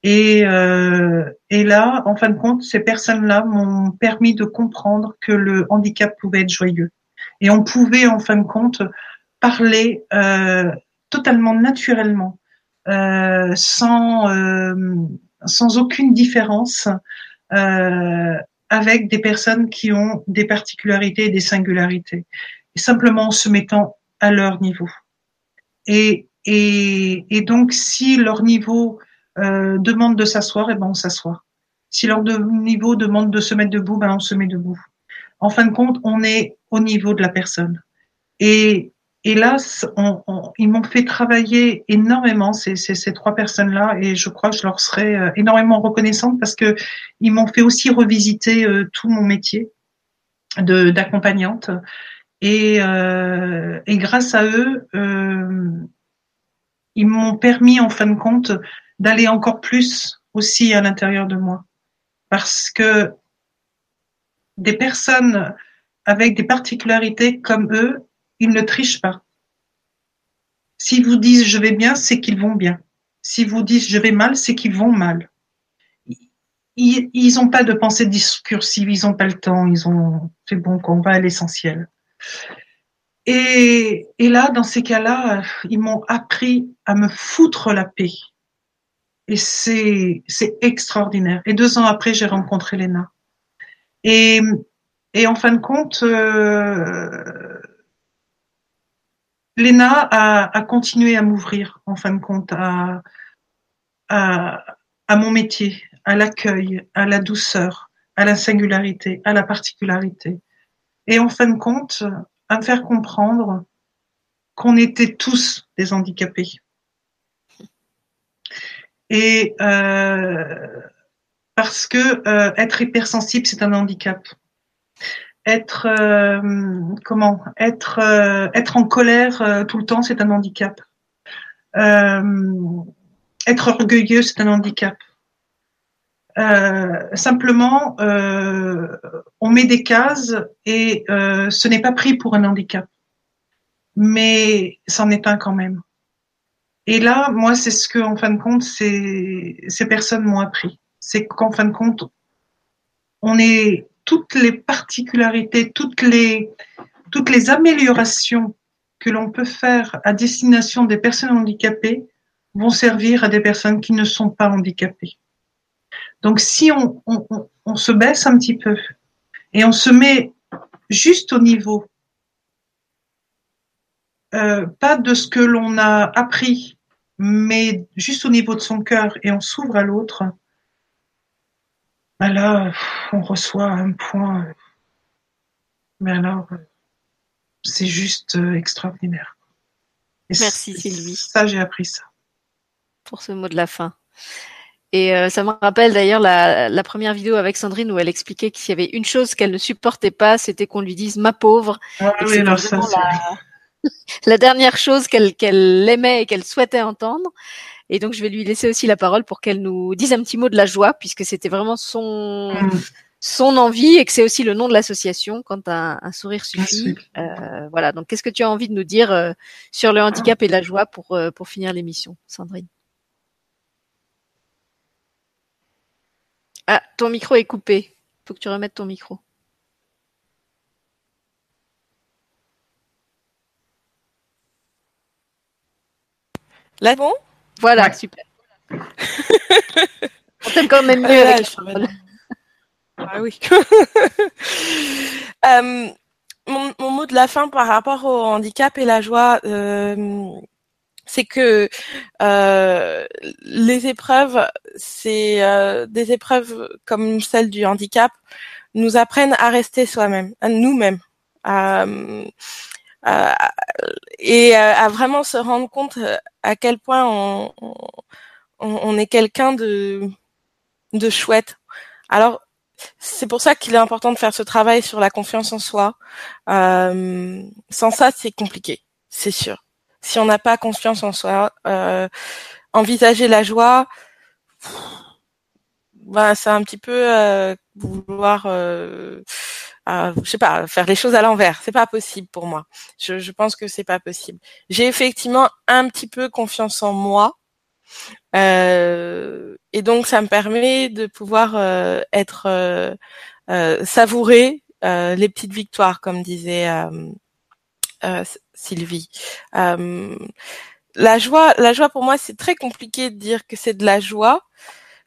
Et, et là, en fin de compte, ces personnes-là m'ont permis de comprendre que le handicap pouvait être joyeux. Et on pouvait, en fin de compte, parler totalement naturellement euh, sans, euh, sans aucune différence euh, avec des personnes qui ont des particularités et des singularités, simplement en se mettant à leur niveau. Et, et, et donc, si leur niveau euh, demande de s'asseoir, et eh ben on s'assoit. Si leur niveau demande de se mettre debout, ben on se met debout. En fin de compte, on est au niveau de la personne. Et hélas, on, on, ils m'ont fait travailler énormément ces, ces, trois personnes-là, et je crois que je leur serai euh, énormément reconnaissante parce que ils m'ont fait aussi revisiter euh, tout mon métier d'accompagnante, et, euh, et grâce à eux, euh, ils m'ont permis en fin de compte d'aller encore plus aussi à l'intérieur de moi, parce que des personnes avec des particularités comme eux, ils ne trichent pas. S'ils vous disent je vais bien, c'est qu'ils vont bien. S'ils vous disent je vais mal, c'est qu'ils vont mal. Ils n'ont pas de pensée discursive, ils n'ont pas le temps, ils ont c'est bon qu'on va à l'essentiel. Et, là, dans ces cas-là, ils m'ont appris à me foutre la paix. Et c'est c'est extraordinaire. Et deux ans après, j'ai rencontré Léna. Et, et en fin de compte, euh, Léna a, continué à m'ouvrir, en fin de compte, à mon métier, à l'accueil, à la douceur, à la singularité, à la particularité. Et en fin de compte, à me faire comprendre qu'on était tous des handicapés. Et euh, parce que euh, être hypersensible, c'est un handicap être euh, comment? Être euh, être en colère euh, tout le temps c'est un handicap. Être orgueilleux c'est un handicap. Simplement on met des cases et ce n'est pas pris pour un handicap. Mais c'en est un quand même. Et là moi c'est ce que en fin de compte ces ces personnes m'ont appris. C'est qu'en fin de compte on est toutes les particularités, toutes les, améliorations que l'on peut faire à destination des personnes handicapées vont servir à des personnes qui ne sont pas handicapées. Donc si on se baisse un petit peu et on se met juste au niveau, euh, pas de ce que l'on a appris, mais juste au niveau de son cœur et on s'ouvre à l'autre, ben là, on reçoit un point. Mais alors, c'est juste euh, extraordinaire. Merci Sylvie. Ça, j'ai appris ça. Pour ce mot de la fin. Et euh, ça me rappelle d'ailleurs la, la, première vidéo avec Sandrine où elle expliquait qu'il y avait une chose qu'elle ne supportait pas, c'était qu'on lui dise ma pauvre. Ah, oui, alors ça, la, la, dernière chose qu'elle qu'elle aimait et qu'elle souhaitait entendre. Et donc je vais lui laisser aussi la parole pour qu'elle nous dise un petit mot de la joie, puisque c'était vraiment son mm. son envie et que c'est aussi le nom de l'association quand un, un sourire suffit. Euh, voilà. Donc qu'est-ce que tu as envie de nous dire euh, sur le handicap et la joie pour euh, pour finir l'émission, Sandrine? Ah, ton micro est coupé. Faut que tu remettes ton micro. Là, bon? Voilà, super. On t'aime quand même mieux avec Ah oui. euh, mon, mon, mot de la fin par rapport au handicap et la joie, euh, c'est que euh, les épreuves, c'est des épreuves comme celle du handicap, nous apprennent à rester soi-même, à nous-mêmes, et à vraiment se rendre compte à quel point on, on, on est quelqu'un de, de chouette. Alors c'est pour ça qu'il est important de faire ce travail sur la confiance en soi. Euh, sans ça, c'est compliqué, c'est sûr si on n'a pas confiance en soi, euh, envisager la joie, bah, c'est un petit peu euh, vouloir, euh, je sais pas, faire les choses à l'envers. C'est pas possible pour moi. Je, je pense que c'est pas possible. J'ai effectivement un petit peu confiance en moi. Euh, et donc ça me permet de pouvoir euh, être euh, savourer les petites victoires, comme disait Sylvie. Euh, la joie, la joie pour moi, c'est très compliqué de dire que c'est de la joie.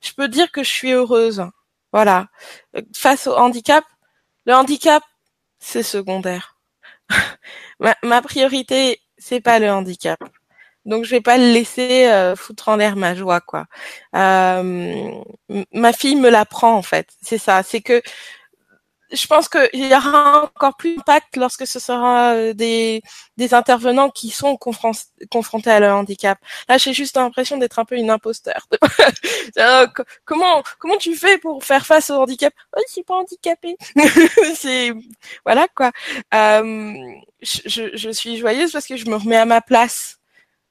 Je peux dire que je suis heureuse. Voilà. Face au handicap, le handicap, c'est secondaire. ma, priorité, c'est pas le handicap. Donc je vais pas le laisser euh, foutre en l'air ma joie, quoi. Euh, ma fille me l'apprend en fait. C'est ça. C'est que je pense qu'il y aura encore plus d'impact lorsque ce sera euh, des, des intervenants qui sont confrontés à leur handicap. Là, j'ai juste l'impression d'être un peu une imposteur. comment comment tu fais pour faire face au handicap? Oh, je suis pas handicapée. c'est voilà quoi. Euh, je, suis joyeuse parce que je me remets à ma place.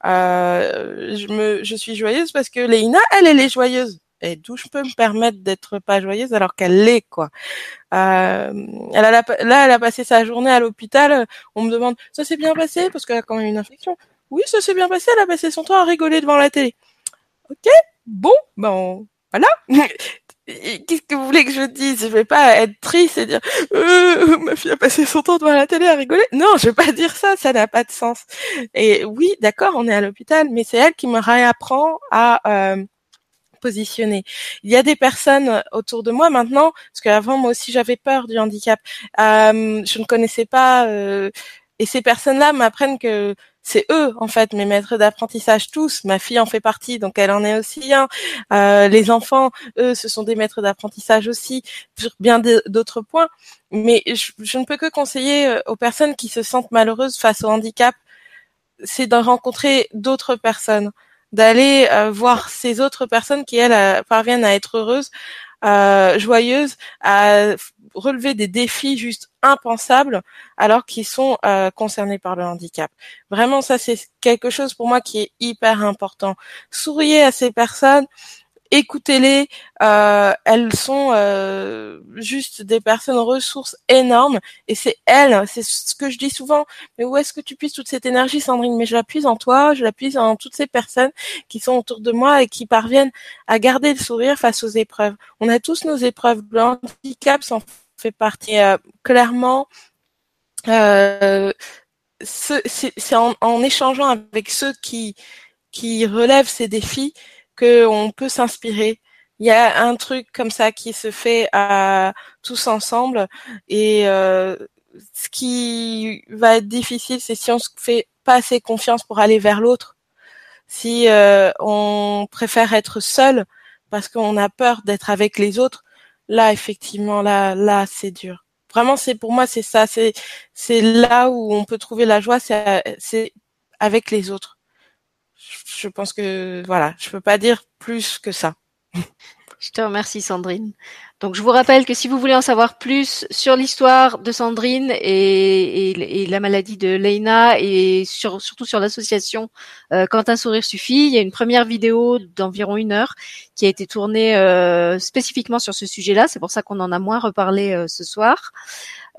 Euh, je me je suis joyeuse parce que Léina, elle, elle est joyeuse et d'où je peux me permettre d'être pas joyeuse alors qu'elle l'est quoi. Euh, elle a là elle a passé sa journée à l'hôpital. On me demande ça s'est bien passé? Parce qu'elle a quand même une infection. Oui, ça s'est bien passé. Elle a passé son temps à rigoler devant la télé. Ok, bon, ben voilà. Qu'est-ce que vous voulez que je dise? Je vais pas être triste et dire euh, ma fille a passé son temps devant la télé à rigoler. Non, je vais pas dire ça, ça n'a pas de sens. Et oui, d'accord, on est à l'hôpital, mais c'est elle qui me réapprend à euh, positionner. Il y a des personnes autour de moi maintenant, parce qu'avant moi aussi j'avais peur du handicap. Euh, je ne connaissais pas, euh, et ces personnes-là m'apprennent que c'est eux en fait mes maîtres d'apprentissage tous. Ma fille en fait partie, donc elle en est aussi un. Euh, les enfants, eux, ce sont des maîtres d'apprentissage aussi sur bien d'autres points. Mais je, je, ne peux que conseiller euh, aux personnes qui se sentent malheureuses face au handicap, c'est de rencontrer d'autres personnes d'aller euh, voir ces autres personnes qui elles euh, parviennent à être heureuses, euh, joyeuses, à relever des défis juste impensables alors qu'ils sont concernés par le handicap. Vraiment, ça c'est quelque chose pour moi qui est hyper important. Souriez à ces personnes, écoutez-les. Euh, elles sont euh, juste des personnes ressources énormes et c'est elles, c'est ce que je dis souvent. Mais où est-ce que tu puisses toute cette énergie, Sandrine? Mais je la puise en toi, je la puise en toutes ces personnes qui sont autour de moi et qui parviennent à garder le sourire face aux épreuves. On a tous nos épreuves. Le handicap s'en fait partie euh, clairement. Euh, c'est en, en, échangeant avec ceux qui qui relèvent ces défis que on peut s'inspirer. Il y a un truc comme ça qui se fait à tous ensemble et euh, ce qui va être difficile, c'est si on se fait pas assez confiance pour aller vers l'autre, si euh, on préfère être seul parce qu'on a peur d'être avec les autres. Là, effectivement, là, là, c'est dur. Vraiment, c'est pour moi, c'est ça. C'est c'est là où on peut trouver la joie, c'est c'est avec les autres. Je pense que voilà, je peux pas dire plus que ça. Je te remercie Sandrine. Donc je vous rappelle que si vous voulez en savoir plus sur l'histoire de Sandrine et, la maladie de Leina et sur, surtout sur l'association euh, Quand un sourire suffit, il y a une première vidéo d'environ une heure qui a été tournée euh, spécifiquement sur ce sujet-là. C'est pour ça qu'on en a moins reparlé euh, ce soir.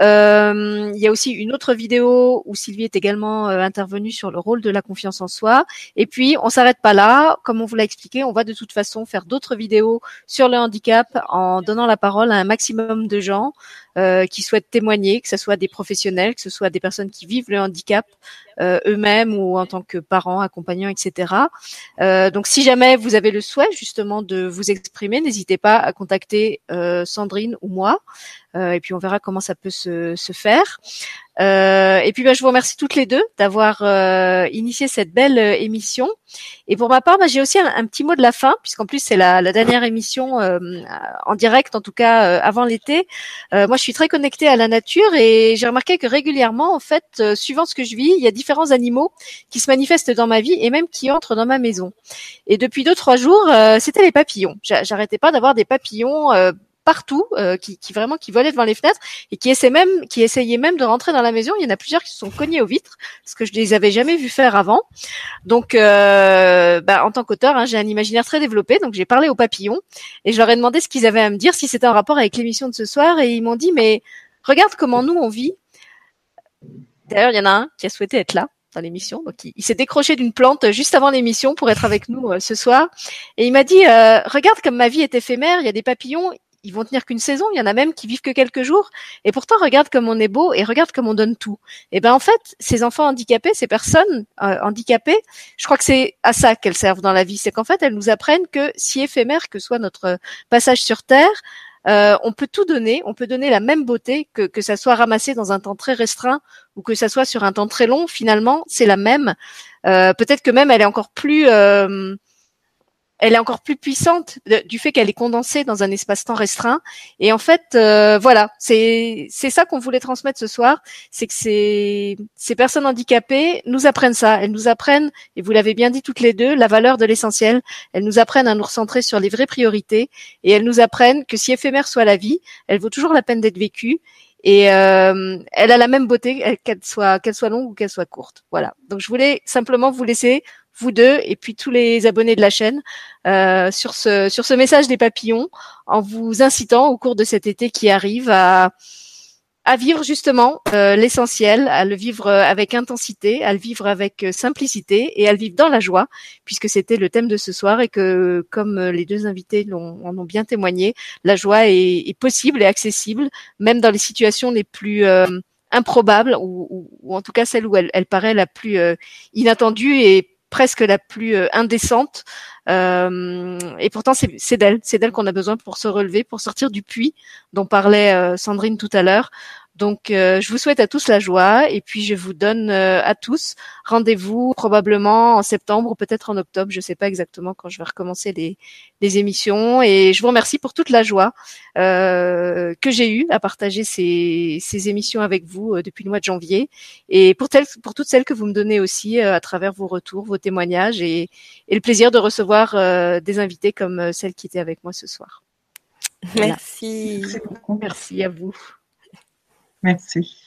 Il y a aussi une autre vidéo où Sylvie est également intervenue sur le rôle de la confiance en soi. Et puis, on s'arrête pas là. Comme on vous l'a expliqué, on va de toute façon faire d'autres vidéos sur le handicap en donnant la parole à un maximum de gens euh, qui souhaitent témoigner, que ce soit des professionnels, que ce soit des personnes qui vivent le handicap euh, eux-mêmes ou en tant que parents, accompagnants, etc. Euh, donc, si jamais vous avez le souhait justement de vous exprimer, n'hésitez pas à contacter Sandrine ou moi. Et puis on verra comment ça peut se, se faire. Euh, et puis bah, je vous remercie toutes les deux d'avoir euh, initié cette belle euh, émission. Et pour ma part, bah, j'ai aussi un, petit mot de la fin, puisqu'en plus c'est la, la, dernière émission en direct, en tout cas avant l'été. moi, je suis très connectée à la nature et j'ai remarqué que régulièrement, en fait, suivant ce que je vis, il y a différents animaux qui se manifestent dans ma vie et même qui entrent dans ma maison. Et depuis deux trois jours, c'était les papillons. J'arrêtais pas d'avoir des papillons partout, euh, qui, qui, vraiment qui volaient devant les fenêtres et qui essayaient même, qui essayaient même de rentrer dans la maison. Il y en a plusieurs qui se sont cognés aux vitres parce que je les avais jamais vus faire avant. Donc, euh, bah, en tant qu'auteur, hein, j'ai un imaginaire très développé, donc j'ai parlé aux papillons et je leur ai demandé ce qu'ils avaient à me dire, si c'était en rapport avec l'émission de ce soir, et ils m'ont dit mais regarde comment nous on vit. D'ailleurs, il y en a un qui a souhaité être là dans l'émission. Donc, il, s'est décroché d'une plante juste avant l'émission pour être avec nous euh, ce soir. Et il m'a dit, euh, regarde comme ma vie est éphémère, il y a des papillons, ils vont tenir qu'une saison. Il y en a même qui vivent que quelques jours. Et pourtant, regarde comme on est beau et regarde comme on donne tout. Et ben en fait, ces enfants handicapés, ces personnes euh, handicapées, je crois que c'est à ça qu'elles servent dans la vie. C'est qu'en fait, elles nous apprennent que si éphémère que soit notre passage sur Terre, euh, on peut tout donner, on peut donner la même beauté que que ça soit ramassé dans un temps très restreint ou que ça soit sur un temps très long. Finalement, c'est la même. Euh, peut-être que même elle est encore plus elle est encore plus puissante du fait qu'elle est condensée dans un espace-temps restreint. Et en fait, euh, voilà, c'est c'est ça qu'on voulait transmettre ce soir, c'est que ces ces personnes handicapées nous apprennent ça. Elles nous apprennent, et vous l'avez bien dit toutes les deux, la valeur de l'essentiel. Elles nous apprennent à nous recentrer sur les vraies priorités, et elles nous apprennent que si éphémère soit la vie, elle vaut toujours la peine d'être vécue. Et euh, elle a la même beauté qu'elle soit qu'elle soit longue ou qu'elle soit courte. Voilà. Donc je voulais simplement vous laisser vous deux et puis tous les abonnés de la chaîne euh, sur ce sur ce message des papillons en vous incitant au cours de cet été qui arrive à à vivre justement euh, l'essentiel, à le vivre avec intensité, à le vivre avec simplicité et à le vivre dans la joie, puisque c'était le thème de ce soir et que, comme les deux invités l'ont, en ont bien témoigné, la joie est, est, possible et accessible, même dans les situations les plus euh, improbables ou, ou, en tout cas celle où elle, elle paraît la plus euh, inattendue et presque la plus euh, indécente. Euh, et pourtant, c'est d'elle, c'est d'elle qu'on a besoin pour se relever, pour sortir du puits dont parlait euh, Sandrine tout à l'heure. Donc, euh, je vous souhaite à tous la joie et puis je vous donne euh, à tous rendez-vous probablement en septembre ou peut-être en octobre. Je ne sais pas exactement quand je vais recommencer les, les émissions. Et je vous remercie pour toute la joie euh, que j'ai eue à partager ces, ces émissions avec vous depuis le mois de janvier et pour, tel, pour toutes celles que vous me donnez aussi à travers vos retours, vos témoignages et, et le plaisir de recevoir des invités comme celle qui était avec moi ce soir. Merci. Merci à vous. Merci.